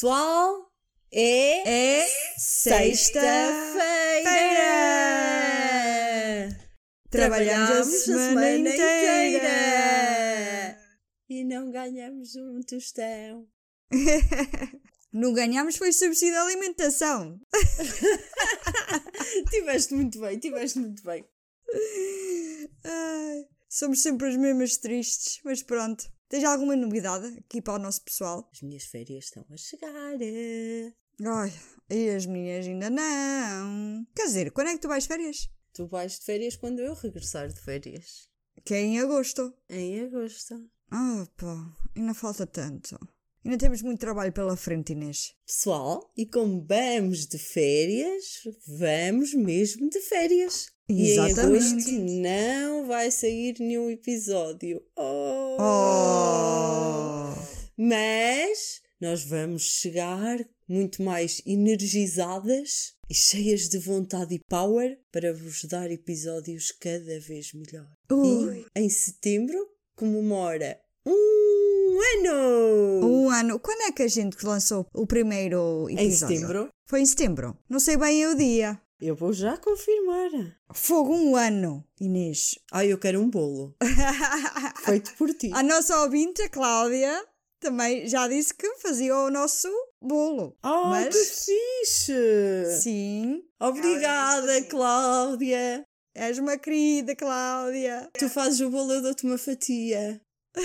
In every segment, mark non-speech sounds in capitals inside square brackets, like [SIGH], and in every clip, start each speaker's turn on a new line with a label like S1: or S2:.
S1: Pessoal, é,
S2: É
S1: sexta-feira!
S2: Trabalhamos a semana inteira.
S1: E não ganhamos um tostão. [LAUGHS]
S2: Não ganhámos foi subsídio de alimentação. [LAUGHS]
S1: tiveste muito bem, tiveste muito bem.
S2: Ai, somos sempre as mesmas tristes, mas pronto. Tens alguma novidade aqui para o nosso pessoal?
S1: As minhas férias estão a chegar.
S2: Ai, e as minhas ainda não. Quer dizer, quando é que tu vais de férias?
S1: Tu vais de férias quando eu regressar de férias.
S2: Que é em agosto.
S1: Em agosto.
S2: Ah, pá, ainda falta tanto. Ainda temos muito trabalho pela frente, Inês.
S1: Pessoal, e como vamos de férias, vamos mesmo de férias. E em
S2: Exatamente.
S1: agosto não vai sair nenhum episódio. Oh.
S2: Oh!
S1: Mas nós vamos chegar muito mais energizadas e cheias de vontade e power para vos dar episódios cada vez melhor.
S2: Ui.
S1: E em setembro comemora um ano!
S2: Um ano. Quando é que a gente lançou o primeiro
S1: Em
S2: episódio?
S1: setembro?
S2: Foi em setembro. Não sei bem o dia.
S1: Eu vou já confirmar.
S2: Fogo um ano, Inês.
S1: Ah, eu quero um bolo. [LAUGHS] Feito por ti.
S2: A nossa ouvinte, a Cláudia, também já disse que fazia o nosso bolo.
S1: Ah,
S2: Mas-
S1: que fixe!
S2: Sim.
S1: Obrigada, Cláudia.
S2: És uma querida, Cláudia.
S1: Tu fazes o bolo, eu dou-te uma fatia. [LAUGHS]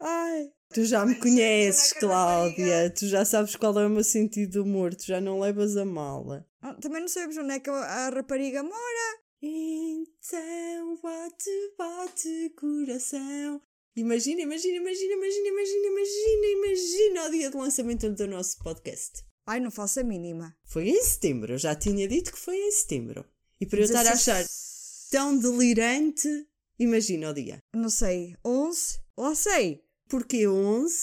S2: Ai.
S1: Tu já me conheces, Cláudia. Tu já sabes qual é o meu sentido de humor. Tu já não levas a mala.
S2: Ah, Também não sabemos onde é que a rapariga mora.
S1: Então bate, bate coração. Imagina, imagina, imagina, imagina, imagina, imagina, imagina o dia de lançamento do nosso podcast.
S2: Ai, não faço a mínima.
S1: Foi em setembro, eu já tinha dito que foi em setembro. E para eu estar a
S2: 16
S1: achar tão delirante, imagina o dia.
S2: Não sei. 11? Lá sei.
S1: Porque 11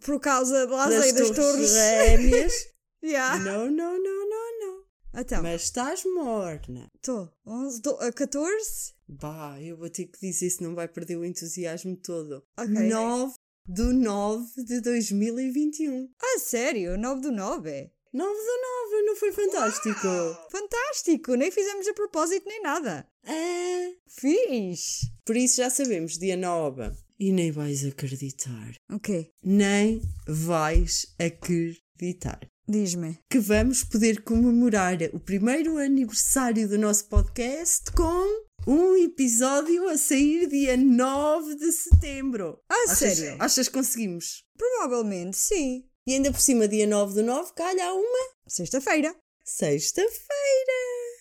S2: Por causa de lá
S1: das,
S2: sei das
S1: torres gêmeas. [LAUGHS]
S2: Yeah.
S1: não, não, não, não, não.
S2: Então,
S1: Mas estás morna.
S2: estou. 11, do- ah, 14?
S1: Bah, eu vou ter que dizer se não vai perder o entusiasmo todo.
S2: Ok.
S1: 9 do 9 de 2021.
S2: Ah, sério? 9 do 9?
S1: 9 do 9, não foi fantástico?
S2: Fantástico! Nem fizemos a propósito nem nada.
S1: Ah,
S2: Fiz!
S1: por isso já sabemos, dia 9. E nem vais acreditar.
S2: O quê?
S1: Nem vais acreditar.
S2: Diz-me.
S1: que vamos poder comemorar o primeiro aniversário do nosso podcast com um episódio a sair dia 9 de setembro.
S2: Ah,
S1: Achas-
S2: sério?
S1: Achas que conseguimos?
S2: Provavelmente sim.
S1: E ainda por cima, dia 9 do 9, calha uma
S2: Sexta-feira.
S1: sexta-feira.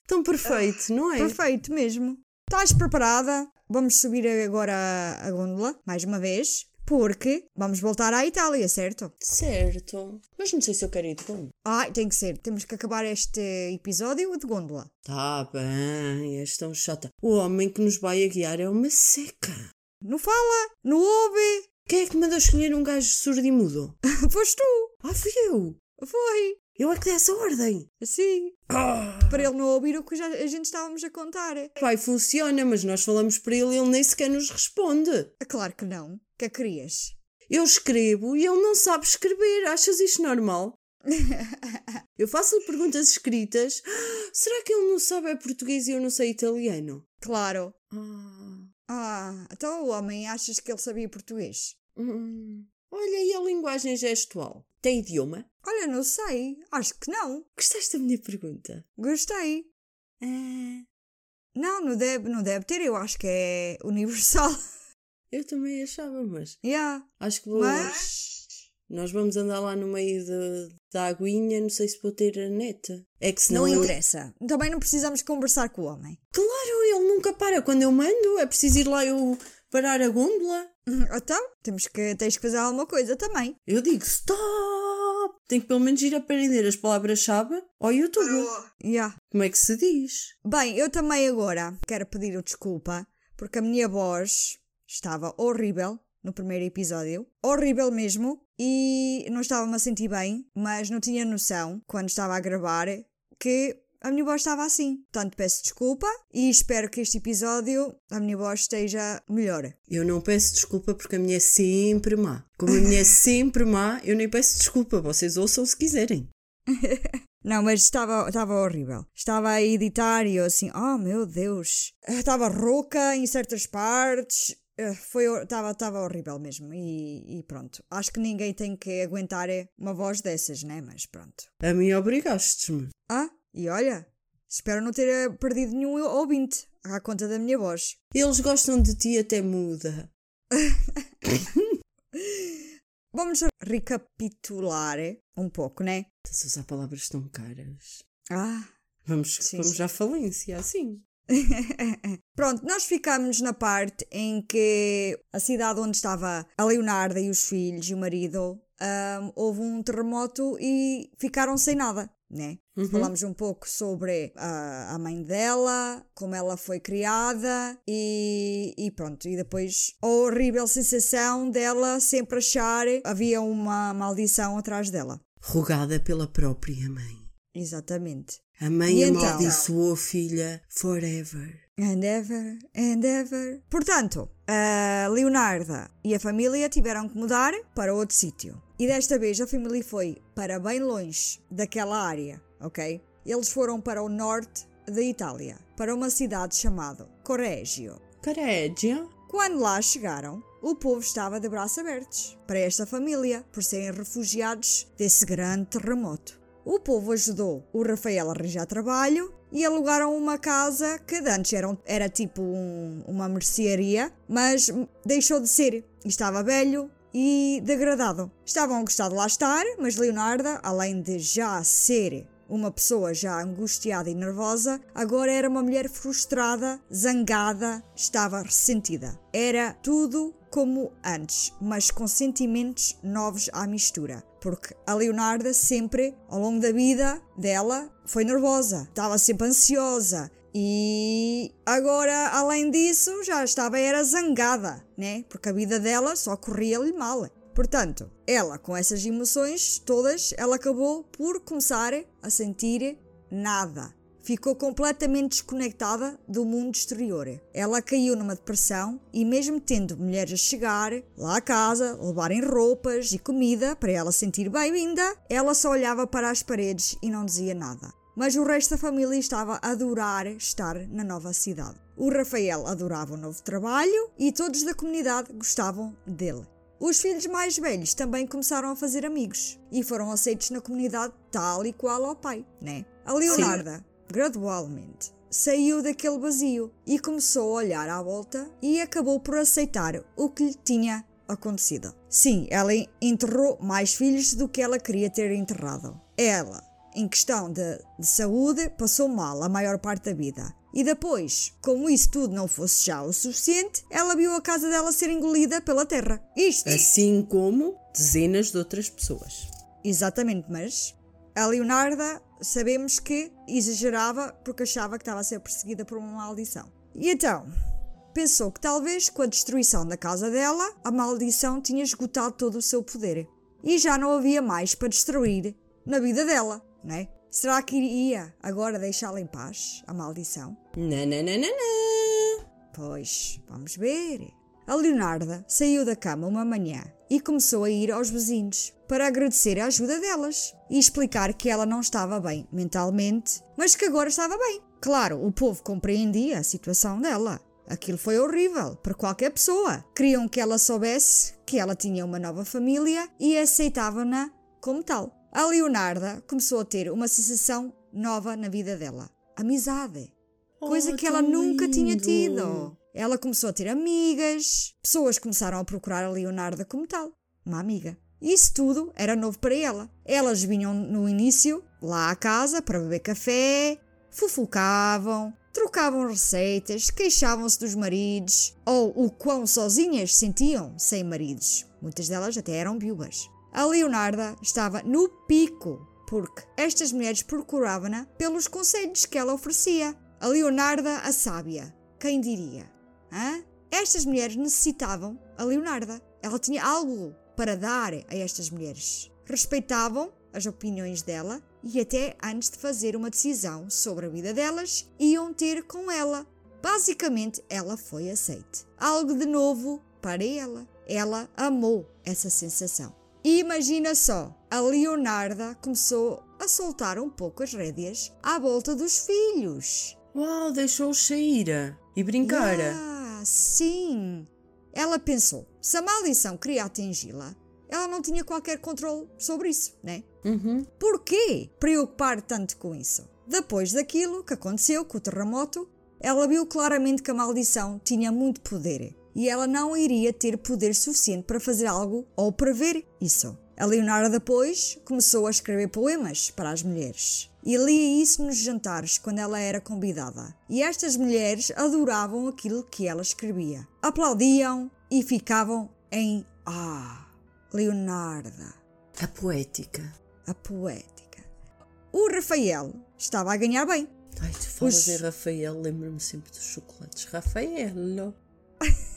S1: Tão perfeito, não é?
S2: Perfeito mesmo. Estás preparada? Vamos subir agora a, a gôndola, mais uma vez, porque vamos voltar à Itália, certo?
S1: Certo. Mas não sei se eu quero ir de gôndola.
S2: Ai, tem que ser. Temos que acabar este episódio de gôndola.
S1: Tá bem, és tão chata. O homem que nos vai a guiar é uma seca.
S2: Não fala, não ouve.
S1: Quem é que mandou escolher um gajo surdo e mudo? [LAUGHS]
S2: Foste tu.
S1: Ah, fui eu.
S2: Foi.
S1: Eu é que dei essa ordem.
S2: Assim. Para ele não ouvir o que já, a gente estávamos a contar.
S1: Pai, funciona, mas nós falamos para ele e ele nem sequer nos responde.
S2: Ah, Claro que não. Que querias?
S1: Eu escrevo e ele não sabe escrever. Achas isto normal? [LAUGHS] Eu faço-lhe perguntas escritas. [GASPS] Será que ele não sabe é português e eu não sei italiano?
S2: Claro.
S1: Ah,
S2: Ah, então o homem achas que ele sabia português?
S1: hum. Olha, e a linguagem gestual? Tem idioma?
S2: Olha, não sei. Acho que não.
S1: Gostaste da minha pergunta?
S2: Gostei.
S1: Ah,
S2: Não, não deve, não deve ter. Eu acho que é universal. [LAUGHS]
S1: eu também achava, mas
S2: yeah.
S1: acho que vou.
S2: Mas
S1: Nós vamos andar lá no meio de- da aguinha, não sei se vou ter a neta. É que senão
S2: Não
S1: eu-
S2: interessa. Também não precisamos conversar com o homem.
S1: Claro, ele nunca para. Quando eu mando, é preciso ir lá eu parar a gôndola.
S2: Então, temos que, tens que fazer alguma coisa também.
S1: Eu digo stop! Tenho que pelo menos ir aprender as palavras-chave ao YouTube.
S2: Yeah.
S1: Como é que se diz?
S2: Bem, eu também agora quero pedir desculpa porque a minha voz estava horrível no primeiro episódio. Horrível mesmo. E não estava-me a sentir bem, mas não tinha noção, quando estava a gravar, que a minha voz estava assim. Portanto, peço desculpa e espero que este episódio a minha voz esteja melhor.
S1: Eu não peço desculpa porque a minha é sempre má. Como a minha é [LAUGHS] sempre má, eu nem peço desculpa. Vocês ouçam se quiserem. [LAUGHS]
S2: Não, mas estava, estava horrível. Estava a editar e eu assim, oh meu Deus. Estava rouca em certas partes. Eh, Foi, estava, estava horrível mesmo. E, e pronto. Acho que ninguém tem que aguentar eh, uma voz dessas, né? Mas pronto.
S1: A mim obrigastes-me.
S2: Ah, e olha, espero não ter eh, perdido nenhum ouvinte à conta da minha voz.
S1: Eles gostam de ti até muda. [LAUGHS]
S2: Vamos recapitular eh, um pouco, né?
S1: Estás a usar palavras tão caras.
S2: Ah,
S1: Vamos,
S2: Sim,
S1: vamos
S2: sim.
S1: à falência, assim. [LAUGHS]
S2: Pronto, nós ficamos na parte em que a cidade onde estava a Leonarda e os filhos e o marido ahm, houve um terremoto e ficaram sem nada, né?
S1: Uhum.
S2: Falamos um pouco sobre a, a mãe dela, como ela foi criada e, e pronto. E depois a horrível sensação dela sempre achar havia uma maldição atrás dela.
S1: Rogada pela própria mãe.
S2: Exatamente.
S1: A mãe
S2: E então?
S1: amaldiçoou a filha forever.
S2: And ever, and ever. Portanto, a Leonarda e a família tiveram que mudar para outro sítio. E desta vez a família foi para bem longe daquela área, ok? Eles foram para o norte da Itália, para uma cidade chamada Correggio.
S1: Carédia.
S2: Quando lá chegaram, o povo estava de braços abertos para esta família, por serem refugiados desse grande terremoto. O povo ajudou o Rafael a arranjar trabalho e alugaram uma casa que antes era, era tipo um- uma mercearia, mas deixou de ser. Estava velho e degradado. Estavam a gostar de lá estar, mas Leonarda, além de já ser uma pessoa já angustiada e nervosa, agora era uma mulher frustrada, zangada, estava ressentida. Era tudo como antes, mas com sentimentos novos à mistura. Porque a Leonarda sempre, ao longo da vida dela, foi nervosa, estava sempre ansiosa. E agora, além disso, já estava era zangada, né? Porque a vida dela só corria-lhe mal. Portanto, ela com essas emoções todas, ela acabou por começar a sentir nada. Ficou completamente desconectada do mundo exterior. Ela caiu numa depressão e, mesmo tendo mulheres a chegar lá à casa, levarem roupas e comida para ela sentir bem-vinda, ela só olhava para as paredes e não dizia nada. Mas o resto da família estava a adorar estar na nova cidade. O Rafael adorava o novo trabalho e todos da comunidade gostavam dele. Os filhos mais velhos também começaram a fazer amigos e foram aceitos na comunidade tal e qual ao pai, né? A Leonarda, gradualmente, saiu daquele vazio e começou a olhar à volta e acabou por aceitar o que lhe tinha acontecido. Sim, ela enterrou mais filhos do que ela queria ter enterrado. Ela, em questão de, de saúde, passou mal a maior parte da vida. E depois, como isso tudo não fosse já o suficiente, ela viu a casa dela ser engolida pela terra. Isto!
S1: Assim como dezenas de outras pessoas.
S2: Exatamente, mas a Leonarda sabemos que exagerava porque achava que estava a ser perseguida por uma maldição. E então, pensou que talvez com a destruição da casa dela, a maldição tinha esgotado todo o seu poder. E já não havia mais para destruir na vida dela, não é? Será que iria agora deixá-la em paz, a maldição?
S1: Nananana.
S2: Pois, vamos ver. A Leonarda saiu da cama uma manhã e começou a ir aos vizinhos para agradecer a ajuda delas e explicar que ela não estava bem mentalmente, mas que agora estava bem. Claro, o povo compreendia a situação dela. Aquilo foi horrível para qualquer pessoa. Queriam que ela soubesse que ela tinha uma nova família e aceitavam-na como tal. A Leonarda começou a ter uma sensação nova na vida dela: amizade coisa
S1: Oh,
S2: que ela nunca tinha
S1: lindo.
S2: tido. Ela começou a ter amigas, pessoas começaram a procurar a Leonarda como tal, uma amiga. Isso tudo era novo para ela. Elas vinham no início lá à casa para beber café, fofocavam, trocavam receitas, queixavam-se dos maridos ou o quão sozinhas sentiam sem maridos. Muitas delas até eram viúvas. A Leonarda estava no pico porque estas mulheres procuravam-na pelos conselhos que ela oferecia. A Leonarda, a sábia, quem diria? Hã? Estas mulheres necessitavam a Leonarda. Ela tinha algo para dar a estas mulheres. Respeitavam as opiniões dela e até antes de fazer uma decisão sobre a vida delas, iam ter com ela. Basicamente, ela foi aceite. Algo de novo para ela. Ela amou essa sensação. E imagina só, a Leonarda começou a soltar um pouco as rédeas à volta dos filhos.
S1: Uau, deixou-os sair e brincar.
S2: Ah, sim. Ela pensou, se a maldição queria atingi-la, ela não tinha qualquer controle sobre isso, né?
S1: Uhum.
S2: Porquê preocupar tanto com isso? Depois daquilo que aconteceu com o terremoto, ela viu claramente que a maldição tinha muito poder e ela não iria ter poder suficiente para fazer algo ou prever isso. A Leonardo depois começou a escrever poemas para as mulheres e lia isso nos jantares quando ela era convidada. E estas mulheres adoravam aquilo que ela escrevia, aplaudiam e ficavam em Ah, Leonarda,
S1: A poética.
S2: a poética. O Rafael estava a ganhar bem.
S1: Ai, tu falas
S2: Os-
S1: em Rafael, lembro-me sempre dos chocolates. Rafael. [LAUGHS]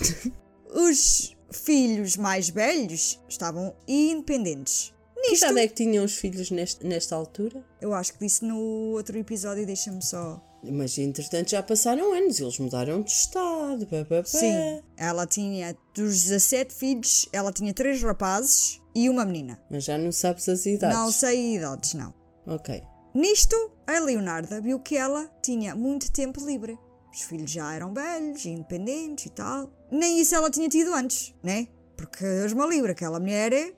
S1: [LAUGHS]
S2: Os filhos mais velhos estavam independentes.
S1: Que
S2: Nisto,
S1: idade é que tinham os filhos neste, nesta altura?
S2: eu acho que disse no outro episódio, deixa-me só.
S1: Mas entretanto já passaram anos, eles mudaram de estado. Pá, pá, pá.
S2: Sim, ela tinha dos 17 filhos, ela tinha três rapazes e uma menina.
S1: Mas já não sabes as idades.
S2: Não sei idades, não.
S1: Ok.
S2: Nisto, a Leonarda viu que ela tinha muito tempo livre. Os filhos já eram velhos, independentes e tal. Nem isso ela tinha tido antes, né? Porque Deus me livre, aquela mulher eh,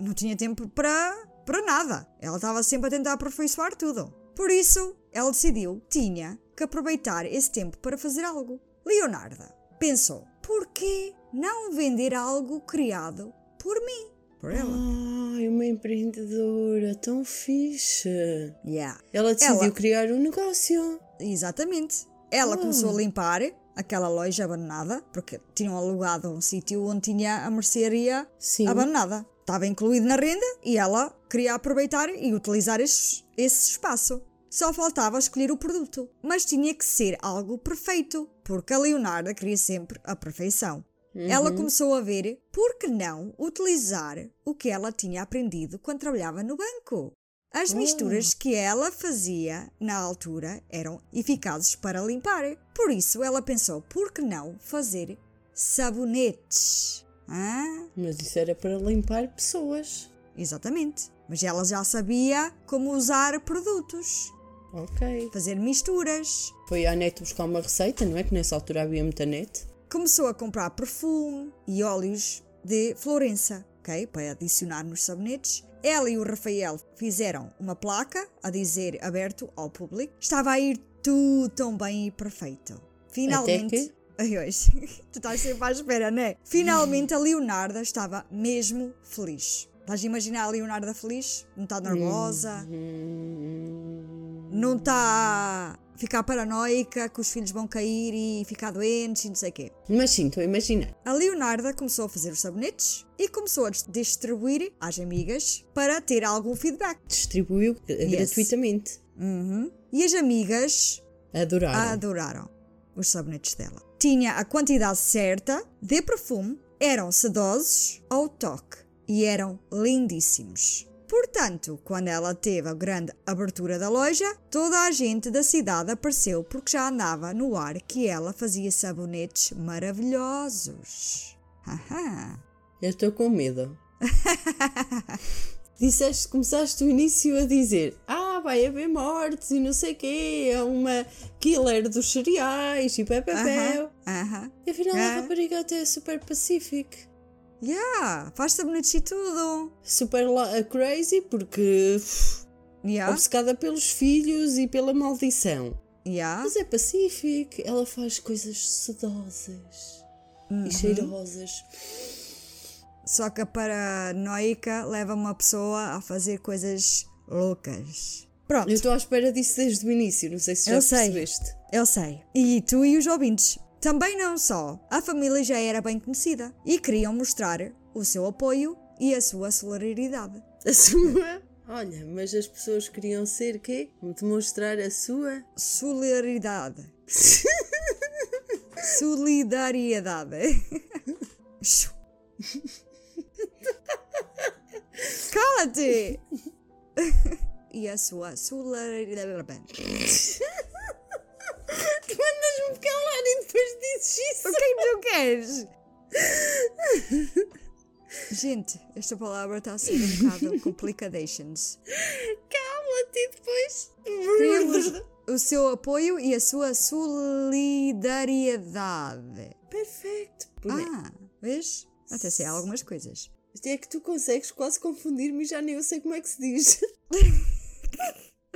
S2: não tinha tempo para, para nada. Ela estava sempre a tentar aperfeiçoar tudo. Por isso, ela decidiu, tinha que aproveitar esse tempo para fazer algo. Leonarda pensou, por que não vender algo criado por mim? Por ela.
S1: Ai, uma empreendedora tão fixe.
S2: Yeah.
S1: Ela decidiu
S2: Ela-
S1: criar um negócio.
S2: Exatamente. Ela
S1: Ah.
S2: começou a limpar aquela loja abandonada, porque tinham alugado um sítio onde tinha a mercearia
S1: Sim.
S2: abandonada. Estava incluído na renda e ela queria aproveitar e utilizar esse, esse espaço. Só faltava escolher o produto, mas tinha que ser algo perfeito, porque a Leonarda queria sempre a perfeição. Ela começou a ver por que não utilizar o que ela tinha aprendido quando trabalhava no banco. As misturas que ela fazia na altura eram eficazes para limpar. Por isso ela pensou, por que não fazer sabonetes? Ah,
S1: Mas isso era para limpar pessoas.
S2: exatamente. Mas ela já sabia como usar produtos,
S1: Ok.
S2: fazer misturas.
S1: Foi à net buscar uma receita, não é? Que nessa altura havia muita net.
S2: Começou a comprar perfume e óleos de Florença, ok? Para adicionar nos sabonetes. Ela e o Rafael fizeram uma placa a dizer aberto ao público. Estava a ir tudo tão bem e perfeito. Finalmente. Ai, hoje. [LAUGHS] tu estás sempre à espera, não é? Finalmente a Leonarda estava mesmo feliz. Estás a imaginar a Leonarda feliz? Não está nervosa?
S1: Hum,
S2: Não está ficar paranoica que os filhos vão cair e ficar doentes e não sei o quê.
S1: Mas sim, estou a imaginar.
S2: A Leonarda começou a fazer os sabonetes e começou a distribuir às amigas para ter algum feedback.
S1: Distribuiu eh, gratuitamente.
S2: Uhum. E as amigas
S1: Adoraram.
S2: adoraram os sabonetes dela. Tinha a quantidade certa de perfume, eram sedosos ao toque e eram lindíssimos. Portanto, quando ela teve a grande abertura da loja, toda a gente da cidade apareceu porque já andava no ar que ela fazia sabonetes maravilhosos. Haha.
S1: Eu estou com medo. [LAUGHS] Disseste, começaste o início a dizer Ah, vai haver mortes e não sei o quê, é uma killer dos cereais e pé, pé, pé.
S2: Aham. Aham.
S1: E afinal a rapariga até é super pacific.
S2: Yeah, faz sabonetes e tudo.
S1: Super la- crazy porque
S2: Yeah.
S1: obcecada pelos filhos e pela maldição.
S2: Yeah.
S1: Mas é pacific, ela faz coisas sedosas
S2: Uhum.
S1: e cheirosas.
S2: Só que a paranoica leva uma pessoa a fazer coisas loucas. Pronto,
S1: Eu estou à espera disso desde o início, não sei se já
S2: Eu sei.
S1: percebeste.
S2: eu sei. E tu e os ouvintes. Também não só. A família já era bem conhecida e queriam mostrar o seu apoio e a sua solidariedade.
S1: A sua. Olha, mas as pessoas queriam ser quê? Demonstrar a sua.
S2: Solidariedade. [LAUGHS] Solidariedade. Cala-te! [LAUGHS] e a sua solidariedade. [LAUGHS]
S1: Tu mandas-me calar e depois dizes isso.
S2: O que é que tu queres? [LAUGHS] Gente, esta palavra está a ser um bocado [LAUGHS] complications.
S1: Cala-te e depois.
S2: Queríamos o seu apoio e a sua solidariedade.
S1: Perfeito. Boneco.
S2: Ah, vês? Até sei algumas coisas.
S1: Isto é que tu consegues quase confundir-me e já nem eu sei como é que se diz.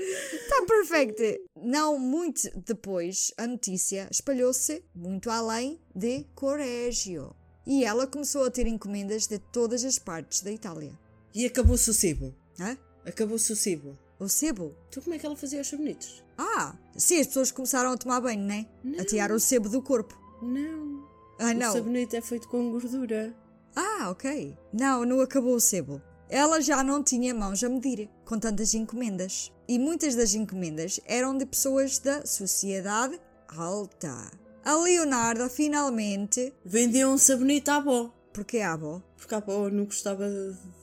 S2: Está perfeito! Não muito depois, a notícia espalhou-se muito além de Correggio. E ela começou a ter encomendas de todas as partes da Itália.
S1: E acabou-se o sebo.
S2: Hã?
S1: Acabou-se o sebo.
S2: O sebo?
S1: Tu como é que ela fazia os sabonitos?
S2: Ah, sim, as pessoas começaram a tomar banho, né? A tirar o sebo do corpo.
S1: Não.
S2: Ah,
S1: O
S2: não.
S1: sabonete é feito com gordura.
S2: Ah, ok. Não, não acabou o sebo. Ela já não tinha mãos a medir, com tantas encomendas. E muitas das encomendas eram de pessoas da sociedade alta. A Leonarda finalmente.
S1: Vendeu um sabonete à avó.
S2: Porque a avó?
S1: Porque a avó não gostava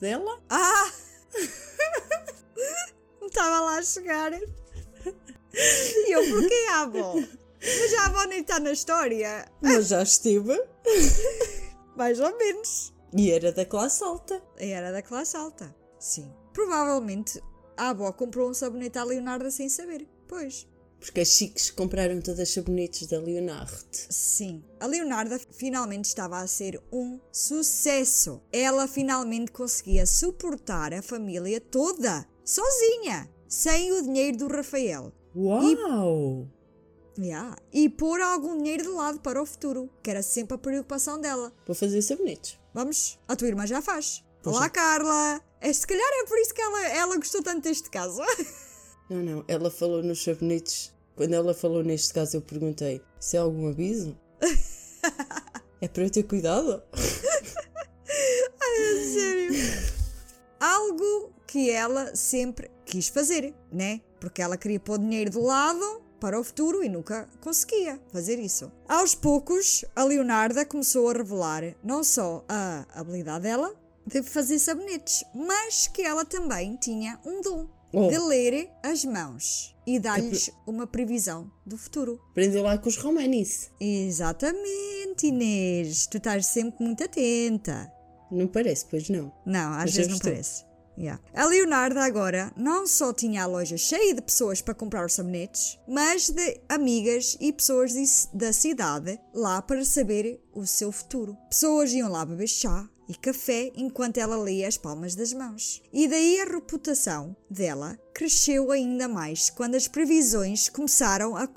S1: dela.
S2: Ah! [LAUGHS] Estava lá a chegar. E eu, porquê a avó? Mas a avó nem está na história.
S1: Mas já esteve.
S2: Mais ou menos.
S1: E era da classe alta.
S2: Era da classe alta. Sim. Provavelmente a avó comprou um sabonete à Leonarda sem saber. Pois.
S1: Porque as chiques compraram todas as sabonetes da Leonardo.
S2: Sim. A Leonarda finalmente estava a ser um sucesso. Ela finalmente conseguia suportar a família toda, sozinha, sem o dinheiro do Rafael.
S1: Uau!
S2: Yeah. E pôr algum dinheiro de lado para o futuro, que era sempre a preocupação dela.
S1: Vou fazer sabonetes.
S2: Vamos, a tua irmã já faz.
S1: Pois
S2: Olá,
S1: é.
S2: Carla! É, se calhar é por isso que ela, ela gostou tanto deste caso. [LAUGHS]
S1: Não, não. Ela falou nos sabonetes. Quando ela falou neste caso, eu perguntei: se é algum aviso? [LAUGHS] é para eu ter cuidado? [LAUGHS]
S2: Sério. Algo que ela sempre quis fazer, né? Porque ela queria pôr dinheiro de lado para o futuro e nunca conseguia fazer isso. Aos poucos, a Leonarda começou a revelar não só a habilidade dela de fazer sabonetes, mas que ela também tinha um dom
S1: Oh.
S2: de ler as mãos e dar-lhes uma previsão do futuro.
S1: Aprendeu lá com os Romanis.
S2: Exatamente, Inês. Tu estás sempre muito atenta.
S1: Não parece, pois não.
S2: Não, às
S1: Mas
S2: vezes não
S1: estou.
S2: parece. Yeah. A Leonarda agora não só tinha a loja cheia de pessoas para comprar os sabonetes, mas de amigas e pessoas de- da cidade lá para saber o seu futuro. Pessoas iam lá beber chá e café enquanto ela lia as palmas das mãos. E daí a reputação dela cresceu ainda mais quando as previsões começaram a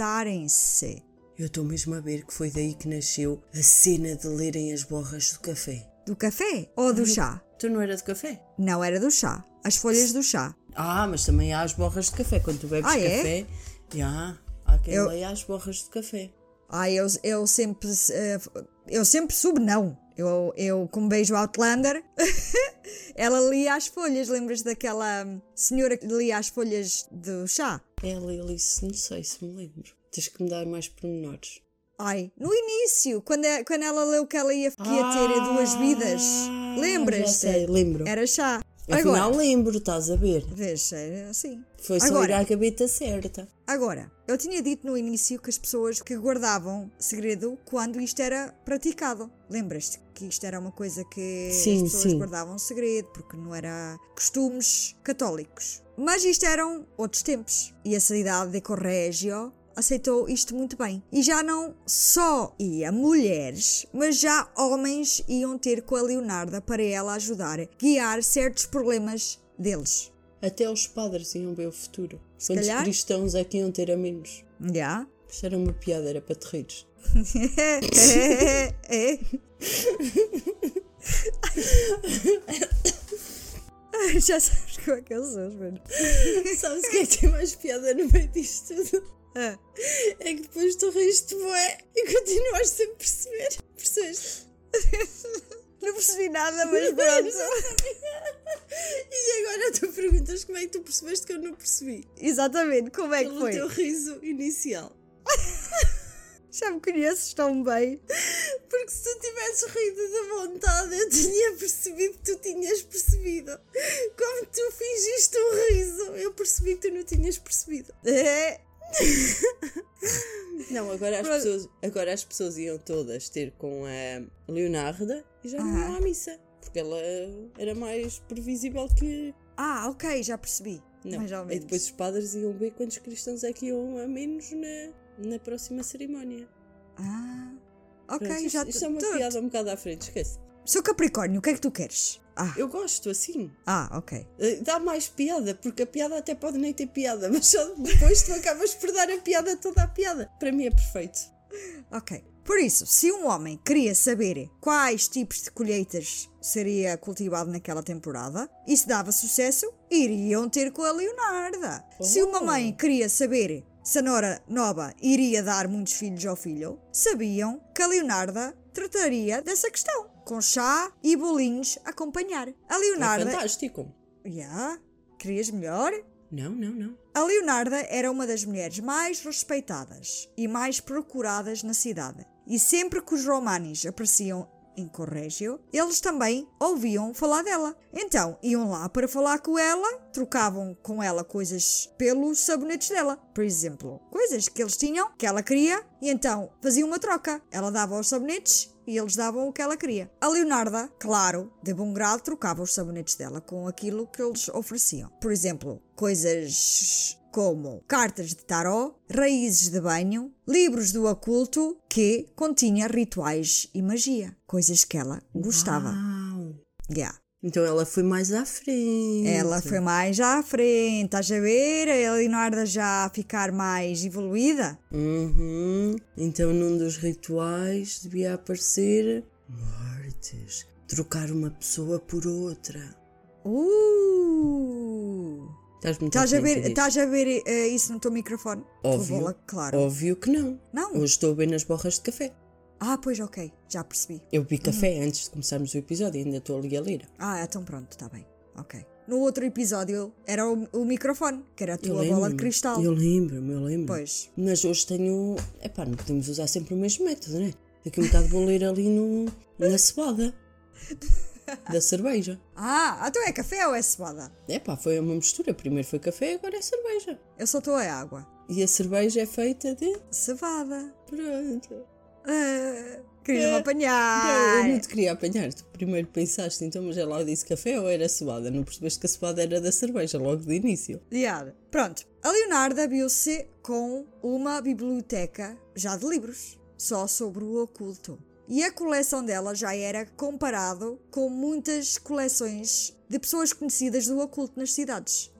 S2: concretizarem-se.
S1: Eu estou mesmo a ver que foi daí que nasceu a cena de lerem as borras do café.
S2: Do café ou do chá?
S1: Tu não era de café?
S2: Não era do chá. As folhas do chá.
S1: Ah, mas também há as borras de café. Quando tu bebes
S2: Ah, é?
S1: café, já, há quem
S2: Eu-
S1: leia as borras de café.
S2: Ah, eu, eu sempre. eh, eu sempre soube, não. Eu, eu como beijo Outlander, [LAUGHS] ela lia as folhas. Lembras daquela senhora que lia as folhas do chá?
S1: Ela e Alice, não sei se me lembro. Tens que me dar mais pormenores.
S2: Ai, no início, quando, é- quando ela leu que ela ia, que ia ter duas vidas.
S1: Ah,
S2: Lembras?
S1: Já sei, lembro.
S2: Era chá.
S1: Afinal,
S2: Agora,
S1: lembro, estás a ver.
S2: é assim.
S1: Foi só ir
S2: Agora.
S1: à gaveta certa.
S2: Agora, eu tinha dito no início que as pessoas que guardavam segredo quando isto era praticado. Lembras-te que isto era uma coisa que
S1: Sim,
S2: as pessoas
S1: sim.
S2: guardavam segredo porque não era costumes católicos. Mas isto eram outros tempos e a cidade de Correggio aceitou isto muito bem. E já não só ia mulheres, mas já homens iam ter com a Leonarda para ela ajudar a guiar certos problemas deles.
S1: Até os padres iam ver o futuro.
S2: Se
S1: Quantos
S2: calhar.
S1: cristãos é que iam ter a menos?
S2: Já?
S1: Isto era uma piada, era para te rires.
S2: é. [LAUGHS] Já sabes como é que eu sou, mano.
S1: Sabes o que é que tem mais piada no meio disto tudo?
S2: Ah,
S1: É que depois tu riste bué e continuas sem perceber. Percebeste?
S2: não percebi nada, mas [LAUGHS] pronto.
S1: E agora tu perguntas como é que tu percebeste que eu não percebi.
S2: Exatamente, como é que
S1: Pelo
S2: foi?
S1: teu riso inicial. [LAUGHS]
S2: Já me conheces tão bem.
S1: Porque se tu tivesses rido de vontade, eu tinha percebido que tu tinhas percebido. Como tu fingiste um riso, eu percebi que tu não tinhas percebido.
S2: É, [LAUGHS]
S1: Não, agora as, pessoas, agora as pessoas iam todas ter com a Leonarda e já não iam à missa. Porque ela era mais previsível que.
S2: Ah, ok, já percebi.
S1: Não.
S2: Mais ou
S1: E
S2: menos.
S1: depois os padres iam ver quantos cristãos é que iam a menos na, na próxima cerimónia.
S2: Ah, ok,
S1: Pronto, isto,
S2: já
S1: isto é uma piada um bocado à frente, esquece.
S2: Sou Capricórnio, o que é que tu queres? Ah,
S1: Eu gosto assim.
S2: ah, ok.
S1: Eh, Dá mais piada, porque a piada até pode nem ter piada, [LAUGHS] mas só depois tu acabas por dar a piada toda a piada. Para mim é perfeito.
S2: Ok. Por isso, se um homem queria saber quais tipos de colheitas seria cultivado naquela temporada e se dava sucesso, iriam ter com a Leonarda. Se uma
S1: Oh.
S2: mãe queria saber se a Nora Nova iria dar muitos filhos ao filho, sabiam que a Leonarda trataria dessa questão, com chá e bolinhos a acompanhar. A
S1: É
S2: Leonarda.
S1: fantástico.
S2: Já? Querias melhor?
S1: Não, não, não.
S2: A Leonarda era uma das mulheres mais respeitadas e mais procuradas na cidade. E sempre que os romanis apareciam em Corrégio, eles também ouviam falar dela. Então iam lá para falar com ela, trocavam com ela coisas pelos sabonetes dela. Por exemplo, coisas que eles tinham, que ela queria, e então faziam uma troca. Ela dava os sabonetes e eles davam o que ela queria. A Leonarda, claro, de bom grado, trocava os sabonetes dela com aquilo que eles ofereciam. Por exemplo, coisas como cartas de taró, raízes de banho, livros do oculto que continha rituais e magia, coisas que ela gostava.
S1: Uau.
S2: Yeah.
S1: Então ela foi mais à frente.
S2: Ela foi mais à frente, estás a ver? A Leonarda já a ficar mais evoluída.
S1: Uhum. Então num dos rituais devia aparecer mortes. Trocar uma pessoa por outra.
S2: Uh!
S1: Estás muito
S2: Estás a ver, estás a ver eh, isso no teu microfone?
S1: Óbvio.
S2: Bola, claro.
S1: Óbvio que não.
S2: Não?
S1: Hoje estou bem nas borras de café.
S2: Ah, pois ok, já percebi.
S1: Eu bebi café
S2: Uhum.
S1: antes de começarmos o episódio e ainda estou ali a ler.
S2: Ah, então pronto, está bem. Ok. No outro episódio era o, o microfone, que era a tua bola de cristal.
S1: Eu lembro-me, eu lembro.
S2: Pois.
S1: Mas hoje tenho. Epá, não podemos usar sempre o mesmo método, né? Daqui um bocado vou ler ali no, na cebada da cerveja.
S2: Ah, então é café ou é cebada?
S1: Epá, foi uma mistura. Primeiro foi café, agora é cerveja.
S2: Eu só estou a água.
S1: E a cerveja é feita de.
S2: Cevada.
S1: Pronto.
S2: Ah, Querias-me
S1: É.
S2: apanhar.
S1: Não, eu não te queria apanhar. Tu primeiro pensaste, então, mas ela disse café ou era cebada? Não percebeste que a cebada era da cerveja logo de início.
S2: Diada. Pronto. A Leonarda viu-se com uma biblioteca já de livros, só sobre o oculto. E a coleção dela já era comparado com muitas coleções de pessoas conhecidas do oculto nas cidades.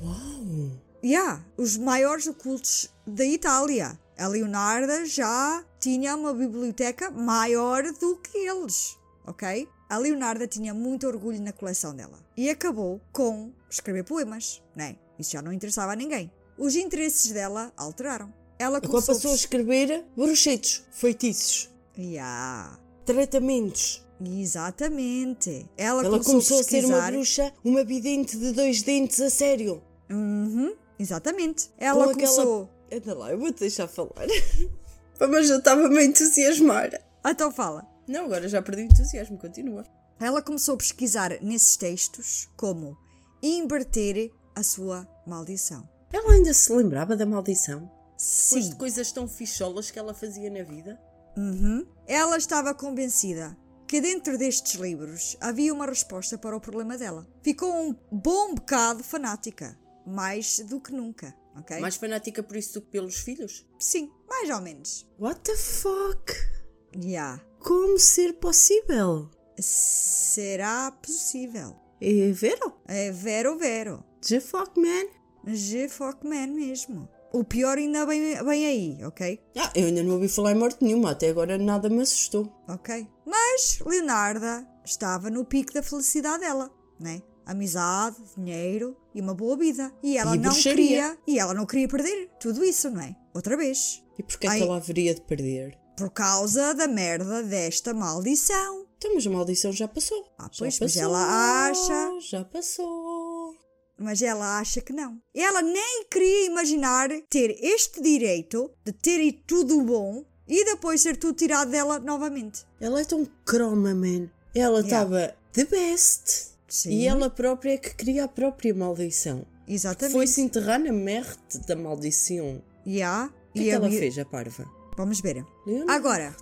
S1: Uau!
S2: Há os maiores ocultos da Itália. A Leonarda já tinha uma biblioteca maior do que eles, ok? A Leonarda tinha muito orgulho na coleção dela e acabou com escrever poemas, né? Isso já não interessava a ninguém. Os interesses dela alteraram. Ela
S1: Agora
S2: começou
S1: passou a escrever bruxetos, feitiços,
S2: Yeah,
S1: tratamentos.
S2: exatamente. Ela,
S1: Ela começou a ser uma bruxa, uma vidente de dois dentes a sério.
S2: Uhum, exatamente. Ela
S1: Com
S2: começou.
S1: Anda lá, eu vou-te deixar falar. [LAUGHS] Mas eu estava-me a entusiasmar.
S2: Então fala.
S1: Não, agora já perdi o entusiasmo, continua.
S2: Ela começou a pesquisar nesses textos como inverter a sua maldição.
S1: Ela ainda se lembrava da maldição? Depois
S2: Sim.
S1: de coisas tão ficholas que ela fazia na vida?
S2: Uhum. Ela estava convencida que dentro destes livros havia uma resposta para o problema dela. Ficou um bom bocado fanática, mais do que nunca, ok?
S1: Mais fanática por isso do que pelos filhos?
S2: Sim, mais ou menos.
S1: What the fuck?
S2: Yeah.
S1: Como ser possível?
S2: Será possível?
S1: É vero?
S2: É vero, vero.
S1: The fuck, man?
S2: Je fuck man mesmo. O pior ainda bem, bem aí, ok?
S1: Ah, eu ainda não ouvi falar em morte nenhuma, até agora nada me assustou.
S2: Ok. Mas Leonarda estava no pico da felicidade dela, né? Amizade, dinheiro e uma boa vida. E ela
S1: E
S2: não
S1: bruxaria.
S2: queria. E ela não queria perder tudo isso, não é? Outra vez.
S1: E porquê
S2: Ai.
S1: que ela haveria de perder?
S2: Por causa da merda desta maldição.
S1: Então, mas a maldição já passou.
S2: Ah,
S1: já
S2: pois, mas ela acha-
S1: Já passou.
S2: Mas ela acha que não. Ela nem queria imaginar ter este direito de ter tudo bom e depois ser tudo tirado dela novamente.
S1: Ela é tão croma, man. Ela
S2: Yeah.
S1: estava the best.
S2: Sim.
S1: E ela própria é que cria a própria maldição.
S2: Exatamente.
S1: Foi-se enterrar na merte da maldição.
S2: Yeah.
S1: O que é
S2: E
S1: que
S2: a
S1: ela
S2: mi-
S1: fez, a parva?
S2: Vamos ver.
S1: Leonardo.
S2: Agora,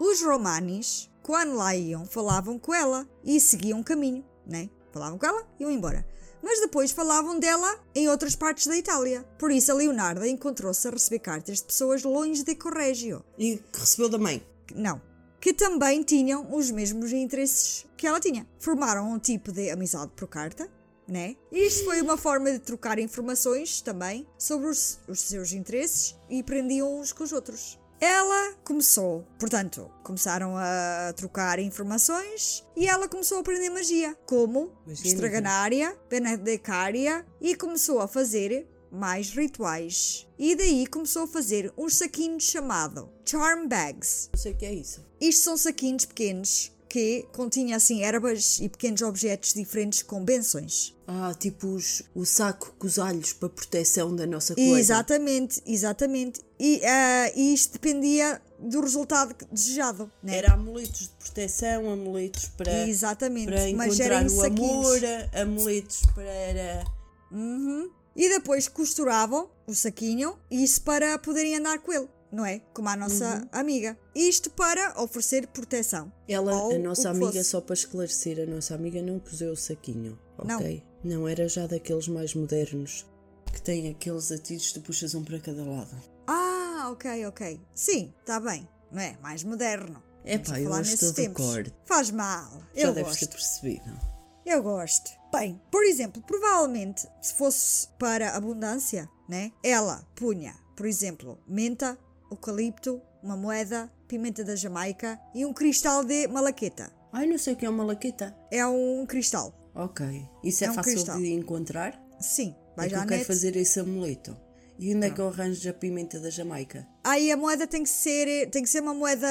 S2: os romanis, quando lá iam, falavam com ela e seguiam o caminho, né? Falavam com ela e iam embora. Mas depois falavam dela em outras partes da Itália. Por isso a Leonarda encontrou-se a receber cartas de pessoas longe de Corrégio.
S1: E que recebeu da mãe.
S2: que- Não. Que também tinham os mesmos interesses que ela tinha. Formaram um tipo de amizade por carta, né? E isto foi uma forma de trocar informações também sobre os, os seus interesses e prendiam uns com os outros. Ela começou, portanto, começaram a trocar informações e ela começou a aprender magia, como estraganária, benedicária e começou a fazer mais rituais. E daí começou a fazer uns saquinhos chamado Charm Bags.
S1: Não sei o que é isso.
S2: Isto são saquinhos pequenos que continham assim ervas e pequenos objetos diferentes com benções.
S1: Ah, tipo os, o saco com os alhos para proteção da nossa coisa.
S2: Exatamente, exatamente. E ah, isto dependia do resultado desejado, né?
S1: Era amuletos de proteção, amuletos para,
S2: Exatamente,
S1: para
S2: mas era
S1: encontrar o amor, amuletos para...
S2: Uhum. E depois costuravam o saquinho, isso para poderem andar com ele, não é? Como a nossa
S1: Uhum.
S2: amiga. Isto para oferecer proteção.
S1: Ela,
S2: Ou
S1: a nossa amiga,
S2: fosse.
S1: só para esclarecer, a nossa amiga não cozeu o saquinho,
S2: Não.
S1: ok? Não. era já daqueles mais modernos que têm aqueles atidos que puxas um para cada lado.
S2: Ah, ok, ok. Sim, está bem. Não é? Mais moderno.
S1: É pá, eu gosto do
S2: tempos.
S1: cor.
S2: Faz mal.
S1: Já
S2: eu
S1: deves
S2: gosto.
S1: ter percebido.
S2: Eu gosto. Bem, por exemplo, provavelmente, se fosse para abundância, né? Ela punha, por exemplo, menta, eucalipto, uma moeda, pimenta da Jamaica e um cristal de malaqueta.
S1: Ai, não sei o que é uma laqueta.
S2: É um cristal.
S1: Ok. Isso é,
S2: É um
S1: fácil
S2: cristal.
S1: de encontrar?
S2: Sim, vai
S1: é que eu quero
S2: net.
S1: fazer esse amuleto. E onde é que eu arranjo a pimenta da Jamaica?
S2: Aí a moeda tem que ser, tem que ser uma moeda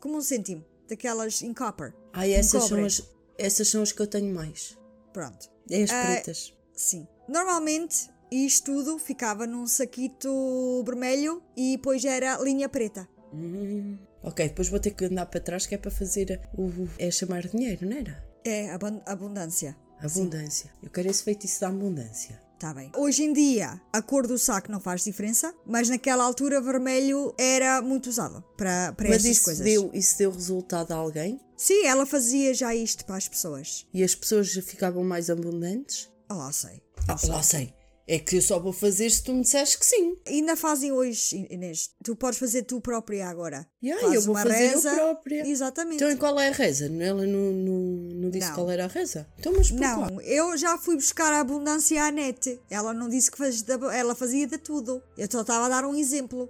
S2: como um cêntimo, daquelas em copper. Em
S1: essas são, as, essas são as que eu tenho mais.
S2: Pronto.
S1: É as
S2: Ah,
S1: pretas.
S2: Sim. Normalmente isto tudo ficava num saquito vermelho e depois era linha preta.
S1: Hum. Ok, depois vou ter que andar para trás que é para fazer o. É chamar dinheiro, não era?
S2: É abun- abundância.
S1: Abundância. Eu quero esse feitiço da abundância.
S2: Tá bem. Hoje em dia a cor do saco não faz diferença, mas naquela altura vermelho era muito usado para, para
S1: Mas
S2: estas coisas.
S1: deu, isso deu resultado a alguém?
S2: Sim, ela fazia já isto para as pessoas.
S1: E as pessoas já ficavam mais abundantes?
S2: Ah lá sei.
S1: Ah, lá sei. É que eu só vou fazer se tu me disseres que sim.
S2: Ainda fazem hoje, Inês. Tu podes fazer tu própria agora.
S1: Yeah, eu vou fazer
S2: reza.
S1: eu própria.
S2: Exatamente.
S1: Então e qual é a reza? Ela não, não, não disse
S2: Não.
S1: qual era a reza? Então, mas por qual?
S2: Não, eu já fui buscar a abundância à net. Ela não disse que fazia, de- ela fazia de tudo. Eu só estava a dar um exemplo.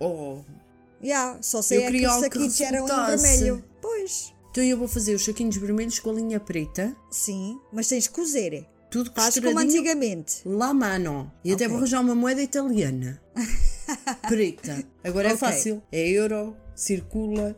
S1: Oh,
S2: Já, só sei
S1: Eu
S2: é que saquitos eram em
S1: resultasse.
S2: vermelho. Pois,
S1: então eu vou fazer os saquinhos vermelhos com a linha preta,
S2: sim, mas tens que cozer.
S1: tudo
S2: Faz como antigamente.
S1: La mano. E até
S2: Ok.
S1: vou arranjar uma moeda italiana. [LAUGHS] Preta. Agora é
S2: Ok.
S1: fácil. É euro, circula.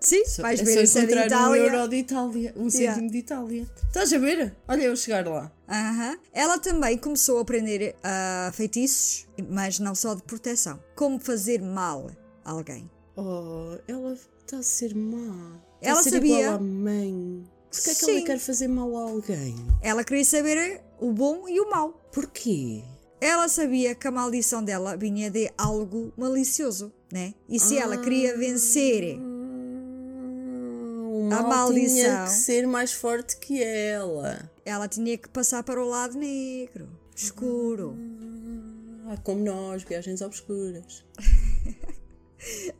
S2: Sim,
S1: Só-
S2: vais
S1: é
S2: ver
S1: só
S2: é
S1: encontrar um euro de Itália. Um
S2: Yeah.
S1: cêntimo de Itália. Estás a ver? Olha eu chegar lá.
S2: Aham. Ela também começou a aprender ah, feitiços, mas não só de proteção. Como fazer mal a alguém.
S1: Oh, ela está a ser má.
S2: Ela sabia.
S1: igual à mãe. Porquê é que
S2: Sim.
S1: ela quer fazer mal a alguém?
S2: Ela queria saber o bom e o mau.
S1: Porquê?
S2: Ela sabia que a maldição dela vinha de algo malicioso, né? E se ela queria vencer
S1: O
S2: A
S1: mal tinha
S2: maldição.
S1: que ser mais forte que ela.
S2: ela tinha que passar para o lado negro, escuro.
S1: Ah, como nós, viagens obscuras. [LAUGHS]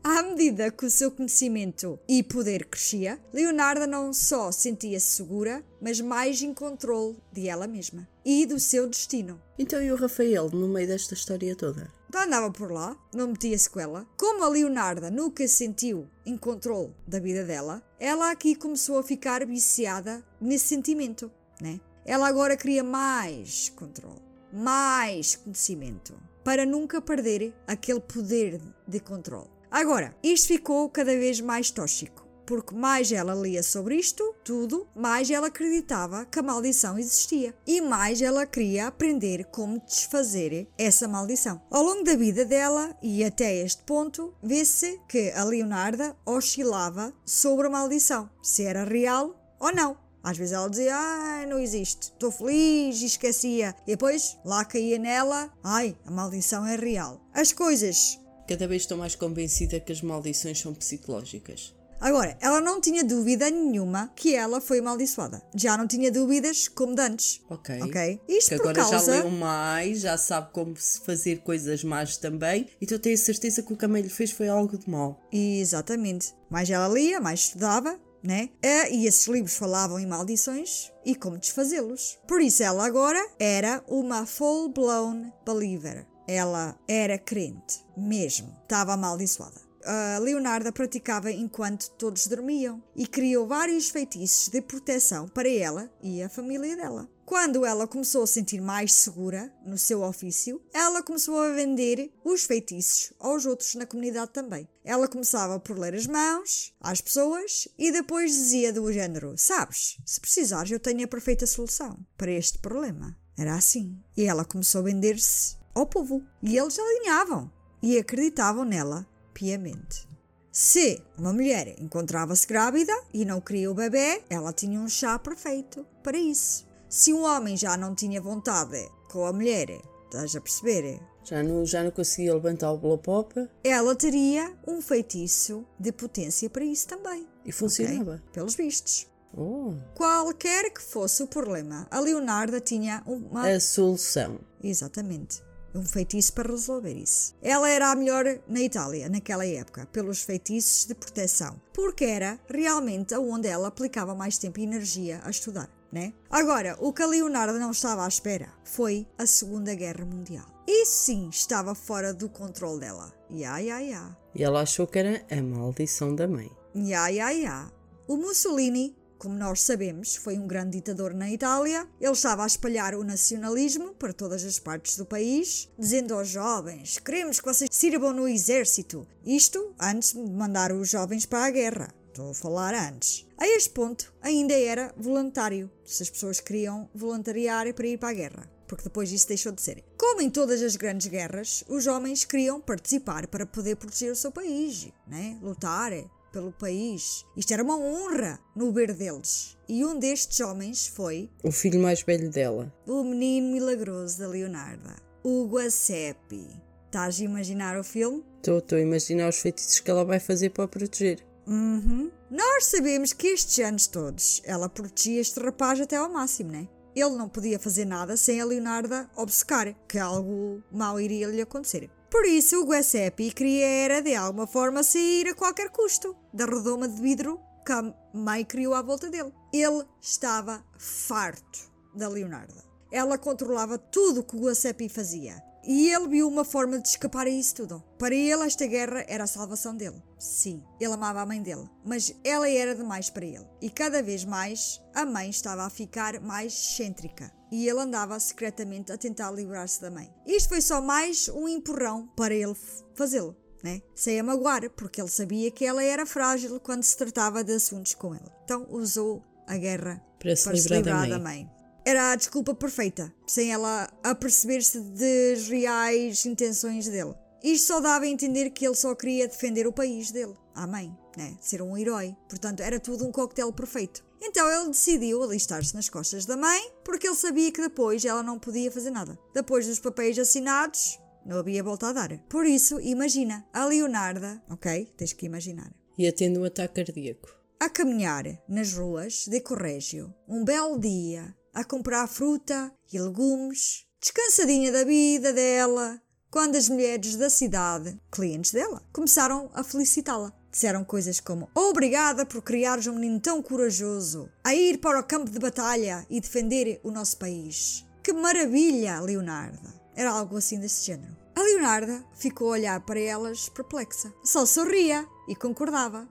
S2: À medida que o seu conhecimento e poder crescia, Leonardo não só sentia-se segura, mas mais em controle de ela mesma e do seu destino.
S1: Então e o Rafael no meio desta história toda?
S2: Então andava por lá, não metia-se com ela. Como a Leonarda nunca se sentiu em controle da vida dela, ela aqui começou a ficar viciada nesse sentimento, né? Ela agora queria mais controle, mais conhecimento, para nunca perder aquele poder de controle. Agora, isto ficou cada vez mais tóxico, porque mais ela lia sobre isto tudo, mais ela acreditava que a maldição existia e mais ela queria aprender como desfazer essa maldição. Ao longo da vida dela e até este ponto, vê-se que a Leonarda oscilava sobre a maldição, se era real ou não. Às vezes ela dizia, ai, não existe, estou feliz e esquecia. E depois lá caía nela, ai, a maldição é real. As coisas.
S1: Cada vez estou mais convencida que as maldições são psicológicas.
S2: Agora, ela não tinha dúvida nenhuma que ela foi amaldiçoada. Já não tinha dúvidas como de antes.
S1: Ok.
S2: Ok? Isto
S1: Que agora
S2: causa.
S1: já leu mais, já sabe como fazer coisas más também, então tenho certeza que o que a mãe lhe fez foi algo de mal.
S2: Exatamente. Mais ela lia, mais estudava, né? Eh, E esses livros falavam em maldições e como desfazê-los. Por isso ela agora era uma full-blown believer. Ela era crente, mesmo. Estava amaldiçoada. A Leonarda praticava enquanto todos dormiam e criou vários feitiços de proteção para ela e a família dela. Quando ela começou a sentir mais segura no seu ofício, ela começou a vender os feitiços aos outros na comunidade também. Ela começava por ler as mãos às pessoas e depois dizia do género: Sabes, se precisares, eu tenho a perfeita solução para este problema. Era assim. E ela começou a vender-se ao povo. E eles alinhavam e acreditavam nela piamente. Se uma mulher encontrava-se grávida e não queria o bebê, ela tinha um chá perfeito para isso. Se um homem já não tinha vontade com a mulher, estás a perceber?
S1: Já não, já não conseguia levantar o blopopa
S2: Ela teria um feitiço de potência para isso também.
S1: e funcionava.
S2: ok? Pelos vistos.
S1: Oh,
S2: Qualquer que fosse o problema, a Leonarda tinha uma.
S1: a solução.
S2: Exatamente. Um feitiço para resolver isso. Ela era a melhor na Itália naquela época, pelos feitiços de proteção, porque era realmente onde ela aplicava mais tempo e energia a estudar, né? Agora, o que a Leonardo não estava à espera foi a Segunda Guerra Mundial. Isso sim estava fora do controle dela. Ya, ya, ya.
S1: E ela achou que era a maldição da mãe.
S2: Ya, ya, ya. O Mussolini, como nós sabemos, foi um grande ditador na Itália. Ele estava a espalhar o nacionalismo para todas as partes do país, dizendo aos jovens: queremos que vocês sirvam no exército. Isto antes de mandar os jovens para a guerra. Estou a falar antes. A este ponto, ainda era voluntário, se as pessoas queriam voluntariar para ir para a guerra porque depois isso deixou de ser. Como em todas as grandes guerras, os homens queriam participar para poder proteger o seu país, né? lutar pelo país. Isto era uma honra no ver deles. E um destes homens foi
S1: O filho mais velho dela.
S2: o menino milagroso da Leonarda, o Guaseppi. Estás a imaginar o filme?
S1: Estou a imaginar os feitiços que ela vai fazer para proteger.
S2: Uhum. Nós sabemos que estes anos todos ela protegia este rapaz até ao máximo, né? Ele não podia fazer nada sem a Leonarda obcecar, que algo mau iria lhe acontecer. Por isso, o Guaseppi queria era, de alguma forma, sair a qualquer custo da redoma de vidro que a mãe criou à volta dele. Ele estava farto da Leonarda. Ela controlava tudo o que o Guaseppi fazia. E ele viu uma forma de escapar a isso tudo. Para ele, esta guerra era a salvação dele. Sim, ele amava a mãe dele, mas ela era demais para ele. E cada vez mais, a mãe estava a ficar mais excêntrica. E ele andava secretamente a tentar livrar-se da mãe. Isto foi só mais um empurrão para ele fazê-lo. Né? Sem a magoar, porque ele sabia que ela era frágil quando se tratava de assuntos com ele. Então usou a guerra
S1: Para se livrar da mãe.
S2: da mãe. Era a desculpa perfeita, sem ela aperceber-se das reais intenções dele. Isto só dava a entender que ele só queria defender o país dele, a mãe, né? ser um herói. Portanto, era tudo um coquetel perfeito. Então ele decidiu alistar-se nas costas da mãe, porque ele sabia que depois ela não podia fazer nada. Depois dos papéis assinados, não havia volta a dar. Por isso, imagina, a Leonarda, ok? Tens que imaginar
S1: Ia tendo um ataque cardíaco.
S2: a caminhar nas ruas de Corrégio, um belo dia, a comprar fruta e legumes, descansadinha da vida dela, quando as mulheres da cidade, clientes dela, começaram a felicitá-la. Disseram coisas como: Obrigada por criares um menino tão corajoso a ir para o campo de batalha e defender o nosso país. Que maravilha, Leonardo! Era algo assim desse género. A Leonarda ficou a olhar para elas perplexa. Só sorria e concordava.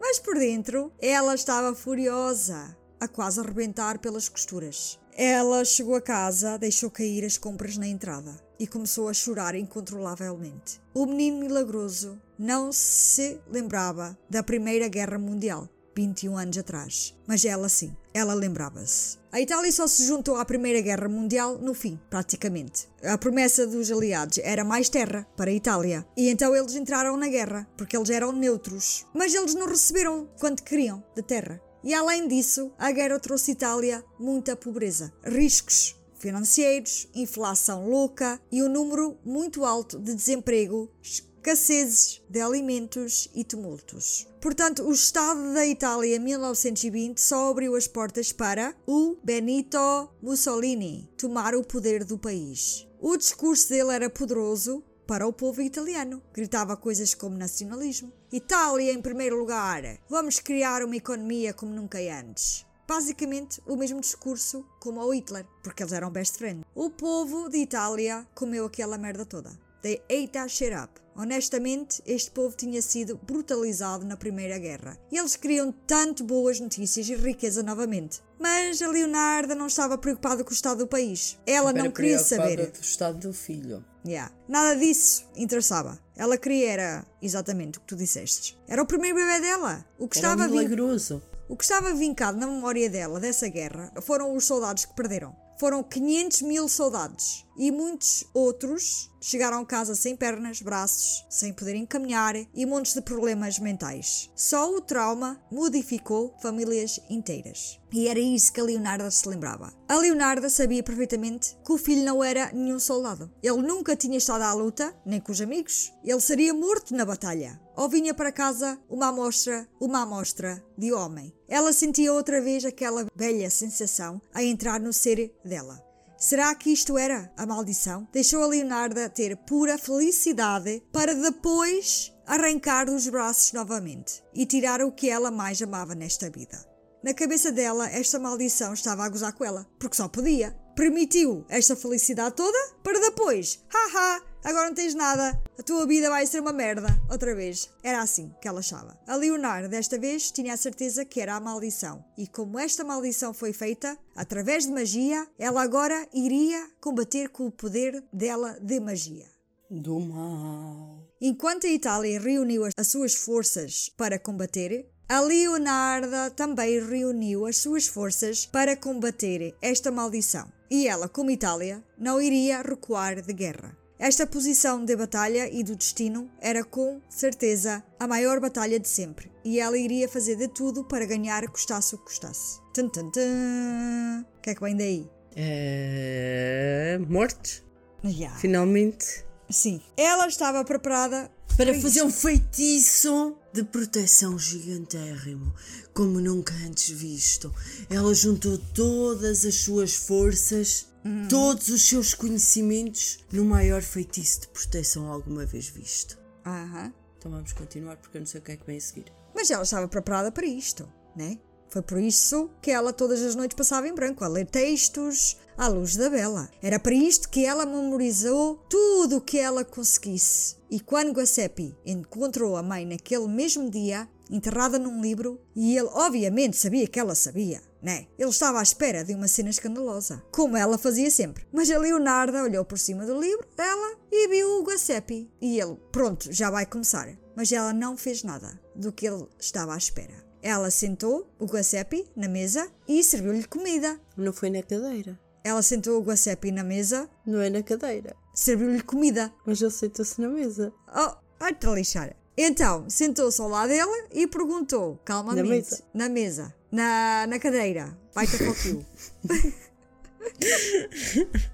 S2: Mas por dentro ela estava furiosa, a quase arrebentar pelas costuras. Ela chegou a casa, deixou cair as compras na entrada e começou a chorar incontrolavelmente. O menino milagroso não se lembrava da Primeira Guerra Mundial, 21 anos atrás, mas ela sim, ela lembrava-se. A Itália só se juntou à Primeira Guerra Mundial no fim, praticamente. A promessa dos aliados era mais terra para a Itália, e então eles entraram na guerra, porque eles eram neutros. Mas eles não receberam quanto queriam de terra. E além disso, a guerra trouxe à Itália muita pobreza, riscos financeiros, inflação louca e um número muito alto de desemprego, escassezes de alimentos e tumultos. Portanto, o Estado da Itália em 1920 só abriu as portas para o Benito Mussolini tomar o poder do país. O discurso dele era poderoso, para o povo italiano. Gritava coisas como nacionalismo. Itália em primeiro lugar. Vamos criar uma economia como nunca antes. Basicamente o mesmo discurso como ao Hitler, porque eles eram best friends. O povo de Itália comeu aquela merda toda. They ate that shit up. Honestamente, este povo tinha sido brutalizado na Primeira Guerra e eles queriam tanto boas notícias e riqueza novamente. Mas a Leonarda não estava preocupada com o estado do país. Ela não queria saber.
S1: do estado do filho.
S2: Yeah. Nada disso interessava. Ela queria era exatamente o que tu disseste. Era o primeiro bebê dela. O que,
S1: Era
S2: estava,
S1: milagroso.
S2: o que estava vincado na memória dela dessa guerra foram os soldados que perderam. Foram 500 mil soldados e muitos outros chegaram a casa sem pernas, braços, sem poderem caminhar e montes de problemas mentais. Só o trauma modificou famílias inteiras. E era isso que a Leonarda se lembrava. A Leonarda sabia perfeitamente que o filho não era nenhum soldado. Ele nunca tinha estado à luta, nem com os amigos. Ele seria morto na batalha. Ou vinha para casa uma amostra, uma amostra de homem. Ela sentia outra vez aquela velha sensação a entrar no ser dela. Será que isto era a maldição? Deixou a Leonarda ter pura felicidade para depois arrancar dos braços novamente e tirar o que ela mais amava nesta vida. Na cabeça dela, esta maldição estava a gozar com ela, porque só podia. Permitiu esta felicidade toda para depois, haha, agora não tens nada, a tua vida vai ser uma merda, outra vez. Era assim que ela achava. A Leonardo, desta vez, tinha a certeza que era a maldição. E como esta maldição foi feita, através de magia, ela agora iria combater com o poder dela de magia.
S1: Do mal.
S2: Enquanto a Itália reuniu as suas forças para combater, a Leonarda também reuniu as suas forças para combater esta maldição. E ela, como Itália, não iria recuar de guerra. Esta posição de batalha e do destino era com certeza a maior batalha de sempre, e ela iria fazer de tudo para ganhar, custasse o que custasse. Tum, tum, tum. O que é que vem daí?
S1: É... Morte.
S2: Yeah.
S1: Finalmente.
S2: Sim, ela estava preparada
S1: Para
S2: Isso.
S1: fazer um feitiço de proteção gigantérrimo, como nunca antes visto. Ela juntou todas as suas forças, todos os seus conhecimentos no maior feitiço de proteção alguma vez visto.
S2: Aham.
S1: Então vamos continuar porque eu não sei o que é que vem a seguir.
S2: Mas ela estava preparada para isto, né? Foi por isso que ela todas as noites passava em branco, a ler textos à luz da vela. Era para isto que ela memorizou tudo o que ela conseguisse. E quando Guacepi encontrou a mãe naquele mesmo dia, enterrada num livro, e ele obviamente sabia que ela sabia, né? Ele estava à espera de uma cena escandalosa, como ela fazia sempre. Mas a Leonarda olhou por cima do livro dela e viu o Guacepi. E ele, pronto, já vai começar. Mas ela não fez nada do que ele estava à espera. Ela sentou o Guacepi na mesa e serviu-lhe comida.
S1: Não foi na cadeira.
S2: Ela sentou o Guacepi na mesa,
S1: Não é na cadeira.
S2: serviu-lhe comida.
S1: Mas ele sentou-se na mesa.
S2: Oh, vai-te lixar. Então, sentou-se ao lado dela e perguntou, calmamente,
S1: Na mesa.
S2: na mesa, na, na cadeira, vai-te para o. [LAUGHS]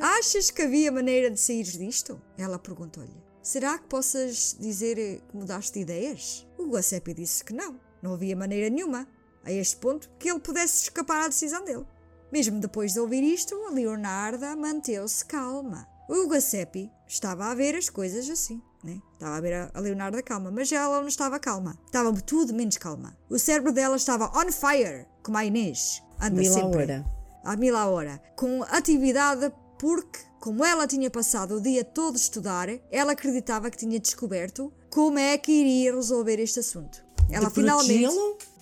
S2: Achas que havia maneira de sair disto? Ela perguntou-lhe. Será que possas dizer que mudaste de ideias? O Guacepi disse que não. Não havia maneira nenhuma, a este ponto, que ele pudesse escapar à decisão dele. Mesmo depois de ouvir isto, a Leonarda manteve-se calma. O Seppi estava a ver as coisas assim. Né? Estava a ver a, a Leonardo calma, mas ela não estava calma. Estava tudo menos calma. O cérebro dela estava on fire, como a Inês. Anda
S1: Mil a
S2: sempre.
S1: hora.
S2: À mil a hora. Com atividade porque, como ela tinha passado o dia todo a estudar, ela acreditava que tinha descoberto como é que iria resolver este assunto. Ela
S1: de
S2: finalmente.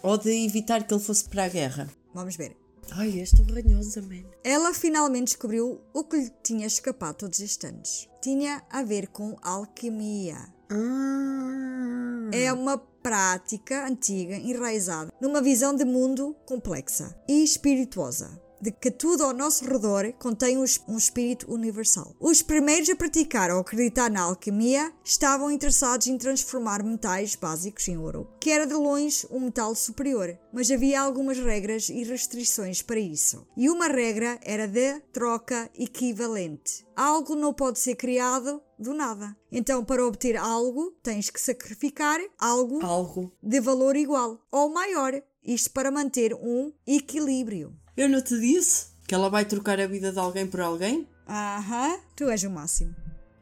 S1: Ou de evitar que ele fosse para a guerra?
S2: Vamos ver.
S1: Ai, esta ranhosa, man.
S2: Ela finalmente descobriu o que lhe tinha escapado todos estes anos. Tinha a ver com alquimia.
S1: Ah.
S2: É uma prática antiga, enraizada numa visão de mundo complexa e espirituosa. De que tudo ao nosso redor contém um es- espírito universal. Os primeiros a praticar ou acreditar na alquimia estavam interessados em transformar metais básicos em ouro, que era de longe um metal superior, mas havia algumas regras e restrições para isso. E uma regra era de troca equivalente. Algo não pode ser criado do nada. Então, para obter algo, tens que sacrificar algo
S1: Algo.
S2: de valor igual ou maior. Isto para manter um equilíbrio.
S1: Eu não te disse que ela vai trocar a vida de alguém por alguém?
S2: Aham, tu és o máximo.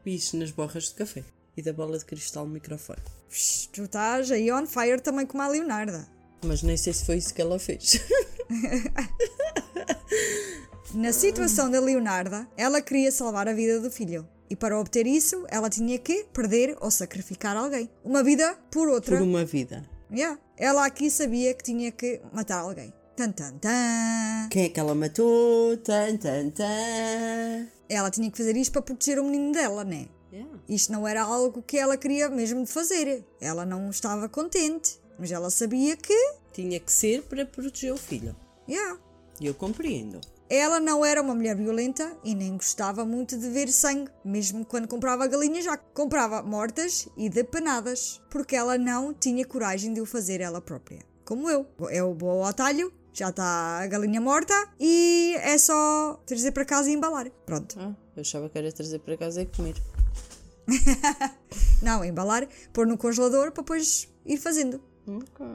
S1: Bicho nas borras de café. E da bola de cristal no microfone.
S2: Psh, tu estás aí on fire também como a Leonarda.
S1: Mas nem sei se foi isso que ela fez. [LAUGHS]
S2: Na situação da Leonarda, ela queria salvar a vida do filho. E para obter isso, ela tinha que perder ou sacrificar alguém. Uma vida por outra.
S1: por uma vida.
S2: Yeah. Ela aqui sabia que tinha que matar alguém. Tan tan tan.
S1: Quem é que ela matou? Tan, tan, tan.
S2: Ela tinha que fazer isto para proteger o menino dela, né?
S1: Yeah.
S2: Isto não era algo que ela queria mesmo de fazer. Ela não estava contente. Mas ela sabia que.
S1: Tinha que ser para proteger o filho.
S2: Yeah.
S1: Eu compreendo.
S2: Ela não era uma mulher violenta e nem gostava muito de ver sangue. Mesmo quando comprava galinhas, já comprava mortas e depanadas. Porque ela não tinha coragem de o fazer ela própria. Como eu. É o bom atalho, já está a galinha morta e é só trazer para casa e embalar. Pronto.
S1: Ah, eu achava que era trazer para casa e comer. [LAUGHS]
S2: Não, embalar, pôr no congelador para depois ir fazendo.
S1: Ok.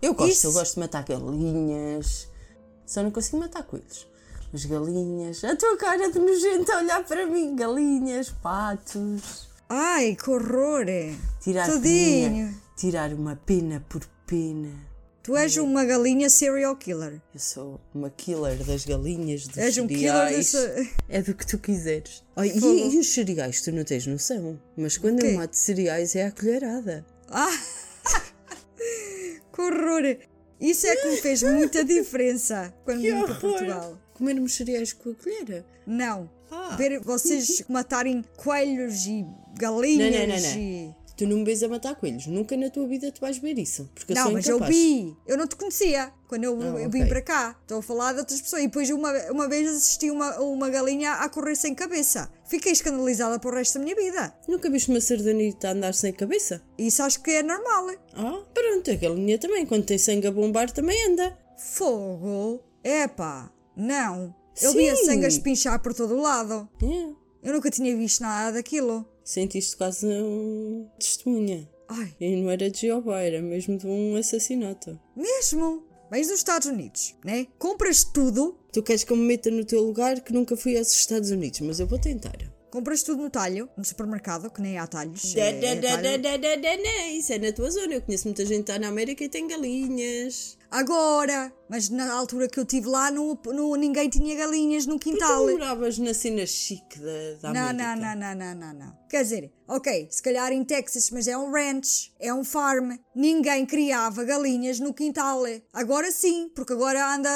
S1: Eu gosto,
S2: Isso.
S1: eu gosto de matar galinhas. Só não consigo matar coelhos. As galinhas. A tua cara de nojento a olhar para mim. Galinhas, patos.
S2: Ai, que horror!
S1: Tirar
S2: Tadinho.
S1: pena. Tirar uma pena por pena.
S2: Tu és uma galinha serial killer.
S1: Eu sou uma killer das galinhas, dos
S2: És um killer
S1: cereais.
S2: dessa-
S1: É do que tu quiseres.
S2: Fogo.
S1: e, e os cereais, tu não tens noção. Mas quando eu mato cereais é à colherada.
S2: Ah! [LAUGHS] que horror! Isso é que me fez muita diferença quando vim para Portugal.
S1: Comermos cereais com a colher.
S2: Não.
S1: Ah.
S2: Ver vocês [LAUGHS] matarem coelhos e galinhas
S1: Não, não, não, não.
S2: e.
S1: Tu não me vês a matar coelhos. Nunca na tua vida tu vais ver isso. Porque eu
S2: Não,
S1: sou
S2: mas eu
S1: incapaz.
S2: vi. Eu não te conhecia quando eu,
S1: Ah,
S2: eu vim
S1: ok.
S2: para cá. Estou a falar de outras pessoas. E depois uma, uma vez assisti uma, uma galinha a correr sem cabeça. Fiquei escandalizada para o resto da minha vida.
S1: Nunca viste uma sardanita a andar sem cabeça?
S2: Isso acho que é normal.
S1: Ah, pronto, a galinha também. Quando tem sangue a bombar também anda.
S2: Fogo? Epá, não. Eu
S1: Sim.
S2: via sangue a espinchar por todo o lado.
S1: É.
S2: Eu nunca tinha visto nada daquilo.
S1: Sentiste quase um testemunha.
S2: Ai,
S1: E não era de Jeová, era mesmo de um assassinato.
S2: mesmo? Vens dos Estados Unidos, né? Compras tudo,
S1: Tu queres que eu me meta no teu lugar que nunca fui aos Estados Unidos, mas eu vou tentar.
S2: Compras tudo no talho, no supermercado, que nem há talhos.
S1: Da,
S2: é-
S1: da, da,
S2: talho.
S1: da, da, da, da, da. Isso é na tua zona. Eu conheço muita gente está na América e tem galinhas.
S2: Agora, mas na altura que eu estive lá, não, não- ninguém tinha galinhas no
S1: Tu
S2: quintal.
S1: moravas na cena chique da, da
S2: Não,
S1: América.
S2: não, não, não, não, não, não. Quer dizer, ok, se calhar em Texas, mas é um ranch, é um farm. Ninguém criava galinhas no quintal. Agora sim, porque agora anda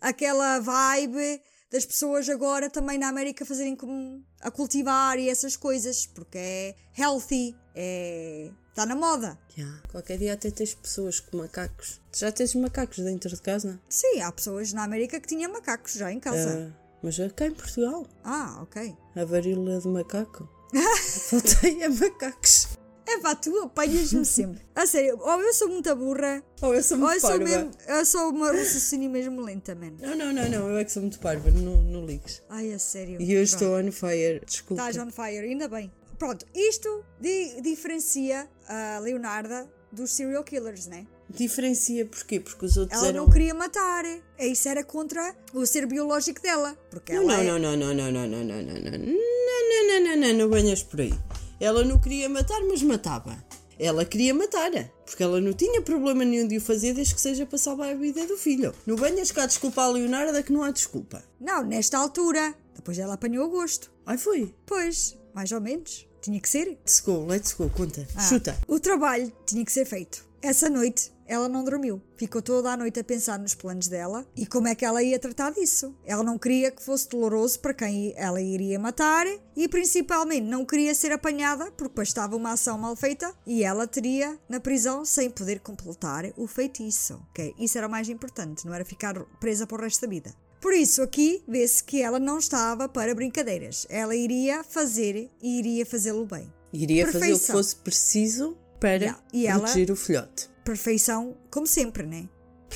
S2: aquela vibe das pessoas agora também na América fazerem como a cultivar e essas coisas, porque é healthy, é. está na moda.
S1: Yeah. Qualquer dia até tens pessoas com macacos. Tu já tens macacos dentro de casa?
S2: Sim, há pessoas na América que tinham macacos já em casa.
S1: Ah, mas é cá em Portugal.
S2: Ah, ok.
S1: A varíola de macaco. [LAUGHS] Faltei a macacos.
S2: É pá, tu apanhas-me sempre. A sério, ou eu sou muita burra,
S1: Oh, eu sou
S2: ou
S1: muito
S2: eu sou,
S1: parva.
S2: mesmo, eu sou uma raciocínio mesmo lenta, man.
S1: Não, não, não, não. Eu é que sou muito parva. Não, não ligues.
S2: Ai, a sério.
S1: E eu estou on fire. Desculpa.
S2: Estás on fire, ainda bem. Pronto, isto di- diferencia a Leonarda dos serial killers, né?
S1: Diferencia porquê? Porque os outros
S2: Ela
S1: eram...
S2: não queria matar. É Isso era contra o ser biológico dela. Porque
S1: Não,
S2: ela
S1: não,
S2: é-
S1: não, não, não, não, não, não, não, não, não, não, não, não, não, não, não venhas por aí. Ela não queria matar, mas matava. Ela queria matar, porque ela não tinha problema nenhum de o fazer desde que seja para salvar a vida do filho. Não venhas cá desculpar a Leonarda que não há desculpa.
S2: Não, nesta altura. Depois ela apanhou o gosto.
S1: Ai foi.
S2: Pois, mais ou menos. Tinha que ser.
S1: Let's go, let's go, conta.
S2: Ah,
S1: Chuta.
S2: O trabalho tinha que ser feito. Essa noite ela não dormiu. Ficou toda a noite a pensar nos planos dela e como é que ela ia tratar disso. Ela não queria que fosse doloroso para quem ela iria matar e principalmente não queria ser apanhada porque bastava uma ação mal feita e ela teria na prisão sem poder completar o feitiço. Okay? Isso era o mais importante, não era ficar presa para o resto da vida. Por isso, aqui vê-se que ela não estava para brincadeiras. Ela iria fazer e iria fazê-lo bem.
S1: Iria fazer o que
S2: Perfeição.
S1: fosse preciso para
S2: e ela-
S1: proteger o filhote.
S2: Perfeição, como sempre, né?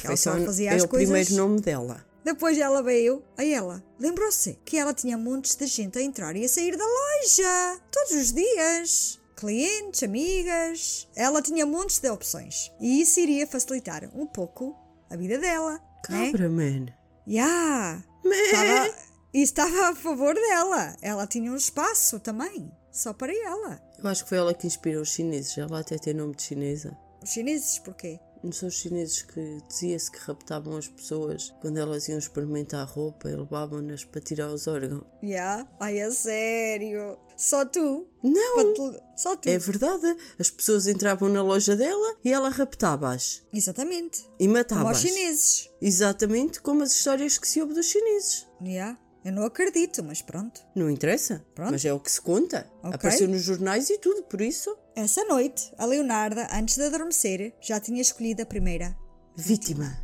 S2: Ela só
S1: Perfeição
S2: fazia
S1: é
S2: as
S1: o
S2: coisas.
S1: primeiro nome dela.
S2: Depois ela veio a ela. Lembrou-se que ela tinha montes de gente a entrar e a sair da loja. Todos os dias. Clientes, amigas. Ela tinha montes de opções. E isso iria facilitar um pouco a vida dela. Né?
S1: Cabra, man.
S2: Yeah.
S1: Man.
S2: Estava, e estava a favor dela. Ela tinha um espaço também. Só para ela.
S1: Eu acho que foi ela que inspirou os chineses. Ela até tem nome de chinesa.
S2: Os chineses, porquê?
S1: Não são os chineses que dizia-se que raptavam as pessoas quando elas iam experimentar roupa e levavam-nas para tirar os órgãos.
S2: Yeah. Ai, é sério. Só tu.
S1: Não!
S2: Te- Só tu.
S1: É verdade. As pessoas entravam na loja dela e ela raptava-as.
S2: Exatamente.
S1: E
S2: Como
S1: matava-as.
S2: aos chineses.
S1: Exatamente como as histórias que se ouve dos chineses.
S2: Yeah. Eu não acredito, mas pronto.
S1: Não interessa.
S2: Pronto.
S1: Mas é o que se conta.
S2: Ok.
S1: Apareceu nos jornais e tudo, por isso.
S2: Essa noite, a Leonarda, antes de adormecer, já tinha escolhido a primeira.
S1: Vítima.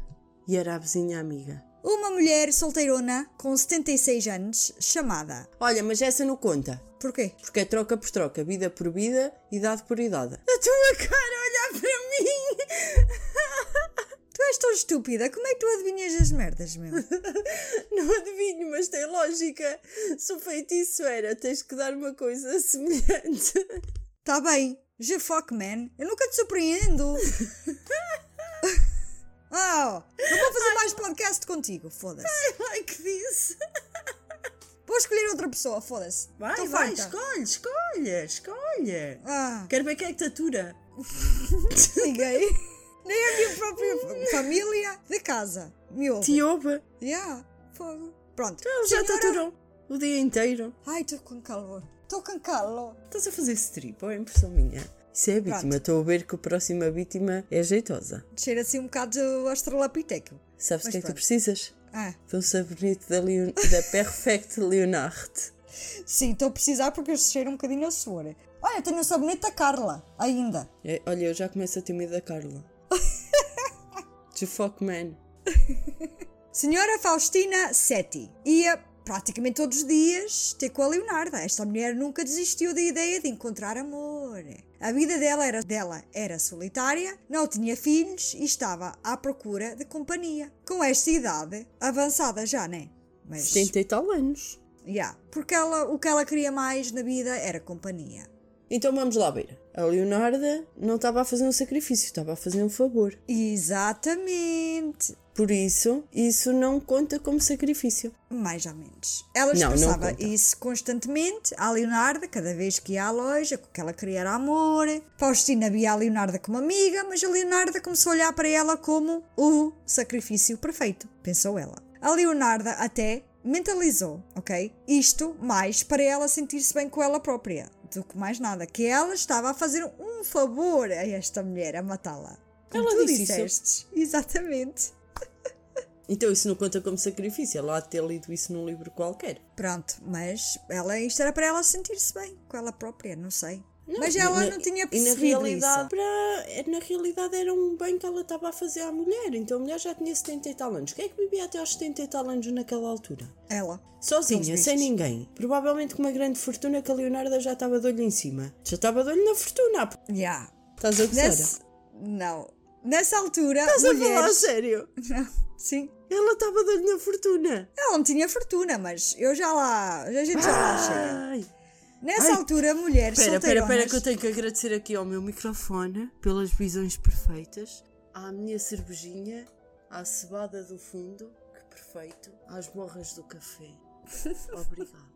S1: E era a vizinha amiga.
S2: Uma mulher solteirona com 76 anos, chamada.
S1: Olha, mas essa não conta.
S2: Porquê?
S1: Porque é troca por troca, vida por vida, idade por idade. A tua cara olhar para mim! [LAUGHS]
S2: Estúpida, como é que tu adivinhas as merdas, meu? [LAUGHS]
S1: Não adivinho, mas tem lógica. Se o feitiço era, tens que dar uma coisa [LAUGHS] semelhante.
S2: Tá bem, je fuck man, eu nunca te surpreendo. [LAUGHS] Oh, não vou fazer mais podcast contigo, foda-se.
S1: Ai, que disse?
S2: Vou escolher outra pessoa, foda-se.
S1: Vai,
S2: Tô
S1: vai,
S2: farta.
S1: escolhe, escolhe, escolhe.
S2: Ah,
S1: Quero ver quem é que te atura.
S2: ninguém. Nem a minha própria família de casa. Me ouve.
S1: Te ouve.
S2: Yeah, fogo. Pronto.
S1: Ele já te aturou o dia inteiro.
S2: Ai, estou com calor. Estou com calor.
S1: Estás a fazer strip ou é impressão minha? Isso é a vítima. Estou a ver que a próxima vítima é jeitosa.
S2: Cheira assim um bocado de australopiteco.
S1: Sabes o que é que tu precisas?
S2: Ah,
S1: De um sabonete da, Leon... da [LAUGHS] Perfect Leonard.
S2: sim, estou a precisar porque eu cheiro um bocadinho a suor. Olha, tenho o sabonete da Carla, ainda.
S1: É, olha, eu já começo a ter medo da Carla. [LAUGHS] To fuck man. [LAUGHS]
S2: Senhora Faustina Setti. Ia praticamente todos os dias ter com a Leonarda. Esta mulher nunca desistiu da ideia de encontrar amor. A vida dela era, dela era solitária, não tinha filhos e estava à procura de companhia. Com esta idade, avançada já, né? Mas,
S1: 70 e tal anos.
S2: yeah, porque ela, o que ela queria mais na vida era companhia.
S1: Então vamos lá ver. A Leonarda não estava a fazer um sacrifício, estava a fazer um favor.
S2: Exatamente.
S1: Por isso, isso não conta como sacrifício.
S2: Mais ou menos. Ela
S1: Não, não
S2: expressava
S1: conta.
S2: isso constantemente à Leonarda, cada vez que ia à loja, que ela queria era amor. Faustina via a Leonarda como amiga, mas a Leonarda começou a olhar para ela como o sacrifício perfeito, pensou ela. A Leonarda até mentalizou, ok? Isto mais para ela sentir-se bem com ela própria, do que mais nada, que ela estava a fazer um favor a esta mulher, a matá-la. Como
S1: Ela
S2: tu
S1: disse isso?
S2: disseste. [LAUGHS] Exatamente.
S1: Então isso não conta como sacrifício. Ela há de ter lido isso num livro qualquer.
S2: Pronto, mas ela, isto era para ela sentir-se bem com ela própria, não sei. Mas ela
S1: Na-
S2: não tinha
S1: E na
S2: percebido
S1: realidade,
S2: isso.
S1: para- na realidade era um bem que ela estava a fazer à mulher. Então a mulher já tinha 70 e tal anos. Quem é que vivia até aos 70 e tal anos naquela altura?
S2: Ela.
S1: Sozinha, sem ninguém. Provavelmente com uma grande fortuna que a Leonarda já estava de olho em cima. Já estava de olho na fortuna. pô.
S2: Yeah.
S1: Estás a gozar?
S2: Nesse... Não. Nessa altura,
S1: Estás a falar a
S2: mulheres...
S1: sério? [LAUGHS]
S2: Não, sim.
S1: Ela estava de olho na fortuna.
S2: Ela não tinha fortuna, mas eu já lá... A gente já lá chega. Nessa
S1: Ai.
S2: altura, mulheres
S1: Espera, espera,
S2: solteironas...
S1: espera que eu tenho que agradecer aqui ao meu microfone pelas visões perfeitas, à minha cervejinha, à cebada do fundo, que perfeito, às borras do café. [LAUGHS] Obrigada.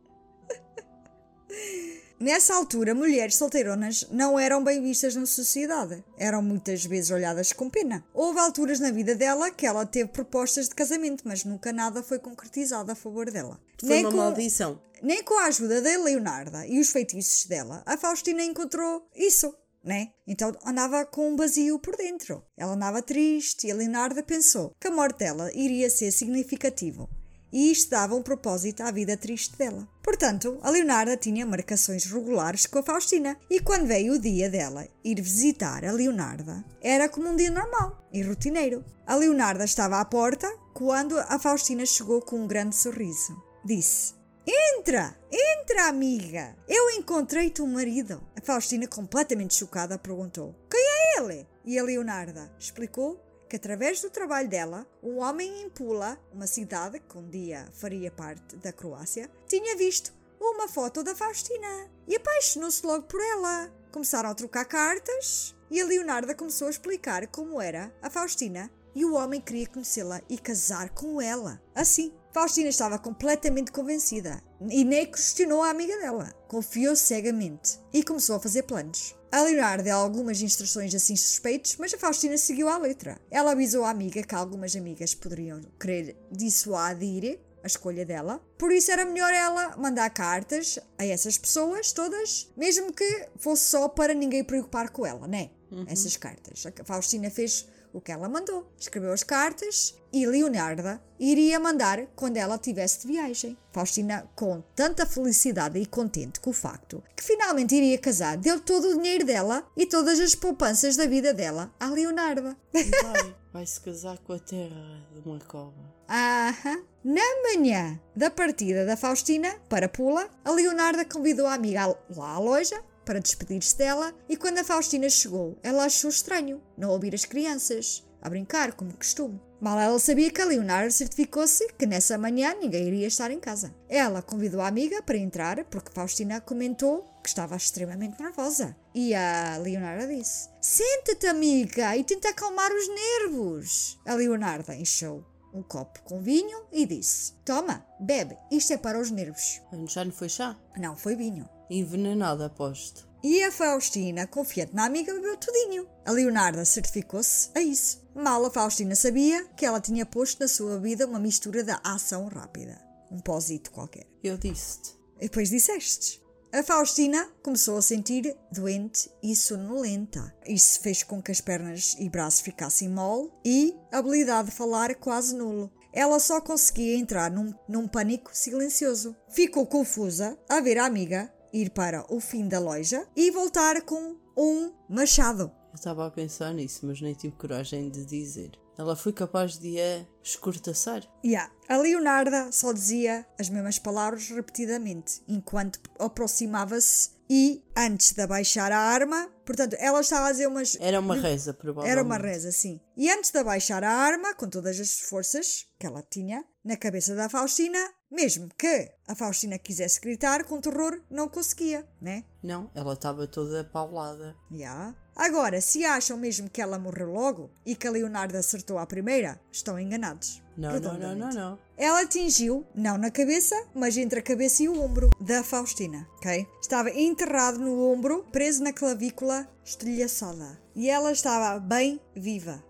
S2: Nessa altura, mulheres solteironas não eram bem vistas na sociedade. Eram muitas vezes olhadas com pena. Houve alturas na vida dela que ela teve propostas de casamento, mas nunca nada foi concretizado a favor dela.
S1: Foi uma maldição.
S2: Nem com a ajuda da Leonarda e os feitiços dela, a Faustina encontrou isso. Né? Então andava com um vazio por dentro. Ela andava triste e a Leonarda pensou que a morte dela iria ser significativo e isto dava um propósito à vida triste dela. Portanto, a Leonarda tinha marcações regulares com a Faustina e quando veio o dia dela ir visitar a Leonarda, era como um dia normal e rotineiro. A Leonarda estava à porta quando a Faustina chegou com um grande sorriso. Disse: Entra, entra, amiga. Eu encontrei teu marido. A Faustina, completamente chocada, perguntou: Quem é ele? E a Leonarda explicou que através do trabalho dela, um homem em Pula, uma cidade que um dia faria parte da Croácia, tinha visto uma foto da Faustina e apaixonou-se logo por ela. Começaram a trocar cartas e a Leonarda começou a explicar como era a Faustina e o homem queria conhecê-la e casar com ela. Assim, Faustina estava completamente convencida e nem questionou a amiga dela. Confiou cegamente e começou a fazer planos. A Leonardo deu algumas instruções assim suspeitas, mas a Faustina seguiu à letra. Ela avisou a amiga que algumas amigas poderiam querer dissuadir a escolha dela. Por isso era melhor ela mandar cartas a essas pessoas todas, mesmo que fosse só para ninguém preocupar com ela, né? Uhum. Essas cartas. A Faustina fez o que ela mandou. Escreveu as cartas e Leonarda iria mandar quando ela tivesse de viagem. Faustina, com tanta felicidade e contente com o facto que finalmente iria casar, deu todo o dinheiro dela e todas as poupanças da vida dela à Leonarda.
S1: Vai, vai se casar com a terra de uma cova.
S2: Aham. Na manhã da partida da Faustina para Pula, a Leonarda convidou a amiga lá à loja para despedir-se dela e quando a Faustina chegou, ela achou estranho não ouvir as crianças, a brincar como costume. Mal ela sabia que a Leonardo certificou-se que nessa manhã ninguém iria estar em casa. Ela convidou a amiga para entrar porque Faustina comentou que estava extremamente nervosa. E a Leonardo disse: Senta-te, amiga, e tenta acalmar os nervos. A Leonardo encheu um copo com vinho e disse: Toma, bebe, isto é para os nervos.
S1: Já não foi chá?
S2: Não, foi vinho.
S1: Envenenado, aposto.
S2: E a Faustina, confiante na amiga, bebeu tudinho. A Leonarda certificou-se a isso. Mal a Faustina sabia que ela tinha posto na sua vida uma mistura da ação rápida. Um pósito qualquer.
S1: Eu disse-te.
S2: E depois disseste. A Faustina começou a sentir doente e sonolenta. Isso fez com que as pernas e braços ficassem mole e a habilidade de falar quase nulo. Ela só conseguia entrar num, num pânico silencioso. Ficou confusa a ver a amiga ir para o fim da loja e voltar com um machado.
S1: Eu estava a pensar nisso, mas nem tive coragem de dizer. Ela foi capaz de a escortaçar.
S2: Yeah. A Leonarda só dizia as mesmas palavras repetidamente, enquanto aproximava-se e antes de abaixar a arma, portanto, ela estava a dizer umas.
S1: Era uma reza, provavelmente.
S2: Era uma reza, sim. E antes de abaixar a arma, com todas as forças que ela tinha na cabeça da Faustina, mesmo que a Faustina quisesse gritar com terror, não conseguia, né?
S1: Não, ela estava toda paulada.
S2: Já. Yeah. Agora, se acham mesmo que ela morreu logo e que a Leonardo acertou à primeira, estão enganados.
S1: Não, não, não, não, não.
S2: Ela atingiu, não na cabeça, mas entre a cabeça e o ombro da Faustina, ok? Estava enterrado no ombro, preso na clavícula, estilhaçada. E ela estava bem viva.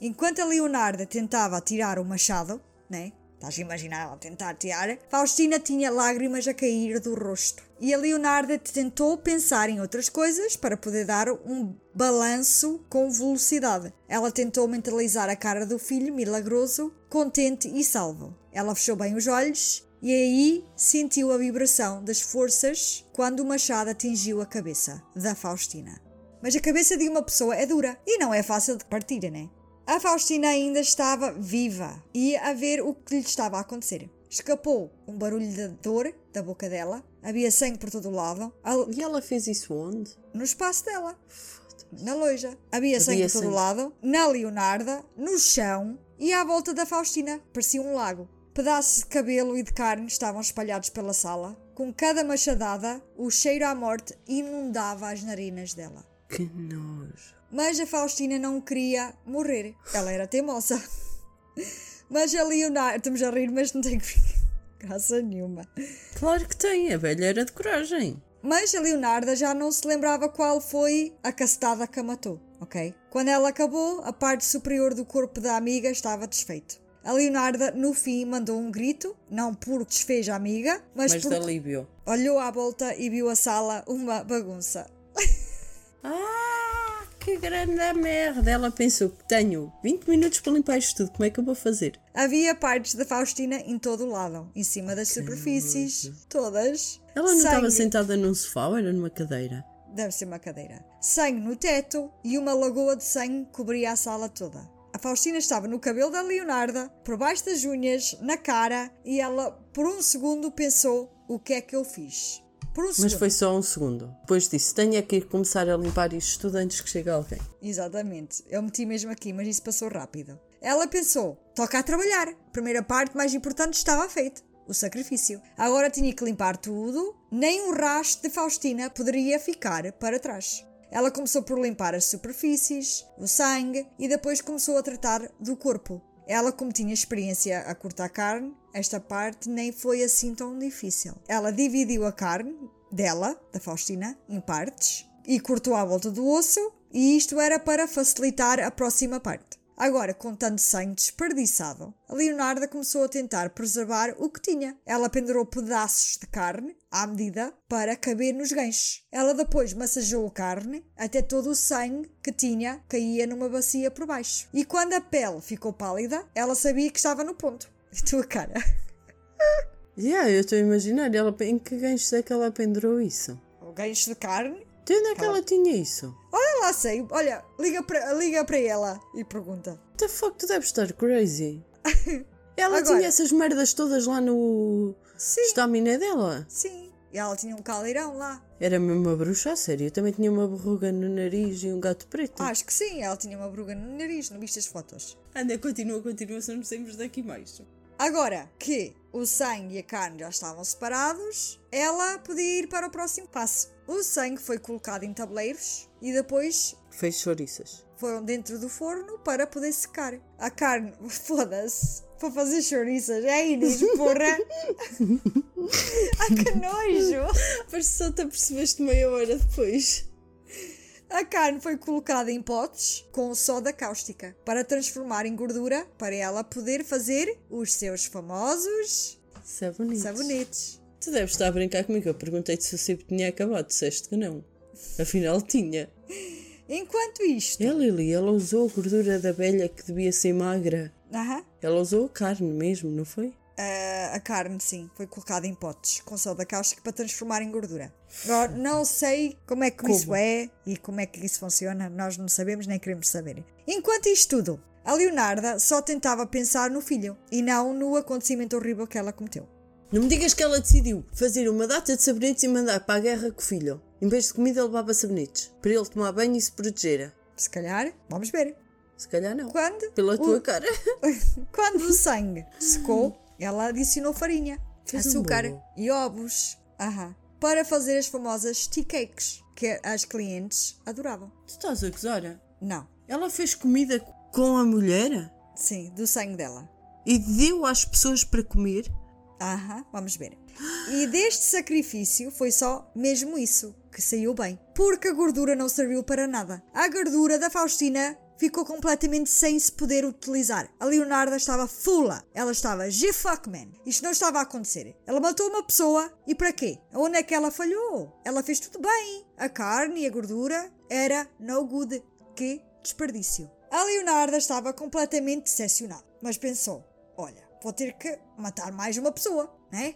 S2: Enquanto a Leonardo tentava tirar o machado, né? Estás a imaginar ela tentar tirar? Faustina tinha lágrimas a cair do rosto. E a Leonarda tentou pensar em outras coisas para poder dar um balanço com velocidade. Ela tentou mentalizar a cara do filho milagroso, contente e salvo. Ela fechou bem os olhos e aí sentiu a vibração das forças quando o machado atingiu a cabeça da Faustina. Mas a cabeça de uma pessoa é dura e não é fácil de partir, né? A Faustina ainda estava viva e a ver o que lhe estava a acontecer. Escapou um barulho de dor da boca dela, havia sangue por todo o lado.
S1: E ela fez isso onde?
S2: No espaço dela. Na loja. Havia, havia sangue por todo o lado, na Leonarda, no chão e à volta da Faustina. Parecia um lago. Pedaços de cabelo e de carne estavam espalhados pela sala. Com cada machadada, o cheiro à morte inundava as narinas dela.
S1: Que nojo.
S2: Mas a Faustina não queria morrer. Ela era teimosa. [LAUGHS] Mas a Leonardo. Estamos a rir, mas não tem que. Graça nenhuma.
S1: Claro que tem, a velha era de coragem.
S2: Mas a Leonarda já não se lembrava qual foi a castada que a matou, ok? Quando ela acabou, a parte superior do corpo da amiga estava desfeito. A Leonarda, no fim, mandou um grito, não por desfez a amiga, mas,
S1: Mas
S2: por...
S1: de alívio.
S2: olhou à volta e viu a sala uma bagunça. [LAUGHS]
S1: Ah, que grande merda. Ela pensou que tenho 20 minutos para limpar isto tudo. Como é que eu vou fazer?
S2: Havia partes da Faustina em todo o lado, em cima das superfícies, todas.
S1: Ela não estava sentada num sofá ou era numa cadeira?
S2: Deve ser uma cadeira. Sangue no teto e uma lagoa de sangue cobria a sala toda. A Faustina estava no cabelo da Leonarda, por baixo das unhas, na cara, e ela, por um segundo, pensou: o que é que eu fiz? Por um
S1: Mas foi só um segundo. Depois disse: tenho é que ir começar a limpar isto tudo antes que chegue alguém.
S2: Exatamente. Eu meti mesmo aqui, mas isso passou rápido. Ela pensou: toca a trabalhar. A primeira parte mais importante estava feita. O sacrifício. Agora tinha que limpar tudo, nem um rastro de Faustina poderia ficar para trás. Ela começou por limpar as superfícies, o sangue e depois começou a tratar do corpo. Ela, como tinha experiência a cortar carne, esta parte nem foi assim tão difícil. Ela dividiu a carne dela, da Faustina, em partes e cortou à volta do osso, e isto era para facilitar a próxima parte. Agora, com tanto sangue desperdiçado, a Leonarda começou a tentar preservar o que tinha. Ela pendurou pedaços de carne, à medida, para caber nos ganchos. Ela depois massageou a carne até todo o sangue que tinha caía numa bacia por baixo. E quando a pele ficou pálida, ela sabia que estava no ponto. [LAUGHS] E tua cara? [LAUGHS]
S1: Yeah, eu estou a imaginar. Ela, em que ganchos é que ela pendurou isso?
S2: O gancho de carne?
S1: De onde é que ela tinha isso?
S2: Olha lá, sei. Olha, liga para liga para ela e pergunta.
S1: What the fuck, tu deves estar crazy. [LAUGHS] Ela
S2: Agora-
S1: tinha essas merdas todas lá no
S2: Sim,
S1: estaminé dela.
S2: sim. E ela tinha um caldeirão lá.
S1: Era mesmo uma bruxa, a sério. Eu também tinha uma verruga no nariz e um gato preto.
S2: Acho que sim, ela tinha uma bruga no nariz, não viste as fotos?
S1: Anda, continua, continua, se não saímos daqui mais.
S2: Agora que o sangue e a carne já estavam separados, ela podia ir para o próximo passo. O sangue foi colocado em tabuleiros e depois
S1: Fez chouriças.
S2: foram dentro do forno para poder secar. A carne, [LAUGHS] foda-se, para fazer chouriças. É Inês, porra! Ai [LAUGHS] que nojo!
S1: Parece que só te apercebeste meia hora depois.
S2: A carne foi colocada em potes com soda cáustica para transformar em gordura para ela poder fazer os seus famosos
S1: Sabonetes.
S2: sabonetes.
S1: Tu deves estar a brincar comigo. Eu perguntei-te se o cibo tinha acabado. Disseste que não. Afinal, tinha.
S2: Enquanto isto,
S1: É, Lili, ela usou a gordura da velha que devia ser magra.
S2: Aham.
S1: Ela usou a carne mesmo, não foi?
S2: a, a carne, sim, foi colocada em potes com soda cáustica para transformar em gordura. Agora, não sei como é que
S1: Como?
S2: isso é e como é que isso funciona, nós não sabemos nem queremos saber. Enquanto isto tudo, a Leonarda só tentava pensar no filho e não no acontecimento horrível que ela cometeu.
S1: Não me digas que ela decidiu fazer uma data de sabonetes e mandar para a guerra com o filho. Em vez de comida, levava sabonetes. Para ele tomar banho e se proteger.
S2: Se calhar, vamos ver.
S1: Se calhar não.
S2: Quando,
S1: Pela
S2: o-
S1: tua cara. [LAUGHS]
S2: quando o sangue secou, ela adicionou farinha,
S1: Fez um
S2: açúcar
S1: bolo.
S2: e ovos Aham. para fazer as famosas tea cakes que as clientes adoravam.
S1: Tu estás a gozar?
S2: Não,
S1: Ela fez comida com a mulher
S2: sim, do sangue dela.
S1: e deu às pessoas para comer.
S2: Aham, vamos ver. E deste sacrifício foi só mesmo isso que saiu bem. Porque a gordura não serviu para nada. A gordura da Faustina ficou completamente sem se poder utilizar. A Leonarda estava fula. Ela estava G-fuck man. Isto não estava a acontecer. Ela matou uma pessoa e para quê? Onde é que ela falhou? Ela fez tudo bem. A carne e a gordura era no good. Que desperdício. A Leonarda estava completamente decepcionada. Mas pensou, olha, vou ter que matar mais uma pessoa, né?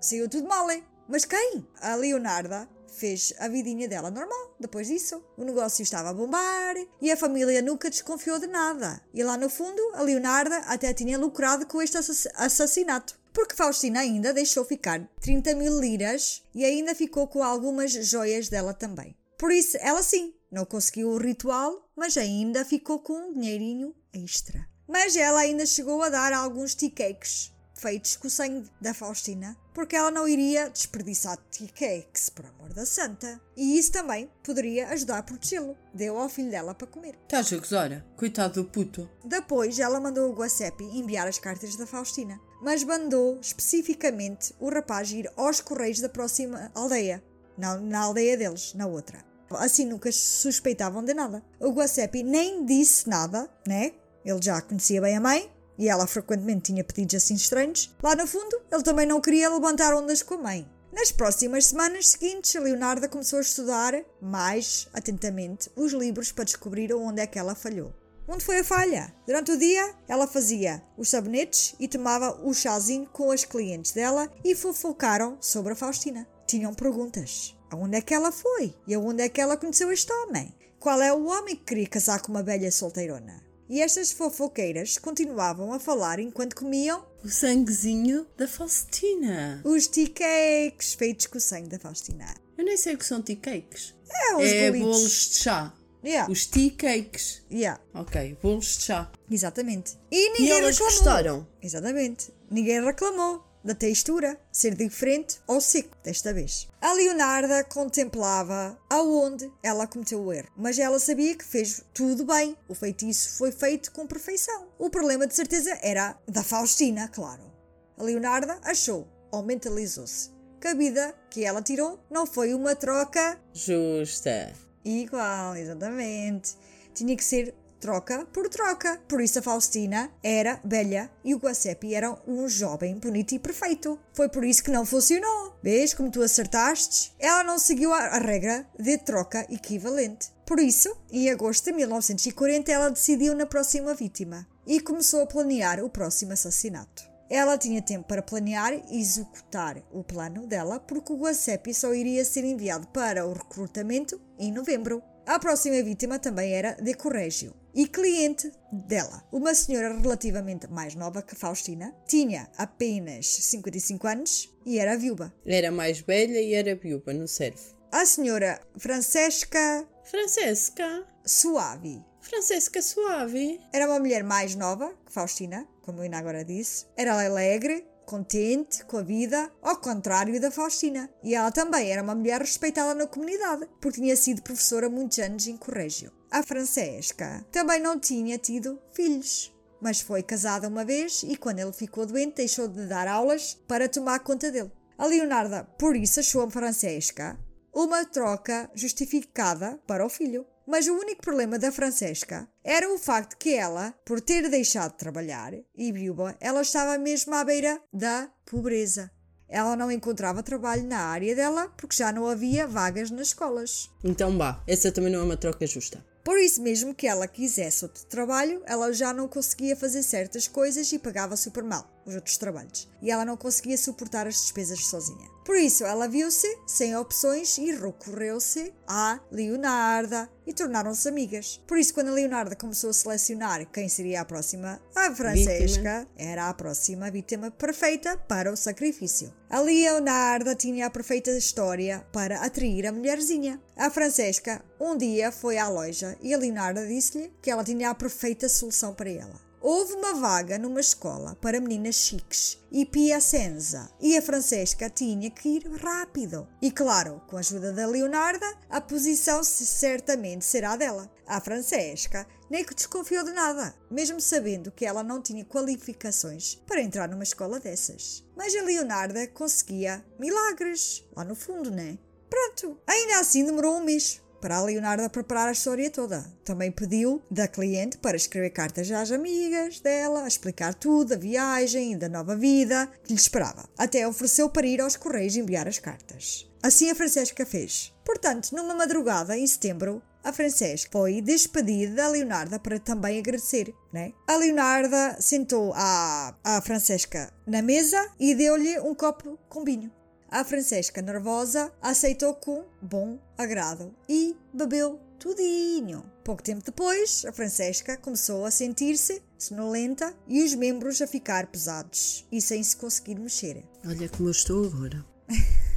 S2: Saiu tudo mal, hein? Mas quem? A Leonarda fez a vidinha dela normal depois disso. O negócio estava a bombar e a família nunca desconfiou de nada. E lá no fundo, a Leonarda até tinha lucrado com este assass- assassinato. Porque Faustina ainda deixou ficar 30 mil liras e ainda ficou com algumas joias dela também. Por isso, ela sim, não conseguiu o ritual, mas ainda ficou com um dinheirinho extra. Mas ela ainda chegou a dar alguns tea cakes feitos com o sangue da Faustina, porque ela não iria desperdiçar tea cakes, por amor da santa. E isso também poderia ajudar a protegê-lo. Deu ao filho dela para comer.
S1: Estás a gozar? Coitado do puto.
S2: Depois, ela mandou o Guacepi enviar as cartas da Faustina. mas mandou especificamente o rapaz ir aos correios da próxima aldeia. Não na aldeia deles, na outra. Assim nunca suspeitavam de nada. O Guacepi nem disse nada, né? Ele já conhecia bem a mãe e ela frequentemente tinha pedidos assim estranhos. Lá no fundo, ele também não queria levantar ondas com a mãe. Nas próximas semanas seguintes, Leonardo começou a estudar mais atentamente os livros para descobrir onde é que ela falhou. Onde foi a falha? Durante o dia, ela fazia os sabonetes e tomava o chazinho com as clientes dela e fofocaram sobre a Faustina. Tinham perguntas. Aonde é que ela foi? E aonde é que ela conheceu este homem? Qual é o homem que queria casar com uma velha solteirona? E estas fofoqueiras continuavam a falar enquanto comiam
S1: o sanguezinho da Faustina.
S2: Os tea cakes feitos com o sangue da Faustina.
S1: Eu nem sei o que são tea cakes.
S2: É, os
S1: é
S2: bolitos.
S1: bolos de chá.
S2: Yeah.
S1: Os tea cakes.
S2: Yeah,
S1: Ok, bolos de chá.
S2: exatamente. E
S1: E
S2: ninguém
S1: elas
S2: reclamou.
S1: gostaram?
S2: Exatamente. Ninguém reclamou da textura ser diferente ou seco desta vez. A Leonarda contemplava aonde ela cometeu o erro, mas ela sabia que fez tudo bem. O feitiço foi feito com perfeição. O problema de certeza era da Faustina, claro. A Leonarda achou, ou mentalizou-se, que a vida que ela tirou não foi uma troca
S1: Justa.
S2: Igual, exatamente. Tinha que ser troca por troca. Por isso a Faustina era velha e o Guacepi era um jovem bonito e perfeito. Foi por isso que não funcionou. Vês como tu acertaste? Ela não seguiu a, regra de troca equivalente. Por isso, em agosto de 1940, ela decidiu na próxima vítima e começou a planear o próximo assassinato. Ela tinha tempo para planear e executar o plano dela, porque o Guacepi só iria ser enviado para o recrutamento em novembro. A próxima vítima também era de Corrégio e cliente dela, uma senhora relativamente mais nova que Faustina, tinha apenas 55 anos e era viúva.
S1: Era mais velha e era viúva, não serve.
S2: A senhora Francesca
S1: Francesca.
S2: Suavi
S1: Francesca Suave.
S2: Era uma mulher mais nova que Faustina, como ainda agora disse. Era alegre, contente com a vida, ao contrário da Faustina. E ela também era uma mulher respeitada na comunidade, porque tinha sido professora muitos anos em colégio. A Francesca também não tinha tido filhos, mas foi casada uma vez e quando ele ficou doente deixou de dar aulas para tomar conta dele. A Leonarda, por isso, achou a Francesca uma troca justificada para o filho. Mas o único problema da Francesca era o facto que ela, por ter deixado de trabalhar e viúva, ela estava mesmo à beira da pobreza. Ela não encontrava trabalho na área dela porque já não havia vagas nas escolas.
S1: Então vá, essa também não é uma troca justa.
S2: Por isso mesmo que ela quisesse outro trabalho, ela já não conseguia fazer certas coisas e pagava super mal os outros trabalhos. E ela não conseguia suportar as despesas sozinha. Por isso, ela viu-se sem opções e recorreu-se à Leonarda e tornaram-se amigas. Por isso, quando a Leonarda começou a selecionar quem seria a próxima, a Francesca era a próxima vítima perfeita para o sacrifício. A Leonarda tinha a perfeita história para atrair a mulherzinha. A Francesca um dia foi à loja e a Leonarda disse-lhe que ela tinha a perfeita solução para ela. Houve uma vaga numa escola para meninas chiques e piacenza e a Francesca tinha que ir rápido. E claro, com a ajuda da Leonarda, a posição certamente será dela. A Francesca nem que desconfiou de nada, mesmo sabendo que ela não tinha qualificações para entrar numa escola dessas. Mas a Leonarda conseguia milagres, lá no fundo, né? Pronto, ainda assim demorou um mês para a Leonarda preparar a história toda. Também pediu da cliente para escrever cartas às amigas dela, a explicar tudo, a viagem e da nova vida que lhe esperava. Até ofereceu para ir aos correios enviar as cartas. Assim a Francesca fez. Portanto, numa madrugada em setembro, a Francesca foi despedida da Leonarda para também agradecer, né? A Leonarda sentou a, a Francesca na mesa e deu-lhe um copo com vinho. A Francesca, nervosa, aceitou com bom agrado e bebeu tudinho. Pouco tempo depois, a Francesca começou a sentir-se sonolenta e os membros a ficar pesados e sem se conseguir mexer.
S1: Olha como eu estou agora. [LAUGHS]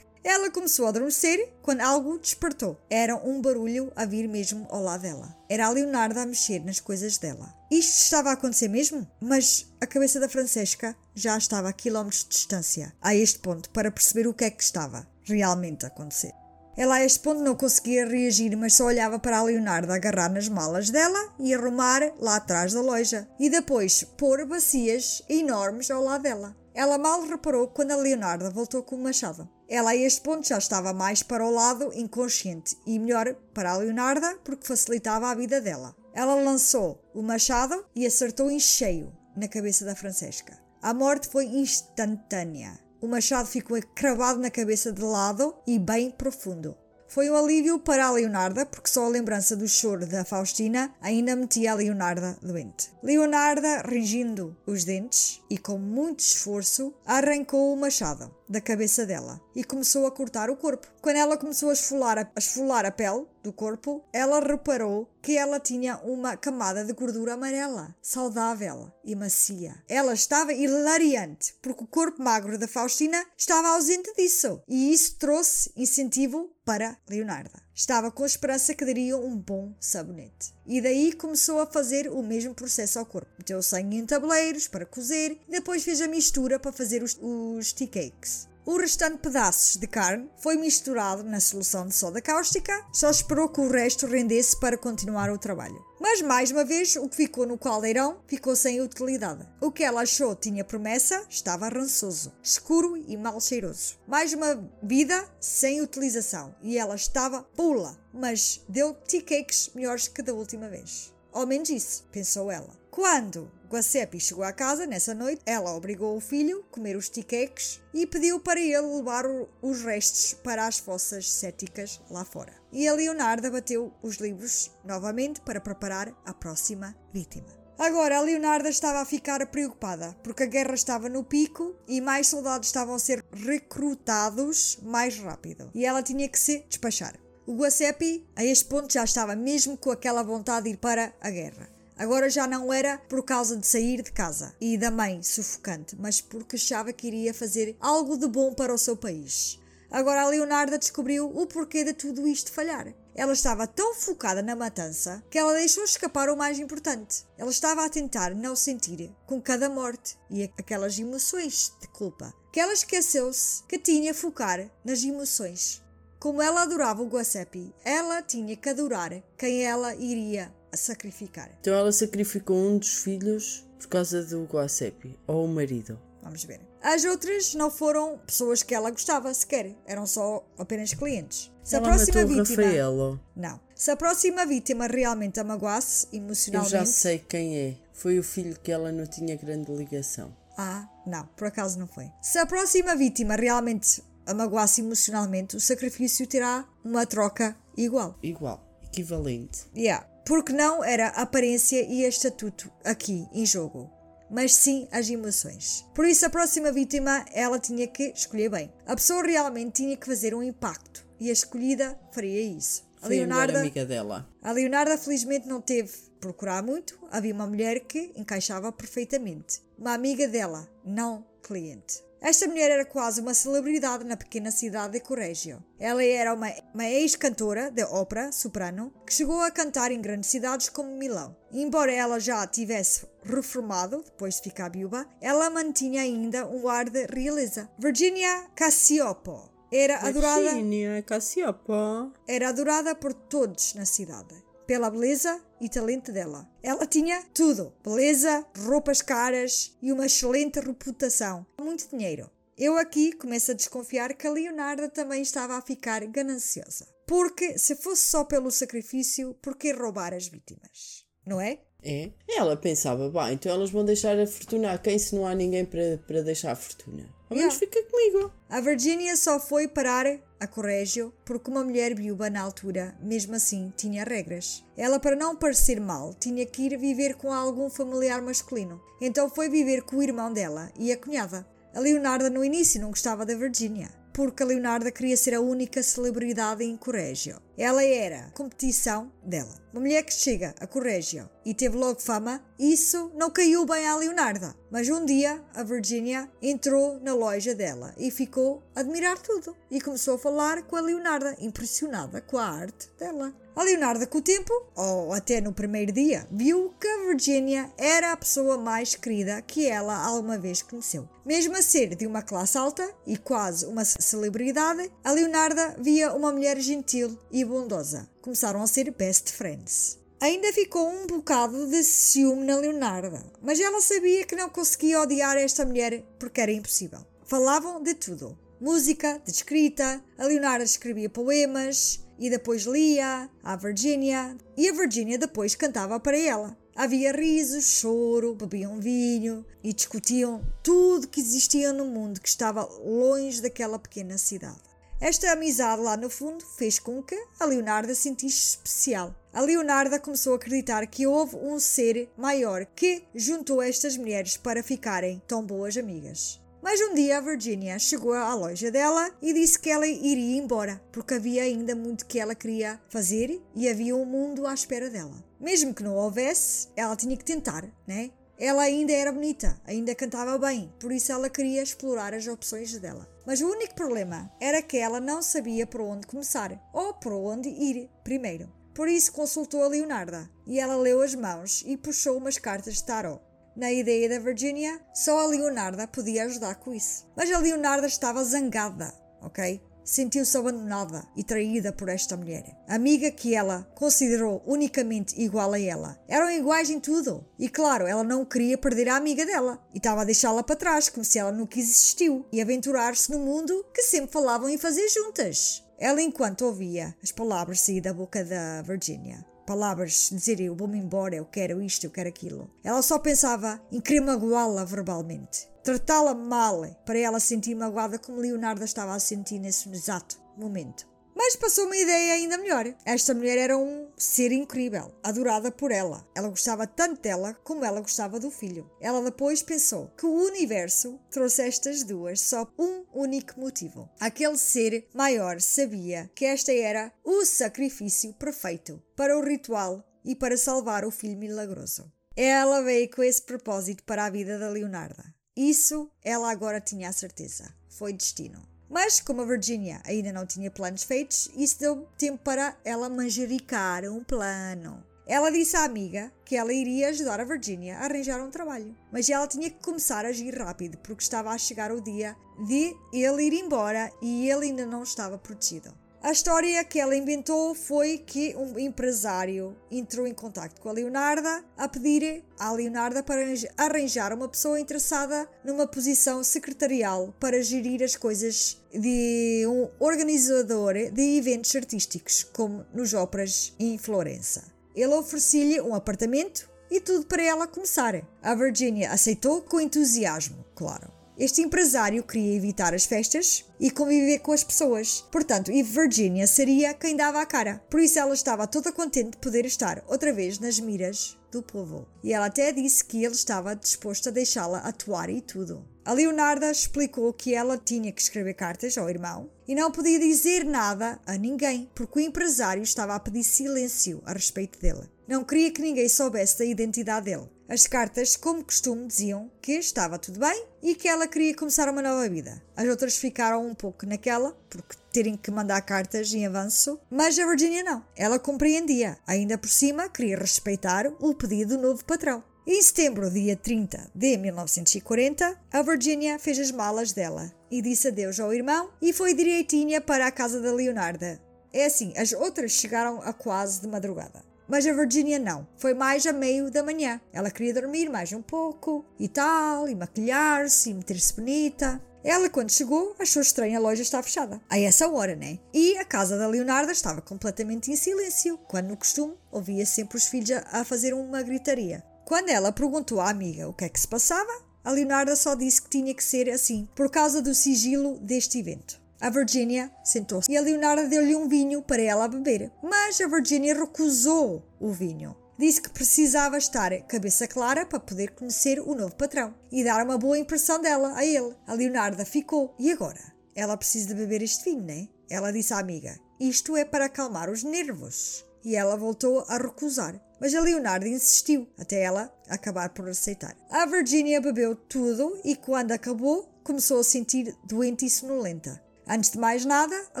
S2: Ela começou a adormecer quando algo despertou. Era um barulho a vir mesmo ao lado dela. Era a Leonarda a mexer nas coisas dela. Isto estava a acontecer mesmo? Mas a cabeça da Francesca já estava a quilómetros de distância a este ponto para perceber o que é que estava realmente a acontecer. Ela a este ponto não conseguia reagir, mas só olhava para a Leonardo agarrar nas malas dela e arrumar lá atrás da loja. E depois pôr bacias enormes ao lado dela. Ela mal reparou quando a Leonardo voltou com o machado. Ela a este ponto já estava mais para o lado inconsciente e melhor para a Leonarda porque facilitava a vida dela. Ela lançou o machado e acertou em cheio na cabeça da Francesca. A morte foi instantânea. O machado ficou cravado na cabeça de lado e bem profundo. Foi um alívio para a Leonarda, porque só a lembrança do choro da Faustina ainda metia a Leonarda doente. Leonarda, rangindo os dentes e com muito esforço, arrancou o machado da cabeça dela e começou a cortar o corpo. Quando ela começou a esfolar a, a esfolar a pele do corpo, ela reparou que ela tinha uma camada de gordura amarela, saudável e macia. Ela estava hilariante, porque o corpo magro da Faustina estava ausente disso, e isso trouxe incentivo para Leonarda. Estava com esperança que daria um bom sabonete. E daí começou a fazer o mesmo processo ao corpo. Meteu o sangue em tabuleiros para cozer e depois fez a mistura para fazer os, os tea cakes. O restante pedaços de carne foi misturado na solução de soda cáustica, só esperou que o resto rendesse para continuar o trabalho. Mas mais uma vez, o que ficou no caldeirão ficou sem utilidade. O que ela achou tinha promessa estava rançoso, escuro e mal cheiroso. Mais uma vida sem utilização e ela estava pula, mas deu tea cakes melhores que da última vez. Ao menos isso, pensou ela. Quando Guacepi chegou à casa nessa noite, ela obrigou o filho a comer os tiqueques e pediu para ele levar os restos para as fossas céticas lá fora. E a Leonarda bateu os livros novamente para preparar a próxima vítima. Agora, a Leonarda estava a ficar preocupada, porque a guerra estava no pico e mais soldados estavam a ser recrutados mais rápido. E ela tinha que se despachar. O Guacepi, a este ponto, já estava mesmo com aquela vontade de ir para a guerra. Agora já não era por causa de sair de casa e da mãe sufocante, mas porque achava que iria fazer algo de bom para o seu país. Agora a Leonarda descobriu o porquê de tudo isto falhar. Ela estava tão focada na matança que ela deixou escapar o mais importante. Ela estava a tentar não sentir com cada morte e aquelas emoções de culpa que ela esqueceu-se que tinha focar nas emoções. Como ela adorava o Guacepi, ela tinha que adorar quem ela iria a sacrificar.
S1: Então ela sacrificou um dos filhos por causa do Guacepi, ou o marido.
S2: Vamos ver. As outras não foram pessoas que ela gostava sequer, eram só apenas clientes.
S1: Se ela a próxima vítima. Rafaelo.
S2: Não. Se a próxima vítima realmente a magoasse emocionalmente.
S1: Eu já sei quem é. Foi o filho que ela não tinha grande ligação.
S2: Ah, não, por acaso não foi. Se a próxima vítima realmente a magoasse emocionalmente, o sacrifício terá uma troca igual.
S1: Igual, equivalente.
S2: Yeah. Porque não era a aparência e estatuto aqui em jogo, mas sim as emoções. Por isso, a próxima vítima ela tinha que escolher bem. A pessoa realmente tinha que fazer um impacto e a escolhida faria isso.
S1: A Leonarda, a amiga dela.
S2: A Leonarda felizmente não teve procurar muito, havia uma mulher que encaixava perfeitamente. Uma amiga dela, não cliente. Esta mulher era quase uma celebridade na pequena cidade de Correggio. Ela era uma, uma ex-cantora de ópera soprano que chegou a cantar em grandes cidades como Milão. Embora ela já tivesse reformado depois de ficar viúva, ela mantinha ainda um ar de realeza. Virginia Cassiopo era adorada.
S1: Virginia Cassiopo
S2: era adorada por todos na cidade pela beleza e talento dela. Ela tinha tudo: beleza, roupas caras e uma excelente reputação. Muito dinheiro. Eu aqui começo a desconfiar que a Leonarda também estava a ficar gananciosa. Porque se fosse só pelo sacrifício, por que roubar as vítimas? Não é?
S1: É. Ela pensava, bem, então elas vão deixar a fortuna a quem se não há ninguém para, para deixar a fortuna? Ao menos yeah. fica comigo.
S2: A Virginia só foi parar a Corrégio porque uma mulher viúva na altura, mesmo assim, tinha regras. Ela, para não parecer mal, tinha que ir viver com algum familiar masculino. Então foi viver com o irmão dela e a cunhada. A Leonarda no início não gostava da Virginia porque a Leonarda queria ser a única celebridade em Corrégio. Ela era competição dela. Uma mulher que chega a Corrégio e teve logo fama, isso não caiu bem à Leonarda. Mas um dia a Virginia entrou na loja dela e ficou a admirar tudo. E começou a falar com a Leonarda, impressionada com a arte dela. A Leonardo, com o tempo, ou até no primeiro dia, viu que a Virginia era a pessoa mais querida que ela alguma vez conheceu. Mesmo a ser de uma classe alta e quase uma celebridade, a Leonardo via uma mulher gentil e bondosa. Começaram a ser best friends. Ainda ficou um bocado de ciúme na Leonardo, mas ela sabia que não conseguia odiar esta mulher porque era impossível. Falavam de tudo: música, de escrita, a Leonardo escrevia poemas, e depois lia à Virginia e a Virginia depois cantava para ela. Havia risos, choro, bebiam vinho e discutiam tudo que existia no mundo que estava longe daquela pequena cidade. Esta amizade lá no fundo fez com que a Leonarda sentisse especial. A Leonarda começou a acreditar que houve um ser maior que juntou estas mulheres para ficarem tão boas amigas. Mas um dia a Virginia chegou à loja dela e disse que ela iria embora, porque havia ainda muito que ela queria fazer e havia um mundo à espera dela. Mesmo que não houvesse, ela tinha que tentar, né? Ela ainda era bonita, ainda cantava bem, por isso ela queria explorar as opções dela. Mas o único problema era que ela não sabia por onde começar ou por onde ir primeiro. Por isso consultou a Leonarda e ela leu as mãos e puxou umas cartas de tarot. Na ideia da Virginia, só a Leonarda podia ajudar com isso. Mas a Leonarda estava zangada, ok? Sentiu-se abandonada e traída por esta mulher. Amiga que ela considerou unicamente igual a ela. Eram iguais em tudo. E claro, ela não queria perder a amiga dela. E estava a deixá-la para trás, como se ela nunca existiu. E aventurar-se no mundo que sempre falavam em fazer juntas. Ela, enquanto ouvia as palavras sair da boca da Virginia, palavras, dizer eu vou-me embora, eu quero isto, eu quero aquilo. Ela só pensava em querer magoá-la verbalmente, tratá-la mal, para ela sentir magoada como Leonardo estava a sentir nesse exato momento. Mas passou uma ideia ainda melhor. Esta mulher era um ser incrível, adorada por ela. Ela gostava tanto dela como ela gostava do filho. Ela depois pensou que o universo trouxe estas duas só um único motivo. Aquele ser maior sabia que esta era o sacrifício perfeito para o ritual e para salvar o filho milagroso. Ela veio com esse propósito para a vida da Leonarda. Isso ela agora tinha a certeza. Foi destino. Mas, como a Virginia ainda não tinha planos feitos, isso deu tempo para ela manjericar um plano. Ela disse à amiga que ela iria ajudar a Virginia a arranjar um trabalho, mas ela tinha que começar a agir rápido porque estava a chegar o dia de ele ir embora e ele ainda não estava protegido. A história que ela inventou foi que um empresário entrou em contato com a Leonarda a pedir à Leonarda para arranjar uma pessoa interessada numa posição secretarial para gerir as coisas de um organizador de eventos artísticos, como nos óperas em Florença. Ele oferecia-lhe um apartamento e tudo para ela começar. A Virginia aceitou com entusiasmo, claro. Este empresário queria evitar as festas e conviver com as pessoas. Portanto, e Virginia seria quem dava a cara. Por isso ela estava toda contente de poder estar outra vez nas miras do povo. E ela até disse que ele estava disposto a deixá-la atuar e tudo. A Leonarda explicou que ela tinha que escrever cartas ao irmão e não podia dizer nada a ninguém, porque o empresário estava a pedir silêncio a respeito dele. Não queria que ninguém soubesse da identidade dele. As cartas, como costume, diziam que estava tudo bem e que ela queria começar uma nova vida. As outras ficaram um pouco naquela, porque terem que mandar cartas em avanço, mas a Virginia não. Ela compreendia. Ainda por cima, queria respeitar o pedido do novo patrão. Em setembro, dia 30 de 1940, a Virginia fez as malas dela e disse adeus ao irmão e foi direitinha para a casa da Leonarda. É assim, as outras chegaram a quase de madrugada. Mas a Virginia não. Foi mais a meio da manhã. Ela queria dormir mais um pouco e tal, e maquilhar-se e meter-se bonita. Ela, quando chegou, achou estranha a loja estar fechada. A essa hora, né? E a casa da Leonarda estava completamente em silêncio, quando no costume ouvia sempre os filhos a fazer uma gritaria. Quando ela perguntou à amiga o que é que se passava, a Leonarda só disse que tinha que ser assim, por causa do sigilo deste evento. A Virginia sentou-se e a Leonardo deu-lhe um vinho para ela beber. Mas a Virginia recusou o vinho. Disse que precisava estar cabeça clara para poder conhecer o novo patrão e dar uma boa impressão dela a ele. A Leonarda ficou. E agora? Ela precisa de beber este vinho, né? Ela disse à amiga: Isto é para acalmar os nervos. E ela voltou a recusar. Mas a Leonardo insistiu, até ela acabar por aceitar. A Virginia bebeu tudo e, quando acabou, começou a sentir doente e sonolenta. Antes de mais nada, a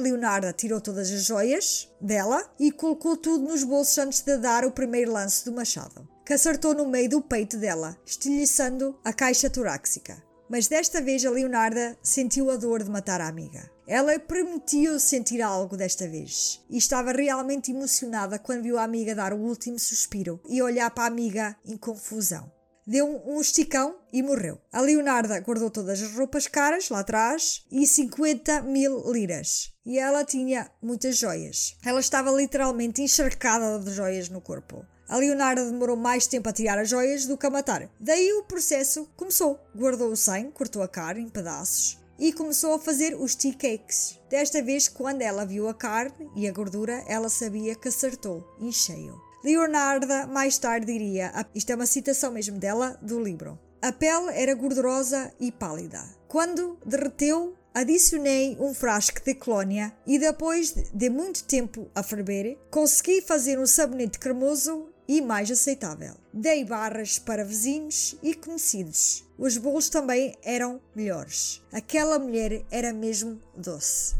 S2: Leonarda tirou todas as joias dela e colocou tudo nos bolsos antes de dar o primeiro lance do machado, que acertou no meio do peito dela, estilhaçando a caixa torácica. Mas desta vez a Leonarda sentiu a dor de matar a amiga. Ela permitiu sentir algo desta vez e estava realmente emocionada quando viu a amiga dar o último suspiro e olhar para a amiga em confusão deu um esticão e morreu. A Leonarda guardou todas as roupas caras lá atrás e 50 mil liras. E ela tinha muitas joias. Ela estava literalmente encharcada de joias no corpo. A Leonarda demorou mais tempo a tirar as joias do que a matar. Daí o processo começou. Guardou o sangue, cortou a carne em pedaços e começou a fazer os tea cakes. Desta vez, quando ela viu a carne e a gordura, ela sabia que acertou em cheio. Leonarda mais tarde diria, isto é uma citação mesmo dela do livro. A pele era gordurosa e pálida. Quando derreteu, adicionei um frasco de colónia e depois de muito tempo a ferver, consegui fazer um sabonete cremoso e mais aceitável. Dei barras para vizinhos e conhecidos. Os bolos também eram melhores. Aquela mulher era mesmo doce.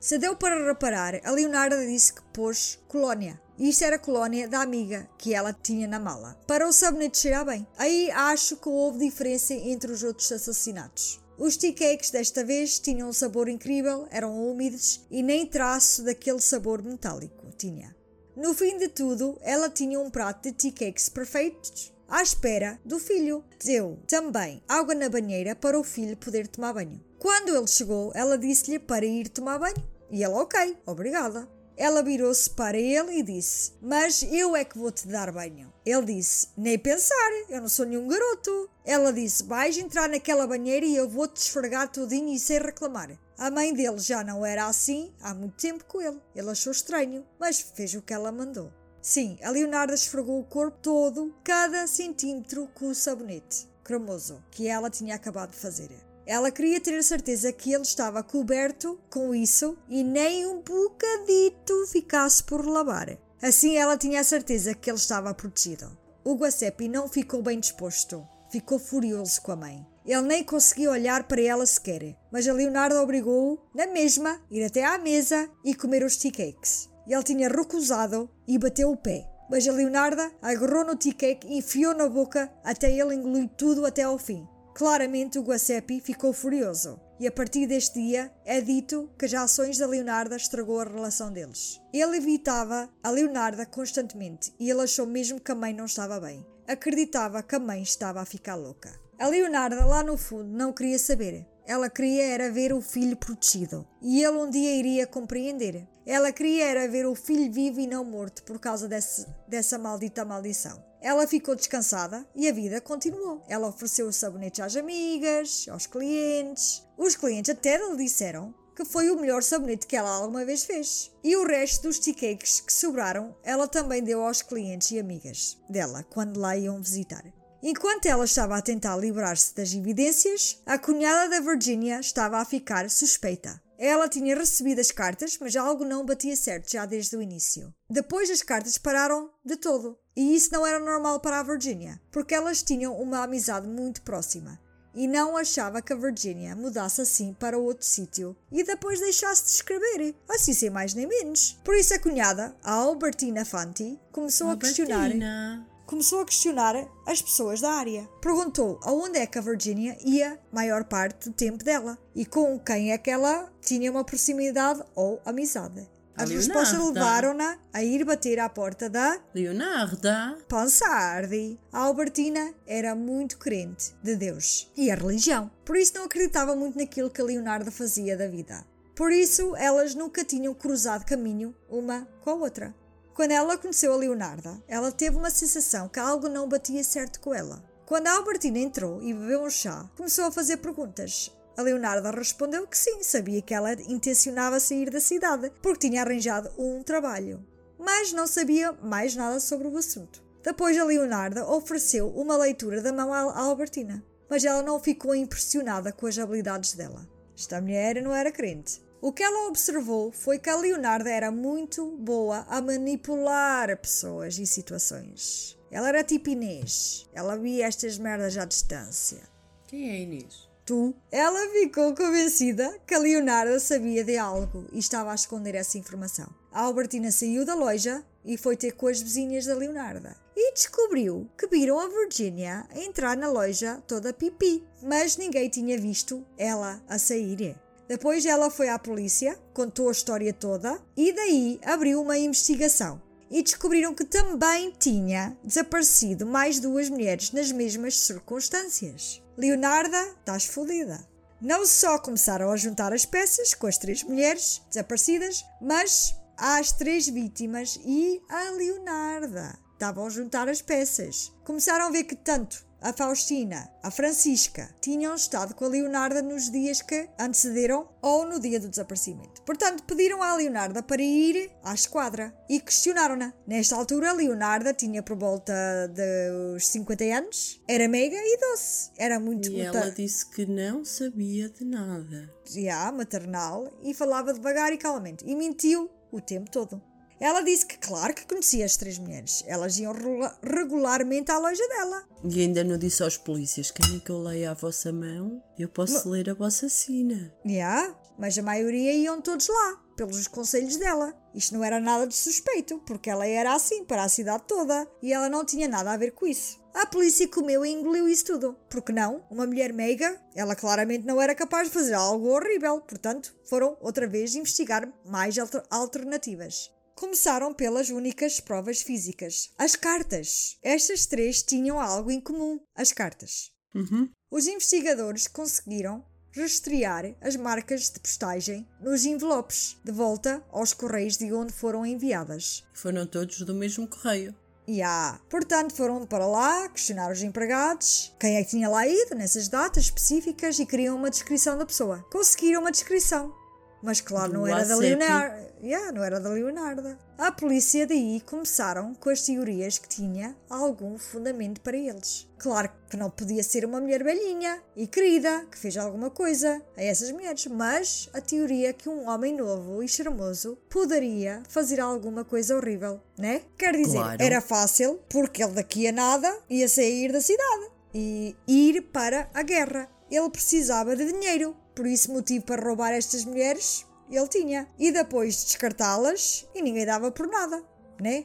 S2: Se deu para reparar, a Leonarda disse que pôs colónia e isto era a colónia da amiga que ela tinha na mala. Para o sabonete cheirar bem. Aí acho que houve diferença entre os outros assassinatos. Os tea cakes desta vez tinham um sabor incrível, eram úmidos e nem traço daquele sabor metálico tinha. No fim de tudo, ela tinha um prato de tea cakes perfeitos à espera do filho. Deu também água na banheira para o filho poder tomar banho. Quando ele chegou, ela disse-lhe para ir tomar banho. E ela, ok, obrigada. Ela virou-se para ele e disse: Mas eu é que vou te dar banho. Ele disse: Nem pensar, eu não sou nenhum garoto. Ela disse: Vais entrar naquela banheira e eu vou-te esfregar tudinho e sem reclamar. A mãe dele já não era assim há muito tempo com ele. Ele achou estranho, mas fez o que ela mandou. Sim, a Leonardo esfregou o corpo todo, cada centímetro com o sabonete cremoso que ela tinha acabado de fazer. Ela queria ter a certeza que ele estava coberto com isso e nem um bocadito ficasse por lavar. Assim ela tinha a certeza que ele estava protegido. O Guacepi não ficou bem disposto. Ficou furioso com a mãe. Ele nem conseguia olhar para ela sequer, mas a Leonardo obrigou-o, na mesma, ir até à mesa e comer os tea cakes. Ele tinha recusado e bateu o pé. Mas a Leonarda agarrou no tea cake e enfiou na boca até ele engolir tudo até ao fim. Claramente o Guacepi ficou furioso, e a partir deste dia é dito que as ações da Leonarda estragou a relação deles. Ele evitava a Leonarda constantemente e ele achou mesmo que a mãe não estava bem. Acreditava que a mãe estava a ficar louca. A Leonarda, lá no fundo, não queria saber. Ela queria era ver o filho protegido. E ele um dia iria compreender. Ela queria era ver o filho vivo e não morto por causa desse, dessa maldita maldição. Ela ficou descansada e a vida continuou. Ela ofereceu os sabonetes às amigas, aos clientes. Os clientes até lhe disseram que foi o melhor sabonete que ela alguma vez fez. E o resto dos tea cakes que sobraram, ela também deu aos clientes e amigas dela quando lá iam visitar. Enquanto ela estava a tentar livrar-se das evidências, a cunhada da Virginia estava a ficar suspeita. Ela tinha recebido as cartas, mas algo não batia certo já desde o início. Depois as cartas pararam de todo. E isso não era normal para a Virginia, porque elas tinham uma amizade muito próxima. E não achava que a Virginia mudasse assim para outro sítio e depois deixasse de escrever, assim sem mais nem menos. Por isso a cunhada, a Albertina Fanti, começou Albertina. a questionar começou a questionar as pessoas da área. Perguntou aonde é que a Virginia ia maior parte do tempo dela e com quem é que ela tinha uma proximidade ou amizade. As respostas levaram-na a ir bater à porta da
S1: Leonarda
S2: Pansardi. A Albertina era muito crente de Deus e a religião, por isso não acreditava muito naquilo que a Leonarda fazia da vida. Por isso, elas nunca tinham cruzado caminho uma com a outra. Quando ela conheceu a Leonarda, ela teve uma sensação que algo não batia certo com ela. Quando a Albertina entrou e bebeu um chá, começou a fazer perguntas. A Leonarda respondeu que sim, sabia que ela intencionava sair da cidade, porque tinha arranjado um trabalho. Mas não sabia mais nada sobre o assunto. Depois a Leonarda ofereceu uma leitura da mão à Albertina, mas ela não ficou impressionada com as habilidades dela. Esta mulher não era crente. O que ela observou foi que a Leonarda era muito boa a manipular pessoas e situações. Ela era tipo Inês. Ela via estas merdas à distância.
S1: Quem é Inês?
S2: Tu? Ela ficou convencida que a Leonarda sabia de algo e estava a esconder essa informação. A Albertina saiu da loja e foi ter com as vizinhas da Leonarda. E descobriu que viram a Virginia entrar na loja toda pipi, mas ninguém tinha visto ela a sair. Depois ela foi à polícia, contou a história toda e daí abriu uma investigação. E descobriram que também tinha desaparecido mais duas mulheres nas mesmas circunstâncias. Leonarda, estás fodida. Não só começaram a juntar as peças com as três mulheres desaparecidas, mas às três vítimas e a Leonarda. Estavam a juntar as peças. Começaram a ver que tanto a Faustina, a Francisca, tinham estado com a Leonarda nos dias que antecederam ou no dia do desaparecimento. Portanto, pediram à Leonarda para ir à esquadra e questionaram-na. Nesta altura, a Leonarda tinha por volta dos 50 anos, era meiga e doce. Era muito
S1: E ela disse que não sabia de nada.
S2: já, maternal e falava devagar e calmamente e mentiu o tempo todo. Ela disse que, claro, que conhecia as três mulheres. Elas iam regularmente à loja dela.
S1: E ainda não disse aos polícias: querem que eu leia a vossa mão? Eu posso ler a vossa sina.
S2: Já, mas a maioria iam todos lá, pelos conselhos dela. Isto não era nada de suspeito, porque ela era assim para a cidade toda e ela não tinha nada a ver com isso. A polícia comeu e engoliu isso tudo. Porque não? Uma mulher meiga, ela claramente não era capaz de fazer algo horrível. Portanto, foram outra vez investigar mais alter- alternativas. Começaram pelas únicas provas físicas. As cartas. Estas três tinham algo em comum. As cartas.
S1: Uhum.
S2: Os investigadores conseguiram rastrear as marcas de postagem nos envelopes de volta aos correios de onde foram enviadas.
S1: Foram todos do mesmo correio.
S2: E há, portanto, foram para lá questionar os empregados, quem é que tinha lá ido nessas datas específicas e queriam uma descrição da pessoa. Conseguiram uma descrição. Mas claro,
S1: Do
S2: não era da. Leonardo. Yeah, não era da Leonardo. A polícia daí começaram com as teorias que tinha algum fundamento para eles. Claro que não podia ser uma mulher velhinha e querida que fez alguma coisa a essas mulheres, mas a teoria que um homem novo e charmoso poderia fazer alguma coisa horrível, né? Quer dizer,
S1: Claro.
S2: era fácil porque ele daqui a nada ia sair da cidade e ir para a guerra. Ele precisava de dinheiro, por isso motivo para roubar estas mulheres ele tinha. E depois descartá-las e ninguém dava por nada, né?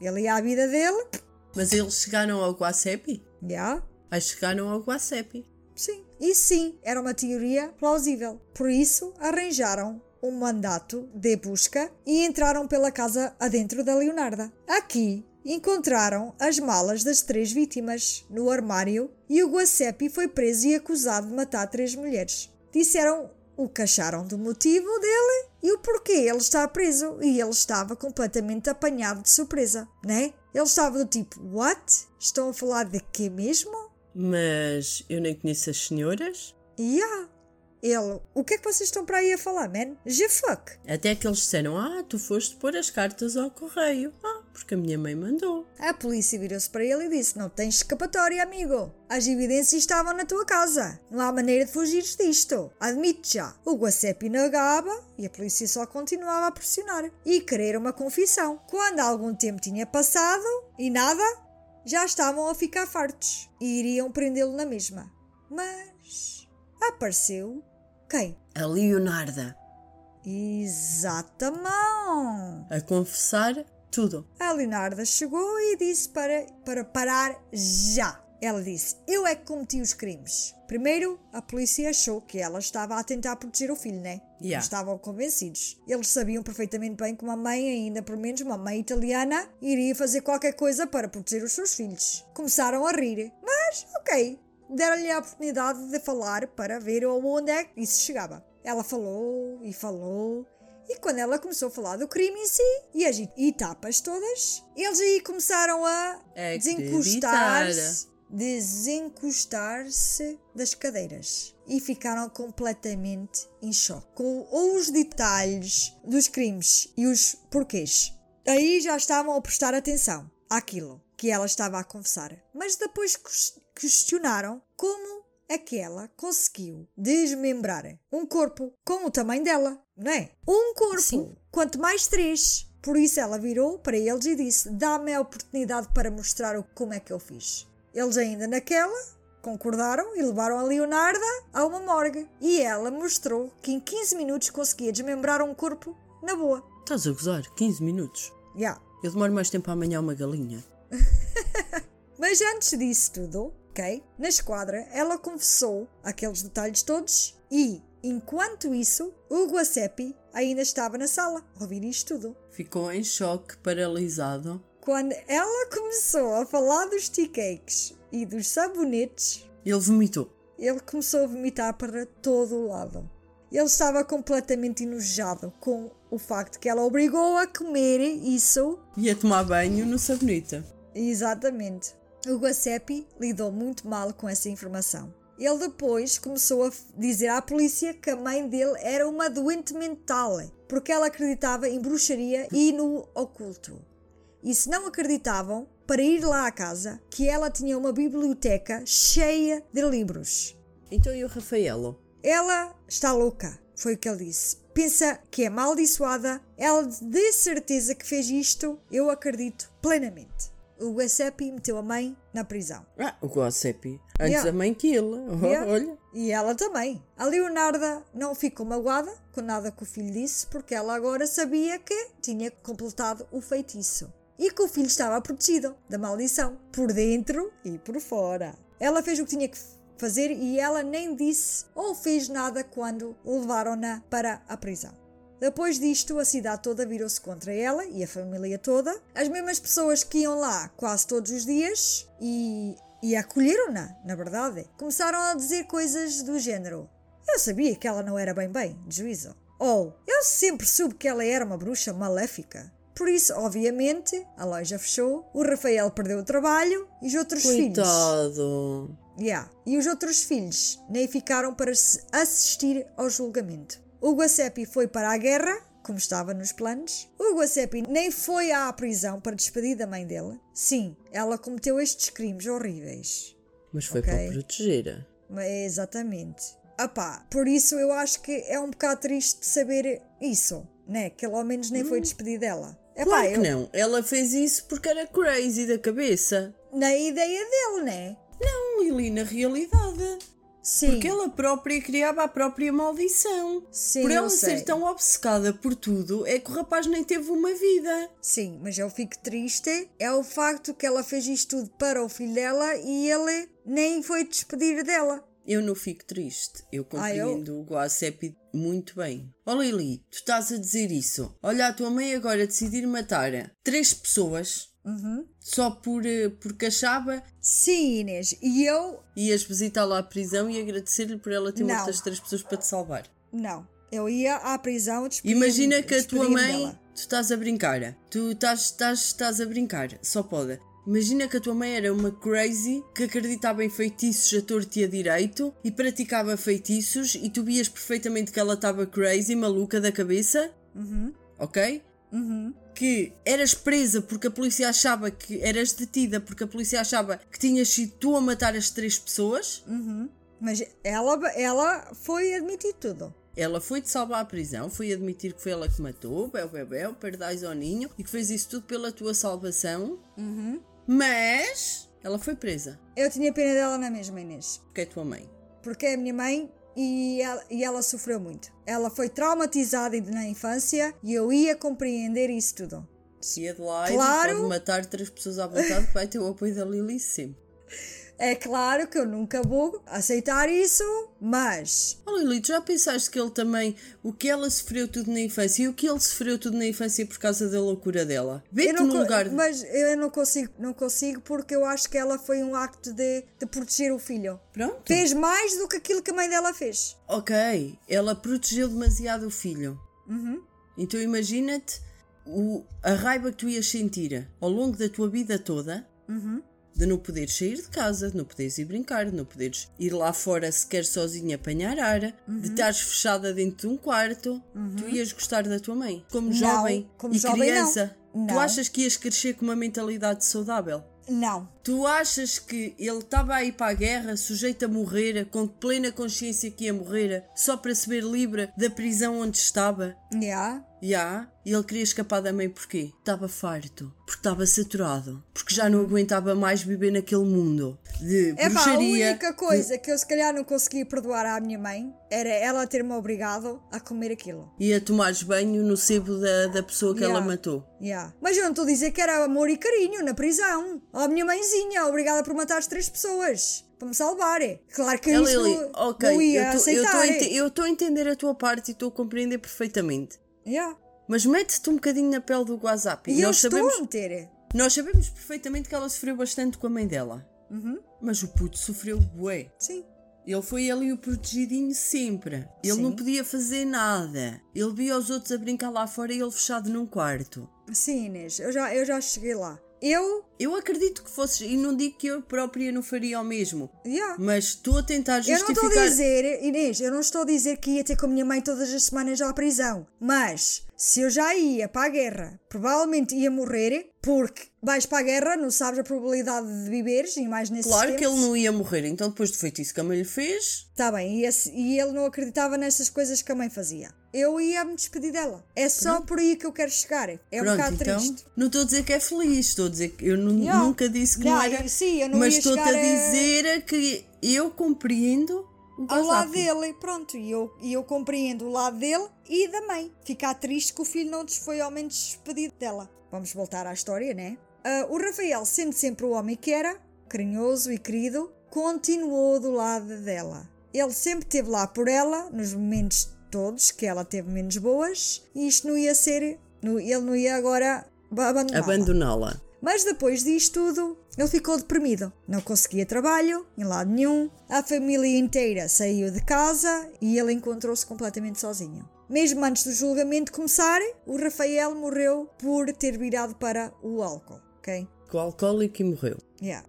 S2: Ele ia à vida dele,
S1: Mas eles chegaram ao Guacepi?
S2: já,
S1: Aí chegaram ao Guacepi.
S2: sim. E sim, era uma teoria plausível. Por isso arranjaram um mandato de busca e entraram pela casa adentro da Leonarda. Aqui encontraram as malas das três vítimas no armário e o Guacepi foi preso e acusado de matar três mulheres. Disseram o que acharam do motivo dele e o porquê ele está preso e ele estava completamente apanhado de surpresa, né? Ele estava do tipo, what? Estão a falar de quê mesmo?
S1: Mas eu nem conheço as senhoras.
S2: Yeah. Ele, o que é que vocês estão para aí a falar, man? The fuck?
S1: Até que eles disseram: Ah, tu foste pôr as cartas ao correio. Ah, porque a minha mãe mandou.
S2: A polícia virou-se para ele e disse: Não tens escapatória, amigo. As evidências estavam na tua casa. Não há maneira de fugires disto. Admite já. O Guacepi negava e a polícia só continuava a pressionar e querer uma confissão. Quando algum tempo tinha passado e nada, já estavam a ficar fartos e iriam prendê-lo na mesma. Mas apareceu quem?
S1: A Leonarda.
S2: Exatamente.
S1: A confessar tudo.
S2: A Leonarda chegou e disse para, para parar já. Ela disse: Eu é que cometi os crimes. Primeiro, a polícia achou que ela estava a tentar proteger o filho, né?
S1: Yeah.
S2: Estavam convencidos. Eles sabiam perfeitamente bem que uma mãe, ainda por menos uma mãe italiana, iria fazer qualquer coisa para proteger os seus filhos. Começaram a rir. Mas, ok. Deram-lhe a oportunidade de falar para ver onde é que isso chegava. Ela falou e falou e quando ela começou a falar do crime em si e as etapas todas, eles aí começaram a
S1: Acreditar.
S2: desencostar-se desencostar-se das cadeiras e ficaram completamente em choque com os detalhes dos crimes e os porquês. Aí já estavam a prestar atenção àquilo que ela estava a confessar, mas depois questionaram como é que ela conseguiu desmembrar um corpo com o tamanho dela, não é? Um corpo,
S1: Sim.
S2: quanto mais três. Por isso ela virou para eles e disse: Dá-me a oportunidade para mostrar o, como é que eu fiz. Eles ainda naquela, concordaram e levaram a Leonarda a uma morgue. E ela mostrou que em 15 minutos conseguia desmembrar um corpo na boa.
S1: Estás a gozar? 15 minutos.
S2: Já. Yeah.
S1: Eu demoro mais tempo a amanhã uma galinha. [LAUGHS]
S2: Mas antes disso tudo, ok? Na esquadra, ela confessou aqueles detalhes todos e, enquanto isso, o Guacepi ainda estava na sala a ouvir isto tudo.
S1: Ficou em choque, paralisado.
S2: Quando ela começou a falar dos tea cakes e dos sabonetes,
S1: ele vomitou.
S2: Ele começou a vomitar para todo o lado. Ele estava completamente enojado com o facto que ela obrigou a comer isso.
S1: E a tomar banho no sabonete.
S2: Exatamente. O Guacepi lidou muito mal com essa informação. Ele depois começou a dizer à polícia que a mãe dele era uma doente mental, porque ela acreditava em bruxaria e no oculto. E se não acreditavam, para ir lá à casa, que ela tinha uma biblioteca cheia de livros.
S1: Então e o Rafaelo?
S2: Ela está louca, foi o que ele disse. Pensa que é amaldiçoada. Ela de certeza que fez isto, eu acredito plenamente o Guacepi meteu a mãe na prisão.
S1: Ah, o Guacepi. Antes yeah. a mãe que ele. Oh, [LAUGHS] yeah. Olha.
S2: E ela também. A Leonarda não ficou magoada com nada que o filho disse, porque ela agora sabia que tinha completado o feitiço. E que o filho estava protegido da maldição, por dentro e por fora. Ela fez o que tinha que fazer e ela nem disse ou fez nada quando levaram-na para a prisão. Depois disto, a cidade toda virou-se contra ela e a família toda. As mesmas pessoas que iam lá quase todos os dias e, e acolheram-na, na verdade, começaram a dizer coisas do género: Eu sabia que ela não era bem bem, de juízo. Ou eu sempre soube que ela era uma bruxa maléfica. Por isso, obviamente, a loja fechou, o Rafael perdeu o trabalho e os outros
S1: Coitado.
S2: filhos. Coitado! Yeah. E os outros filhos nem ficaram para assistir ao julgamento. O Guacepi foi para a guerra, como estava nos planos. O Guacepi nem foi à prisão para despedir da mãe dele. Sim, ela cometeu estes crimes horríveis.
S1: Mas foi okay? para proteger.
S2: Exatamente. Apá, por isso eu acho que é um bocado triste saber isso, né? Que ele ao menos nem hum. foi despedir dela.
S1: Epá, claro que eu... não. Ela fez isso porque era crazy da cabeça.
S2: Na ideia dele, né?
S1: Não, ali na realidade. Sim. Porque ela própria criava a própria maldição.
S2: Sim,
S1: por ela
S2: ser
S1: tão obcecada por tudo, é que o rapaz nem teve uma vida.
S2: Sim, mas eu fico triste é o facto que ela fez isto tudo para o filho dela e ele nem foi despedir dela.
S1: Eu não fico triste. Eu compreendo ah, eu? o Guacepi muito bem. Ó oh, Lili, tu estás a dizer isso. Olha, a tua mãe agora decidir matar três pessoas
S2: Uhum.
S1: Só por, eh, porque achava.
S2: Sim, Inês. E eu.
S1: Ias visitá-la à prisão e agradecer-lhe por ela ter morto as três pessoas para te salvar.
S2: Não. Eu ia à prisão
S1: Imagina que a tua mãe. Dela. Tu estás a brincar. Tu estás, estás, estás a brincar. Só pode. Imagina que a tua mãe era uma crazy que acreditava em feitiços a torto e a direito e praticava feitiços e tu vias perfeitamente que ela estava crazy, maluca da cabeça.
S2: Uhum.
S1: Ok?
S2: Uhum.
S1: Que eras presa porque a polícia achava que eras detida porque a polícia achava que tinhas sido tu a matar as três pessoas.
S2: Uhum. Mas ela, ela foi admitir tudo.
S1: Ela foi te salvar à prisão, foi admitir que foi ela que matou, bel, bel, bel, perdais ao ninho e que fez isso tudo pela tua salvação.
S2: Uhum.
S1: Mas ela foi presa.
S2: Eu tinha pena dela na mesma, Inês.
S1: Porque é tua mãe.
S2: Porque é a minha mãe e ela, e ela sofreu muito. Ela foi traumatizada na infância e eu ia compreender isso tudo.
S1: Se Adelaide claro... pode matar três pessoas à vontade, vai ter o apoio da Lili sempre.
S2: É claro que eu nunca vou aceitar isso, mas.
S1: Oh Lili, tu já pensaste que ele também. O que ela sofreu tudo na infância e o que ele sofreu tudo na infância por causa da loucura dela? Vê-te no lugar.
S2: Mas eu não consigo, não consigo porque eu acho que ela foi um acto de, de proteger o filho.
S1: Pronto.
S2: Fez mais do que aquilo que a mãe dela fez.
S1: Ok, ela protegeu demasiado o filho.
S2: Uhum.
S1: Então imagina-te a raiva que tu ias sentir ao longo da tua vida toda.
S2: Uhum
S1: de não poderes sair de casa, de não poderes ir brincar, de não poderes ir lá fora sequer sozinha apanhar ar, uhum. de estares fechada dentro de um quarto,
S2: uhum.
S1: tu ias gostar da tua mãe. Como não, jovem como e jovem criança,
S2: não.
S1: tu achas que ias crescer com uma mentalidade saudável?
S2: Não,
S1: Tu achas que ele estava aí para a guerra, sujeito a morrer, com plena consciência que ia morrer, só para se ver livre da prisão onde estava?
S2: Yeah.
S1: Já, e ele queria escapar da mãe porquê? Estava farto, porque estava saturado, porque já não aguentava mais viver naquele mundo de
S2: É pá, a
S1: bruxaria.
S2: única coisa que eu se calhar não conseguia perdoar à minha mãe era ela ter-me obrigado a comer aquilo.
S1: E a tomares banho no sebo da, da pessoa que
S2: Yeah.
S1: ela matou.
S2: Yeah. Mas eu não estou a dizer que era amor e carinho na prisão. Ou a minha mãezinha, obrigada por matar as três pessoas. Para me salvar. Claro que
S1: A
S2: isto
S1: Lili,
S2: não,
S1: ok,
S2: não ia
S1: eu eu estou eu estou a entender a tua parte e estou a compreender perfeitamente.
S2: Yeah.
S1: Mas mete-te um bocadinho na pele do WhatsApp.
S2: E eu
S1: nós, sabemos,
S2: a meter.
S1: nós sabemos perfeitamente que ela sofreu bastante com a mãe dela.
S2: Uhum.
S1: Mas o puto sofreu bué.
S2: Sim.
S1: Ele foi ali o protegidinho sempre. Ele
S2: Sim.
S1: não podia fazer nada. Ele via os outros a brincar lá fora e ele fechado num quarto.
S2: Sim, Inês, eu já, eu já cheguei lá. Eu.
S1: Eu acredito que fosses, e não digo que eu própria não faria o mesmo,
S2: Yeah.
S1: mas estou a tentar
S2: Eu não estou
S1: justificar.
S2: a dizer, Inês, eu não estou a dizer que ia ter com a minha mãe todas as semanas à prisão. Mas, se eu já ia para a guerra, provavelmente ia morrer, porque vais para a guerra, não sabes a probabilidade de viveres, e mais nesse
S1: Claro que ele não ia morrer, então depois do feitiço que a mãe lhe fez,
S2: Está bem, e, esse- e ele não acreditava nessas coisas que a mãe fazia. Eu ia me despedir dela. É só por aí que eu quero chegar. É um
S1: pronto,
S2: bocado
S1: então
S2: triste.
S1: não estou a dizer que é feliz, estou a dizer que eu
S2: Yeah.
S1: nunca disse que
S2: Yeah,
S1: não era,
S2: sim, eu não
S1: mas estou-te a
S2: chegar a-
S1: dizer que eu compreendo o
S2: Ao lado dele, pronto, e eu, e eu compreendo o lado dele e da mãe. Ficar triste que o filho não foi ao menos despedido dela. Vamos voltar à história, né? Ah, o Rafael, sendo sempre o homem que era, carinhoso e querido, continuou do lado dela. Ele sempre esteve lá por ela, nos momentos todos que ela teve menos boas, e isto não ia ser. não- ele não ia agora abandoná-la.
S1: Abandoná-la.
S2: Mas depois disto tudo, ele ficou deprimido. Não conseguia trabalho, em lado nenhum. A família inteira saiu de casa e ele encontrou-se completamente sozinho. Mesmo antes do julgamento começar, o Rafael morreu por ter virado para o álcool. Ok?
S1: O alcoólico e morreu.
S2: Yeah.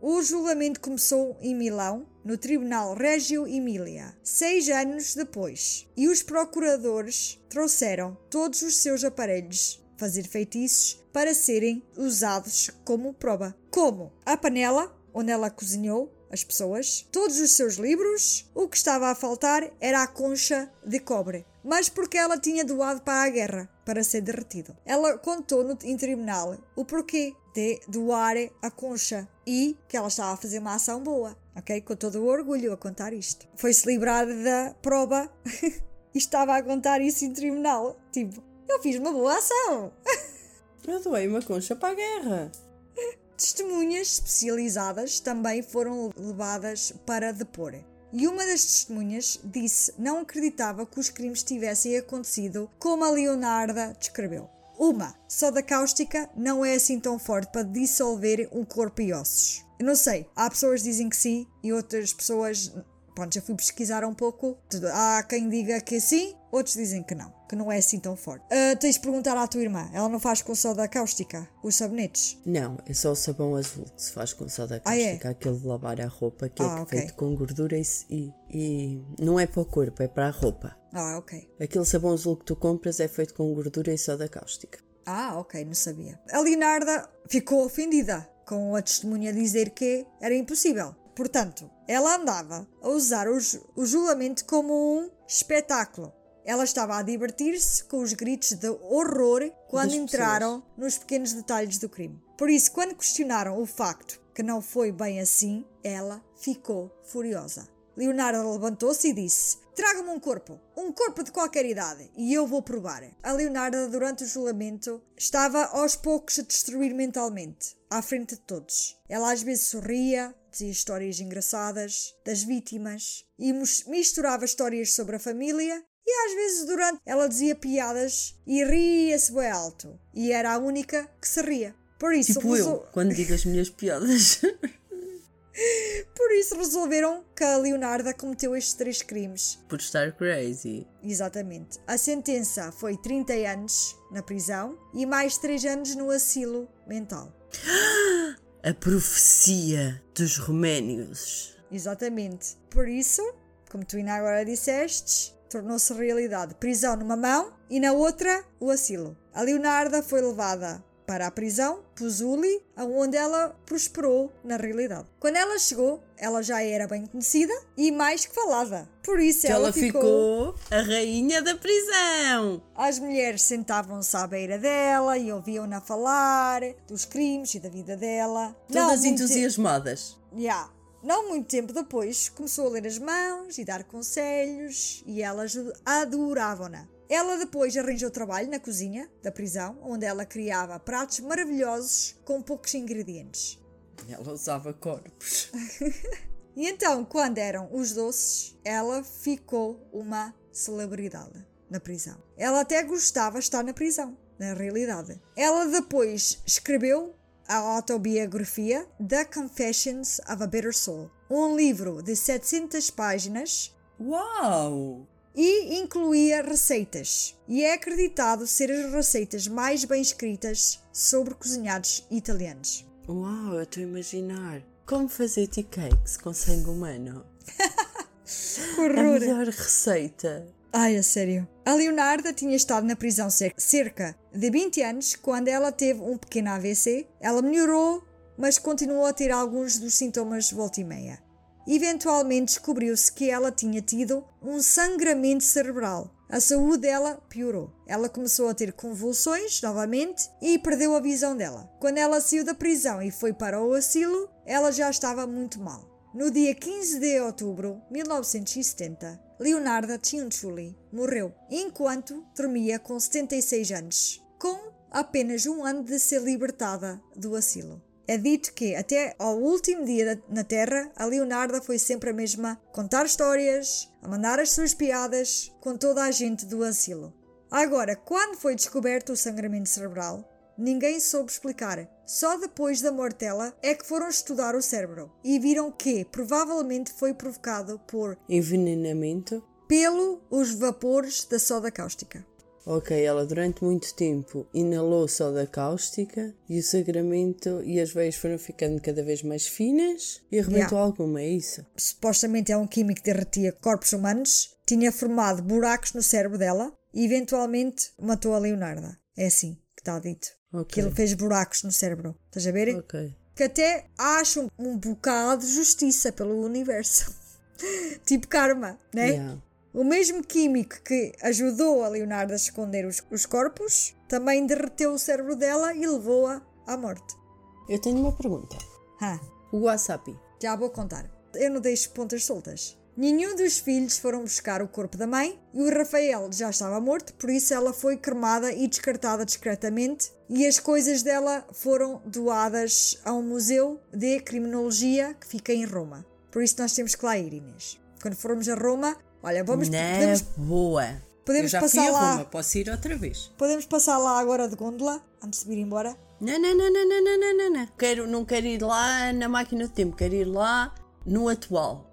S2: O julgamento começou em Milão, no Tribunal Reggio Emilia, seis anos depois, e os procuradores trouxeram todos os seus aparelhos fazer feitiços para serem usados como prova. Como a panela onde ela cozinhou as pessoas, todos os seus livros, o que estava a faltar era a concha de cobre. Mas porque ela tinha doado para a guerra, para ser derretido. Ela contou no, em tribunal o porquê de doar a concha e que ela estava a fazer uma ação boa. Ok? Com todo o orgulho a contar isto. Foi-se livrar da prova [LAUGHS] e estava a contar isso em tribunal. Tipo, eu fiz uma boa ação. [LAUGHS]
S1: Eu doei uma concha para a guerra.
S2: Testemunhas especializadas também foram levadas para depor. E uma das testemunhas disse não acreditava que os crimes tivessem acontecido como a Leonarda descreveu. Uma, soda cáustica não é assim tão forte para dissolver um corpo e ossos. Eu não sei, há pessoas que dizem que sim e outras pessoas. Pronto, já fui pesquisar um pouco. Há quem diga que sim, outros dizem que não, que não é assim tão forte. Ah, tens de perguntar à tua irmã, ela não faz com soda cáustica os sabonetes?
S1: Não, é só o sabão azul que se faz com soda
S2: Ah, é?
S1: cáustica, aquele de lavar a roupa, que
S2: Ah,
S1: é
S2: ok.
S1: feito com gordura e, e, não é para o corpo, é para a roupa.
S2: Ah, ok.
S1: Aquele sabão azul que tu compras é feito com gordura e soda cáustica.
S2: Ah, ok, não sabia. A Leonarda ficou ofendida com a testemunha dizer que era impossível. Portanto, ela andava a usar o, o julgamento como um espetáculo. Ela estava a divertir-se com os gritos de horror quando entraram nos pequenos detalhes do crime. Por isso, quando questionaram o facto que não foi bem assim, ela ficou furiosa. Leonardo levantou-se e disse: Traga-me um corpo, um corpo de qualquer idade, e eu vou provar. A Leonardo, durante o julgamento, estava aos poucos a destruir mentalmente, à frente de todos. Ela às vezes sorria, dizia histórias engraçadas das vítimas e misturava histórias sobre a família. E às vezes durante ela dizia piadas e ria-se bem alto. E era a única que se ria. Por isso,
S1: Tipo eu,
S2: resol-
S1: quando digo as minhas piadas. [LAUGHS]
S2: por isso resolveram que a Leonarda cometeu estes três crimes.
S1: Por estar crazy.
S2: Exatamente. A sentença foi 30 anos na prisão e mais 3 anos no asilo mental. [GASPS]
S1: A profecia dos roménios.
S2: Exatamente. Por isso, como tu ainda agora disseste, tornou-se realidade. Prisão numa mão e na outra o asilo. A Leonarda foi levada para a prisão, Pusuli, onde ela prosperou na realidade. Quando ela chegou, ela já era bem conhecida e mais que falada. Por isso
S1: ela,
S2: ela,
S1: ficou... a rainha da prisão.
S2: As mulheres sentavam-se à beira dela e ouviam-na falar dos crimes e da vida dela.
S1: Todas
S2: muito-
S1: entusiasmadas.
S2: Ya. Não muito tempo depois, começou a ler as mãos e dar conselhos e elas adoravam-na. Ela depois arranjou trabalho na cozinha da prisão, onde ela criava pratos maravilhosos com poucos ingredientes.
S1: Ela usava corpos. [LAUGHS]
S2: E então, quando eram os doces, ela ficou uma celebridade na prisão. Ela até gostava de estar na prisão, na realidade. Ela depois escreveu a autobiografia The Confessions of a Bitter Soul, um livro de 700 páginas
S1: Uau!
S2: e incluía receitas. E é acreditado ser as receitas mais bem escritas sobre cozinhados italianos.
S1: Uau, eu estou a imaginar. Como fazer tea cakes com sangue humano? [LAUGHS] A melhor receita.
S2: Ai, a sério. A Leonarda tinha estado na prisão cer- cerca de 20 anos quando ela teve um pequeno AVC. Ela melhorou, mas continuou a ter alguns dos sintomas volta e meia. Eventualmente descobriu-se que ela tinha tido um sangramento cerebral. A saúde dela piorou. Ela começou a ter convulsões novamente e perdeu a visão dela. Quando ela saiu da prisão e foi para o asilo, ela já estava muito mal. No dia 15 de outubro de 1970, Leonarda Cianciulli morreu enquanto dormia com 76 anos, com apenas um ano de ser libertada do asilo. É dito que até ao último dia na Terra, a Leonarda foi sempre a mesma, a contar histórias, a mandar as suas piadas com toda a gente do asilo. Agora, quando foi descoberto o sangramento cerebral, ninguém soube explicar. Só depois da morte dela é que foram estudar o cérebro e viram que provavelmente foi provocado por
S1: Envenenamento?
S2: pelo os vapores da soda cáustica.
S1: Ok, ela durante muito tempo inalou soda cáustica e o sangramento e as veias foram ficando cada vez mais finas e arrebentou
S2: Yeah.
S1: alguma, é isso?
S2: supostamente é um químico que derretia corpos humanos, tinha formado buracos no cérebro dela e eventualmente matou a Leonarda. É assim que está dito.
S1: Ok.
S2: Que ele fez buracos no cérebro. Estás a ver? Que até acham um bocado de justiça pelo universo. [LAUGHS] tipo karma, né?
S1: Yeah.
S2: O mesmo químico que ajudou a Leonardo a esconder os, os corpos também derreteu o cérebro dela e levou-a à morte.
S1: Eu tenho uma pergunta.
S2: Ah,
S1: O wasabi.
S2: já vou contar. Eu não deixo pontas soltas. Nenhum dos filhos foram buscar o corpo da mãe e o Rafael já estava morto, por isso ela foi cremada e descartada discretamente e as coisas dela foram doadas a um museu de criminologia que fica em Roma. Por isso nós temos que lá ir, Inês. Quando formos a Roma, olha, vamos...
S1: Na
S2: podemos,
S1: boa!
S2: Podemos passar lá...
S1: Roma, posso ir outra vez.
S2: Podemos passar lá agora de gôndola, antes de vir embora?
S1: Não, não, não, não, não, não, não, não. Quero, não quero ir lá na máquina do tempo, quero ir lá no atual.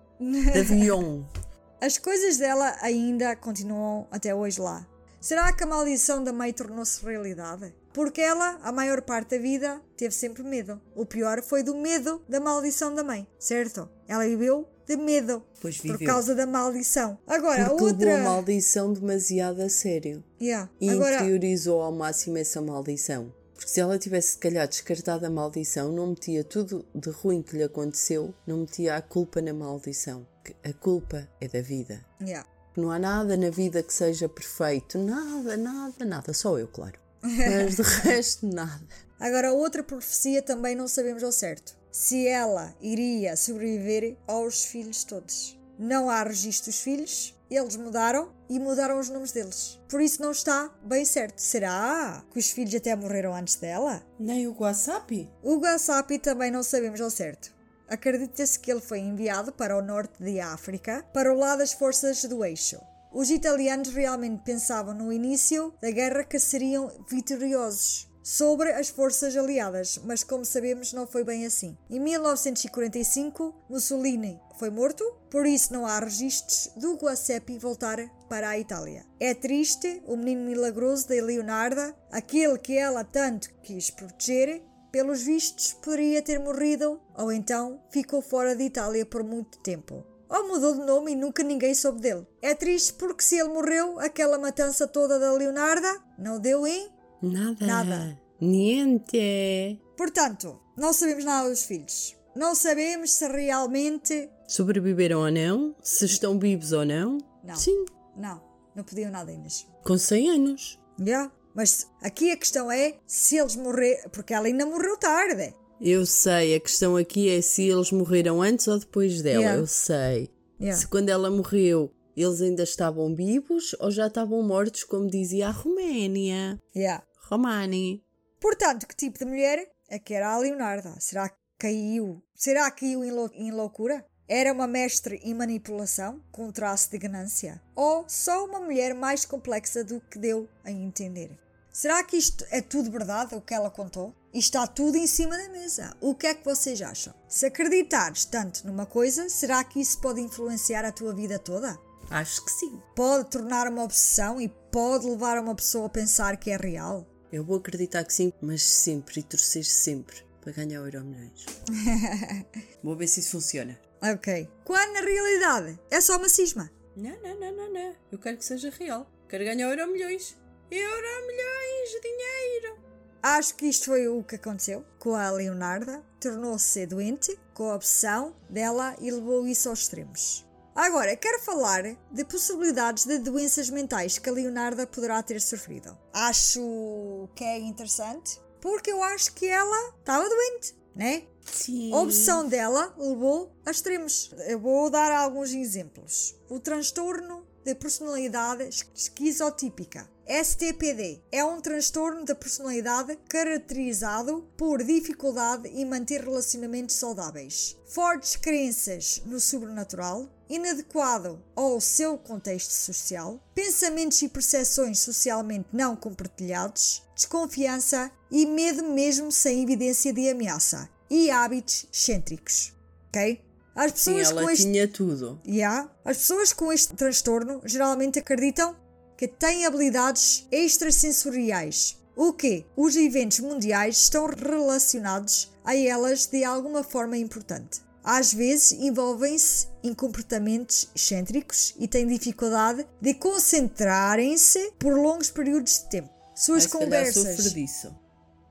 S1: Avião. [LAUGHS]
S2: As coisas dela ainda continuam até hoje lá. Será que a maldição da mãe tornou-se realidade? Porque ela, a maior parte da vida, teve sempre medo. O pior foi do medo da maldição da mãe, certo? Ela viveu de medo por causa da maldição. Agora,
S1: Porque
S2: a
S1: levou
S2: outra.
S1: a maldição demasiado a sério.
S2: Yeah.
S1: E
S2: Agora,
S1: interiorizou ao máximo essa maldição. Porque se ela tivesse, se calhar, descartado a maldição, não metia tudo de ruim que lhe aconteceu, não metia a culpa na maldição. Que a culpa é da vida.
S2: yeah.
S1: Não há nada na vida que seja perfeito. Nada, nada, nada. Só eu, claro. [LAUGHS] Mas de resto, nada.
S2: Agora, a outra profecia também não sabemos ao certo. Se ela iria sobreviver aos filhos todos. Não há registro dos filhos, eles mudaram e mudaram os nomes deles. Por isso não está bem certo. Será que os filhos até morreram antes dela?
S1: Nem o wasabi?
S2: O Gassapi também não sabemos ao certo. Acredita-se que ele foi enviado para o norte de África, para o lado das forças do eixo. Os italianos realmente pensavam no início da guerra que seriam vitoriosos sobre as forças aliadas, mas como sabemos não foi bem assim. Em 1945, Mussolini foi morto, por isso não há registros do Guassepi voltar para a Itália. É triste o menino milagroso da Leonarda, aquele que ela tanto quis proteger, pelos vistos poderia ter morrido ou então ficou fora de Itália por muito tempo. Ou mudou de nome e nunca ninguém soube dele. É triste porque se ele morreu, aquela matança toda da Leonarda não deu em
S1: Nada.
S2: Nada.
S1: Niente.
S2: Portanto, não sabemos nada dos filhos. Não sabemos se realmente.
S1: Sobreviveram ou não? Se estão vivos ou não?
S2: Não.
S1: Sim,
S2: Não, não podiam nada mesmo.
S1: com 100 anos.
S2: Yeah. Mas aqui a questão é se eles morreram. Porque ela ainda morreu tarde.
S1: Eu sei, a questão aqui é se eles morreram antes ou depois dela.
S2: Yeah.
S1: Eu sei.
S2: Yeah.
S1: Se quando ela morreu eles ainda estavam vivos ou já estavam mortos, como dizia a Roménia.
S2: Yeah.
S1: Romani.
S2: Portanto, que tipo de mulher é que era a Leonarda? Será que caiu? Será que caiu em, lou- em loucura? Era uma mestre em manipulação, com traço de ganância? Ou só uma mulher mais complexa do que deu a entender? Será que isto é tudo verdade, o que ela contou? E está tudo em cima da mesa. O que é que vocês acham? Se acreditares tanto numa coisa, será que isso pode influenciar a tua vida toda?
S1: Acho que sim.
S2: Pode tornar uma obsessão e pode levar uma pessoa a pensar que é real?
S1: Eu vou acreditar que sim, mas sempre e torcer sempre para ganhar o Euro Milhões. [LAUGHS] vou ver se isso funciona.
S2: Ok. Quando na realidade é só uma cisma.
S1: Não, não, não, não, não. Eu quero que seja real. Quero ganhar Euro Milhões. Euro Milhões, dinheiro.
S2: Acho que isto foi o que aconteceu com a Leonarda. Tornou-se doente com a obsessão dela e levou isso aos extremos. Agora, quero falar de possibilidades de doenças mentais que a Leonarda poderá ter sofrido. Acho que é interessante porque eu acho que ela estava doente, né?
S1: Sim.
S2: A obsessão dela levou a extremos. Eu vou dar alguns exemplos. O transtorno de personalidade es- esquizotípica. STPD é um transtorno da personalidade caracterizado por dificuldade em manter relacionamentos saudáveis, fortes crenças no sobrenatural, inadequado ao seu contexto social, pensamentos e percepções socialmente não compartilhados, desconfiança e medo mesmo sem evidência de ameaça, e hábitos excêntricos. Ok? As
S1: Sim,
S2: pessoas
S1: ela
S2: com este
S1: tinha tudo.
S2: Yeah. As pessoas com este transtorno geralmente acreditam que têm habilidades extrasensoriais. O que? Os eventos mundiais estão relacionados a elas de alguma forma importante. Às vezes envolvem-se em comportamentos excêntricos e têm dificuldade de concentrarem-se por longos períodos de tempo. Suas
S1: Ai, calhar sofre
S2: conversas
S1: disso.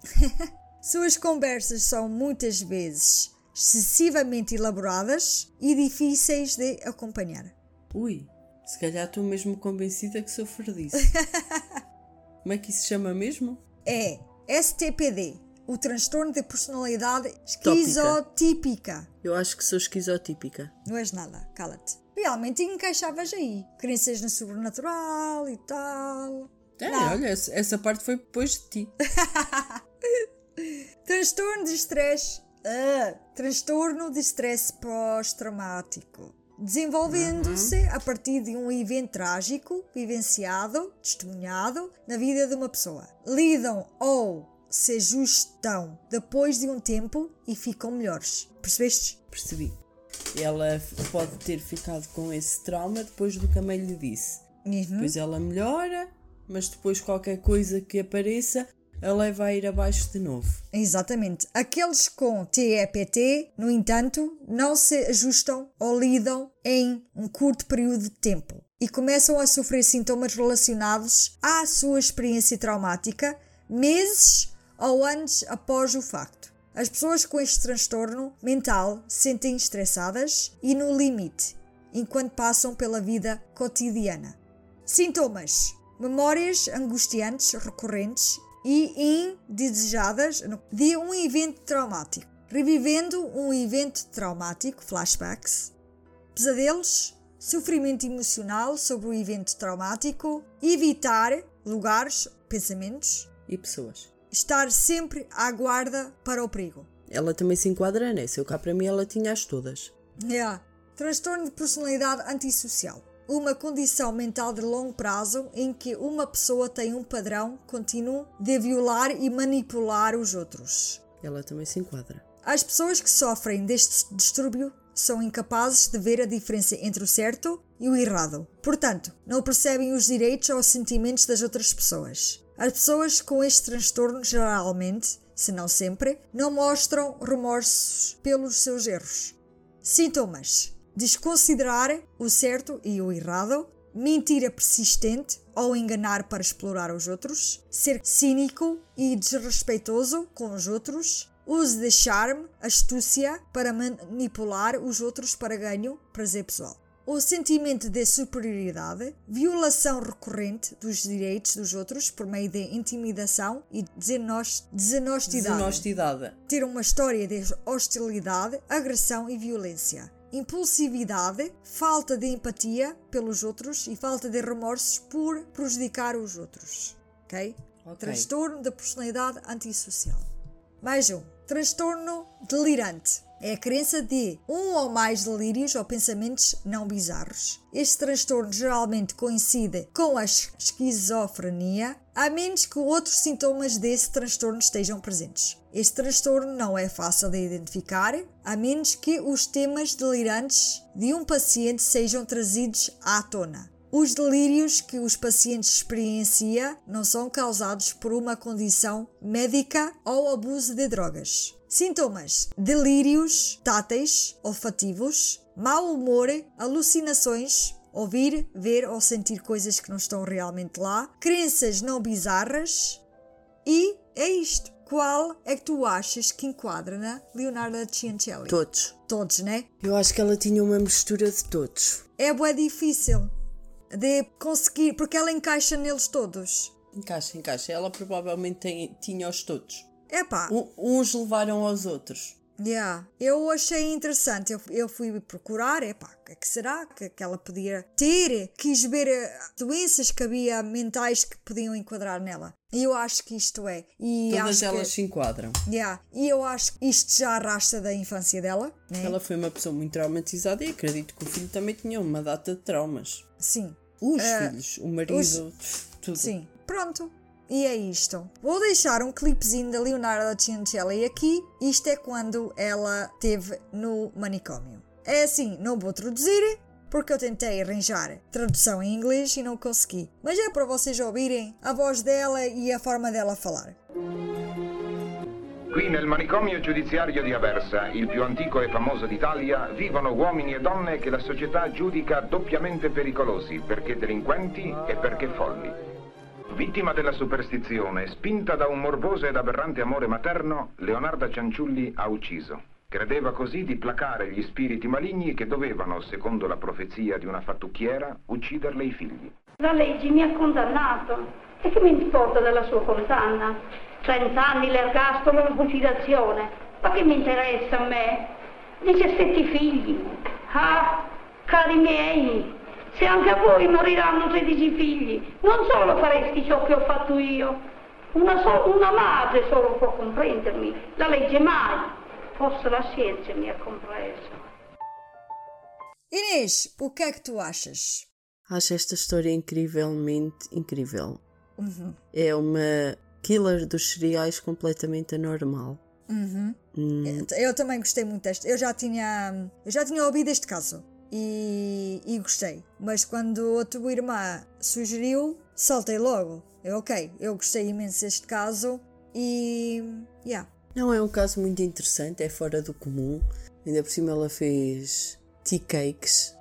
S1: [LAUGHS]
S2: suas conversas são muitas vezes excessivamente elaboradas e difíceis de acompanhar.
S1: Ui, se calhar estou mesmo convencida que sofre disso. [LAUGHS] Como é que isso se chama mesmo?
S2: É STPD, o transtorno de personalidade esquizotípica.
S1: Eu acho que sou esquizotípica.
S2: Não és nada, cala-te. Realmente encaixavas aí. Crenças no sobrenatural e tal.
S1: É,
S2: Não.
S1: olha, essa, parte foi depois de ti. [LAUGHS]
S2: Transtorno de estresse. Ah, transtorno de estresse pós-traumático. Desenvolvendo-se a partir de um evento trágico vivenciado, testemunhado na vida de uma pessoa. Lidam ou se ajustam depois de um tempo e ficam melhores. Percebeste?
S1: Percebi. Ela pode ter ficado com esse trauma depois do que a mãe lhe disse.
S2: Uhum.
S1: Depois ela melhora, mas depois qualquer coisa que apareça, ela vai ir abaixo de novo.
S2: Exatamente. Aqueles com TEPT, no entanto, não se ajustam ou lidam em um curto período de tempo e começam a sofrer sintomas relacionados à sua experiência traumática meses ou anos após o facto. As pessoas com este transtorno mental se sentem estressadas e no limite enquanto passam pela vida cotidiana. Sintomas: memórias angustiantes recorrentes e indesejadas de um evento traumático, revivendo um evento traumático, flashbacks, pesadelos, sofrimento emocional sobre o evento traumático, evitar lugares, pensamentos,
S1: E pessoas.
S2: Estar sempre à guarda para o perigo.
S1: Ela também se enquadra nessa. Eu cá para mim ela tinha as todas.
S2: Yeah. Transtorno de personalidade antissocial. Uma condição mental de longo prazo em que uma pessoa tem um padrão contínuo de violar e manipular os outros.
S1: Ela também se enquadra.
S2: As pessoas que sofrem deste distúrbio são incapazes de ver a diferença entre o certo e o errado. Portanto, não percebem os direitos ou sentimentos das outras pessoas. As pessoas com este transtorno geralmente, se não sempre, não mostram remorsos pelos seus erros. Sintomas: desconsiderar o certo e o errado, mentira persistente ou enganar para explorar os outros, ser cínico e desrespeitoso com os outros, uso de charme, astúcia para manipular os outros para ganho, prazer pessoal. O sentimento de superioridade, violação recorrente dos direitos dos outros por meio de intimidação e desenos- desonestidade.
S1: Desonestidade.
S2: Ter uma história de hostilidade, agressão e violência. Impulsividade, falta de empatia pelos outros e falta de remorsos por prejudicar os outros. Ok?
S1: Ok.
S2: Transtorno da personalidade antissocial. Mais um. Transtorno delirante. É a crença de um ou mais delírios ou pensamentos não bizarros. Este transtorno geralmente coincide com a es- esquizofrenia, a menos que outros sintomas desse transtorno estejam presentes. Este transtorno não é fácil de identificar, a menos que os temas delirantes de um paciente sejam trazidos à tona. Os delírios que os pacientes experienciam não são causados por uma condição médica ou abuso de drogas. Sintomas: delírios táteis, olfativos, mau humor, alucinações, ouvir, ver ou sentir coisas que não estão realmente lá, crenças não bizarras e é isto. Qual é que tu achas que enquadra na Leonardo Ciancelli?
S1: Todos.
S2: Todos, né?
S1: Eu acho que ela tinha uma mistura de todos.
S2: É bué difícil de conseguir, porque ela encaixa neles todos.
S1: Encaixa, encaixa. Ela provavelmente tem- tinha-os todos.
S2: Epá,
S1: uns levaram aos outros.
S2: yeah. eu achei interessante. Eu, eu fui procurar, epá, o que é que será que, que ela podia ter? Quis ver eh, doenças que havia mentais que podiam enquadrar nela. E eu acho que isto é. E
S1: Todas elas
S2: que,
S1: se enquadram.
S2: yeah. E eu acho que isto já arrasta da infância dela, né?
S1: Ela foi uma pessoa muito traumatizada e acredito que o filho também tinha uma data de traumas.
S2: Sim.
S1: Os
S2: Eh,
S1: filhos, o marido, tudo.
S2: Sim, pronto. E é isto. Vou deixar um clipezinho da Leonardo Ciancelli aqui. Isto é quando ela teve no manicômio. É assim, não vou traduzir, porque eu tentei arranjar tradução em inglês e não consegui. Mas é para vocês ouvirem a voz dela e a forma dela falar.
S3: Qui nel manicomio giudiziario di Aversa, il più antico e famoso d'Italia, vivono uomini e donne che la società giudica doppiamente pericolosi perché delinquenti e perché folli. Vittima della superstizione, spinta da un morboso ed aberrante amore materno, Leonarda Cianciulli ha ucciso. Credeva così di placare gli spiriti maligni che dovevano, secondo la profezia di una fattucchiera, ucciderle i figli.
S4: La legge mi ha condannato. E che mi importa della sua condanna? 30 anni l'ergastolo la fucilazione. Ma che mi interessa a me? 17 figli. Ah, cari miei, se anche a voi moriranno 13 figli, non solo faresti ciò che ho fatto io. Una, so- una madre solo può comprendermi, la legge mai. Forse la scienza mi ha compreso.
S2: Inês, o que é que tu achas?
S1: Acho esta história incrivelmente incrível.
S2: Uhum.
S1: É uma killer dos cereais completamente anormal.
S2: Uhum.
S1: Hum,
S2: Eu também gostei muito deste. Eu já tinha, eu já tinha ouvido este caso e, e gostei. Mas quando a tua irmã sugeriu, saltei logo. Eu, ok, eu gostei imenso deste caso e. Yeah.
S1: Não é um caso muito interessante, é fora do comum. Ainda por cima ela fez tea cakes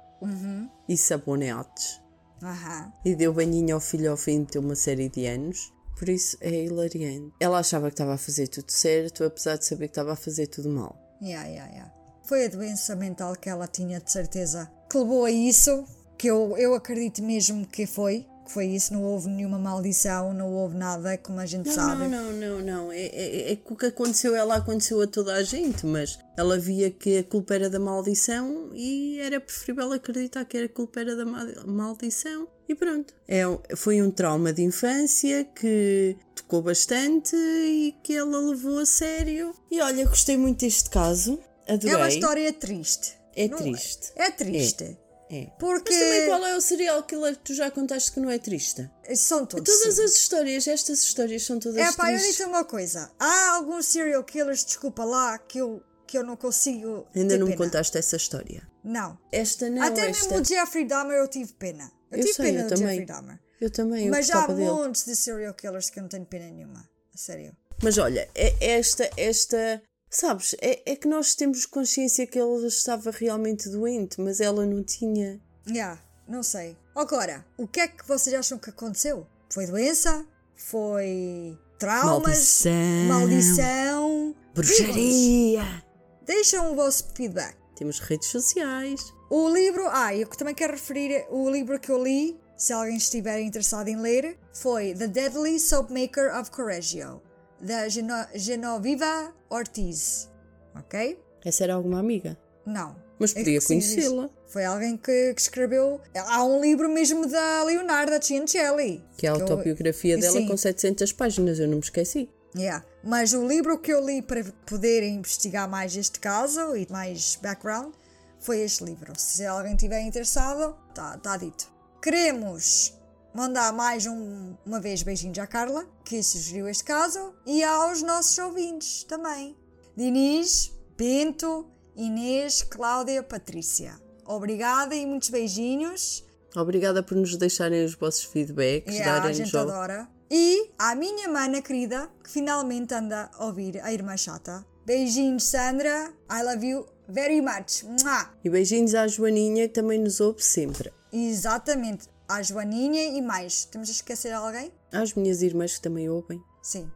S1: e sabonetes.
S2: Aham.
S1: E deu banhinho ao filho ao fim de uma série de anos. Por isso é hilariante. Ela achava que estava a fazer tudo certo, apesar de saber que estava a fazer tudo mal.
S2: Yeah, yeah, yeah. Foi a doença mental que ela tinha de certeza que levou a isso, que eu, eu acredito mesmo que foi. Que foi isso, não houve nenhuma maldição, não houve nada, como a gente
S1: Não,
S2: sabe.
S1: não, não, não, não. É, é, é que o que aconteceu, ela aconteceu a toda a gente, mas ela via que a culpa era da maldição e era preferível acreditar que a culpa era da ma- maldição. E pronto. É, foi um trauma de infância que tocou bastante e que ela levou a sério. E olha, gostei muito deste caso. Adorei.
S2: É uma história triste.
S1: É
S2: Não-
S1: triste.
S2: É triste.
S1: É.
S2: Porque
S1: Mas também qual é o serial killer que tu já contaste que não é triste?
S2: são todos.
S1: Todas
S2: sim.
S1: as histórias, estas histórias são todas
S2: É pá, eu
S1: tristes.
S2: digo uma coisa. Há alguns serial killers, desculpa lá, que eu, que eu não consigo.
S1: Ainda não me
S2: pena.
S1: contaste essa história.
S2: Não.
S1: Esta não,
S2: Até
S1: esta.
S2: mesmo o Jeffrey Dahmer eu tive pena. Eu,
S1: Eu
S2: tive
S1: sei,
S2: pena
S1: eu
S2: do
S1: também.
S2: Jeffrey Dahmer.
S1: Eu também, eu
S2: Mas há
S1: dele.
S2: montes de serial killers que eu não tenho pena nenhuma. A sério.
S1: Mas olha, é esta, esta, sabes, é, é que nós temos consciência que ela estava realmente doente, mas ela não tinha.
S2: Yeah, não sei. Agora, o que é que vocês acham que aconteceu? Foi doença? Foi traumas?
S1: Maldição.
S2: Maldição?
S1: Bruxaria.
S2: Deixam o vosso feedback.
S1: Temos redes sociais.
S2: O livro, ah, eu também quero referir o livro que eu li, se alguém estiver interessado em ler, foi The Deadly Soapmaker of Correggio, da Geno Genoviva Ortiz. Ok?
S1: Essa era alguma amiga.
S2: Não.
S1: Mas
S2: É
S1: podia
S2: diz.
S1: conhecê-la.
S2: Foi alguém que, que escreveu. Há um livro mesmo da Leonarda Ciancelli.
S1: Que é a
S2: eu-
S1: autobiografia dela
S2: Sim.
S1: com 700 páginas, eu não me esqueci.
S2: Yeah. Mas o livro que eu li para poder investigar mais este caso e mais background foi este livro. Se alguém estiver interessado, está tá dito. Queremos mandar mais um- uma vez beijinhos à Carla, que sugeriu este caso, e aos nossos ouvintes também. Diniz, Bento, Inês, Cláudia, Patrícia. Obrigada e muitos beijinhos.
S1: Obrigada por nos deixarem os vossos feedbacks,
S2: Yeah, a
S1: darem
S2: gente
S1: jogo.
S2: adora. E à minha mana querida, que finalmente anda a ouvir a irmã chata. Beijinhos, Sandra. I love you very much. Mua!
S1: E beijinhos à Joaninha que também nos ouve sempre.
S2: Exatamente. À Joaninha e mais. Temos a esquecer alguém?
S1: Às minhas irmãs que também ouvem.
S2: Sim.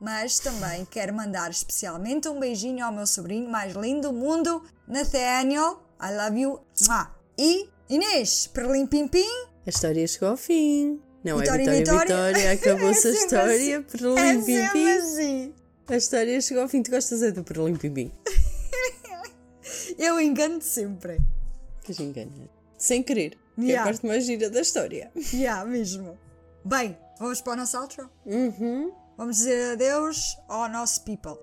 S2: Mas também quero mandar especialmente um beijinho ao meu sobrinho mais lindo do mundo, Nathaniel. I love you. Mua! E Inês, Perlim Pim Pim.
S1: A história chegou ao fim. Não
S2: Vitória,
S1: é Vitória,
S2: Vitória.
S1: Vitória. Acabou-se a [LAUGHS]
S2: É sempre
S1: história. Perlim
S2: É
S1: Pim Pim.
S2: assim.
S1: A história chegou ao fim. Tu gostas é do Perlim Pim Pim? [LAUGHS]
S2: Eu engano sempre.
S1: Que engana. Sem querer. Que é
S2: Yeah.
S1: a parte mais gira da história. [LAUGHS]
S2: Yeah, mesmo. Bem, vamos para o nosso outro?
S1: Uhum.
S2: Vamos dizer adeus ao nosso people.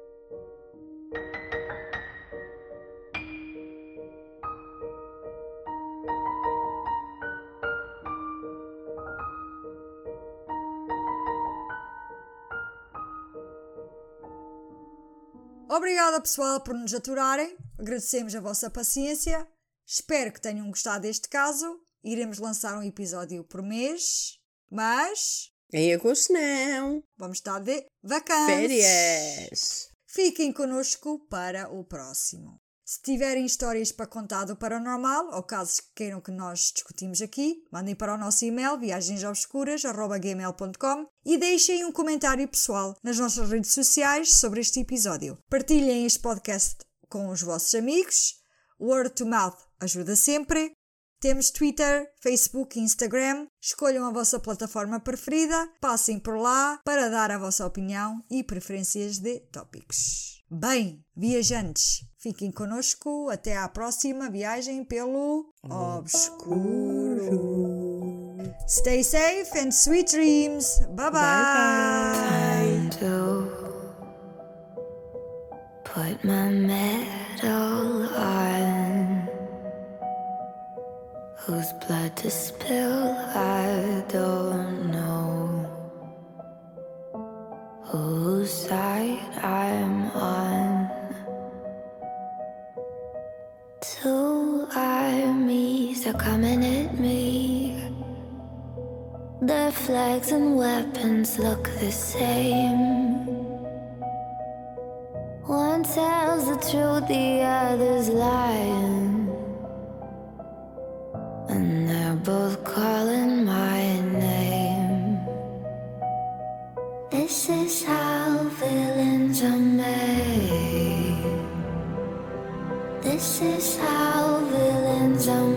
S2: Obrigada pessoal por nos aturarem. Agradecemos a vossa paciência. Espero que tenham gostado deste caso. Iremos lançar um episódio por mês, mas
S1: Em agosto não.
S2: vamos estar de vacances.
S1: Férias.
S2: Fiquem connosco para o próximo. Se tiverem histórias para contar do paranormal ou casos que queiram que nós discutimos aqui, mandem para o nosso e-mail viagensobscuras.gmail.com e deixem um comentário pessoal nas nossas redes sociais sobre este episódio. Partilhem este podcast com os vossos amigos. Word to mouth ajuda sempre. Temos Twitter, Facebook e Instagram. Escolham a vossa plataforma preferida, passem por lá para dar a vossa opinião e preferências de tópicos. Bem, viajantes, fiquem connosco até à próxima viagem pelo obscuro. Stay safe and sweet dreams. Bye bye.
S5: medal on. Whose blood to spill, I don't know. Whose side I'm on. Two armies are coming at me. Their flags and weapons look the same. One tells the truth, the other's lying. And they're both calling my name. This is how villains are made. This is how villains are made.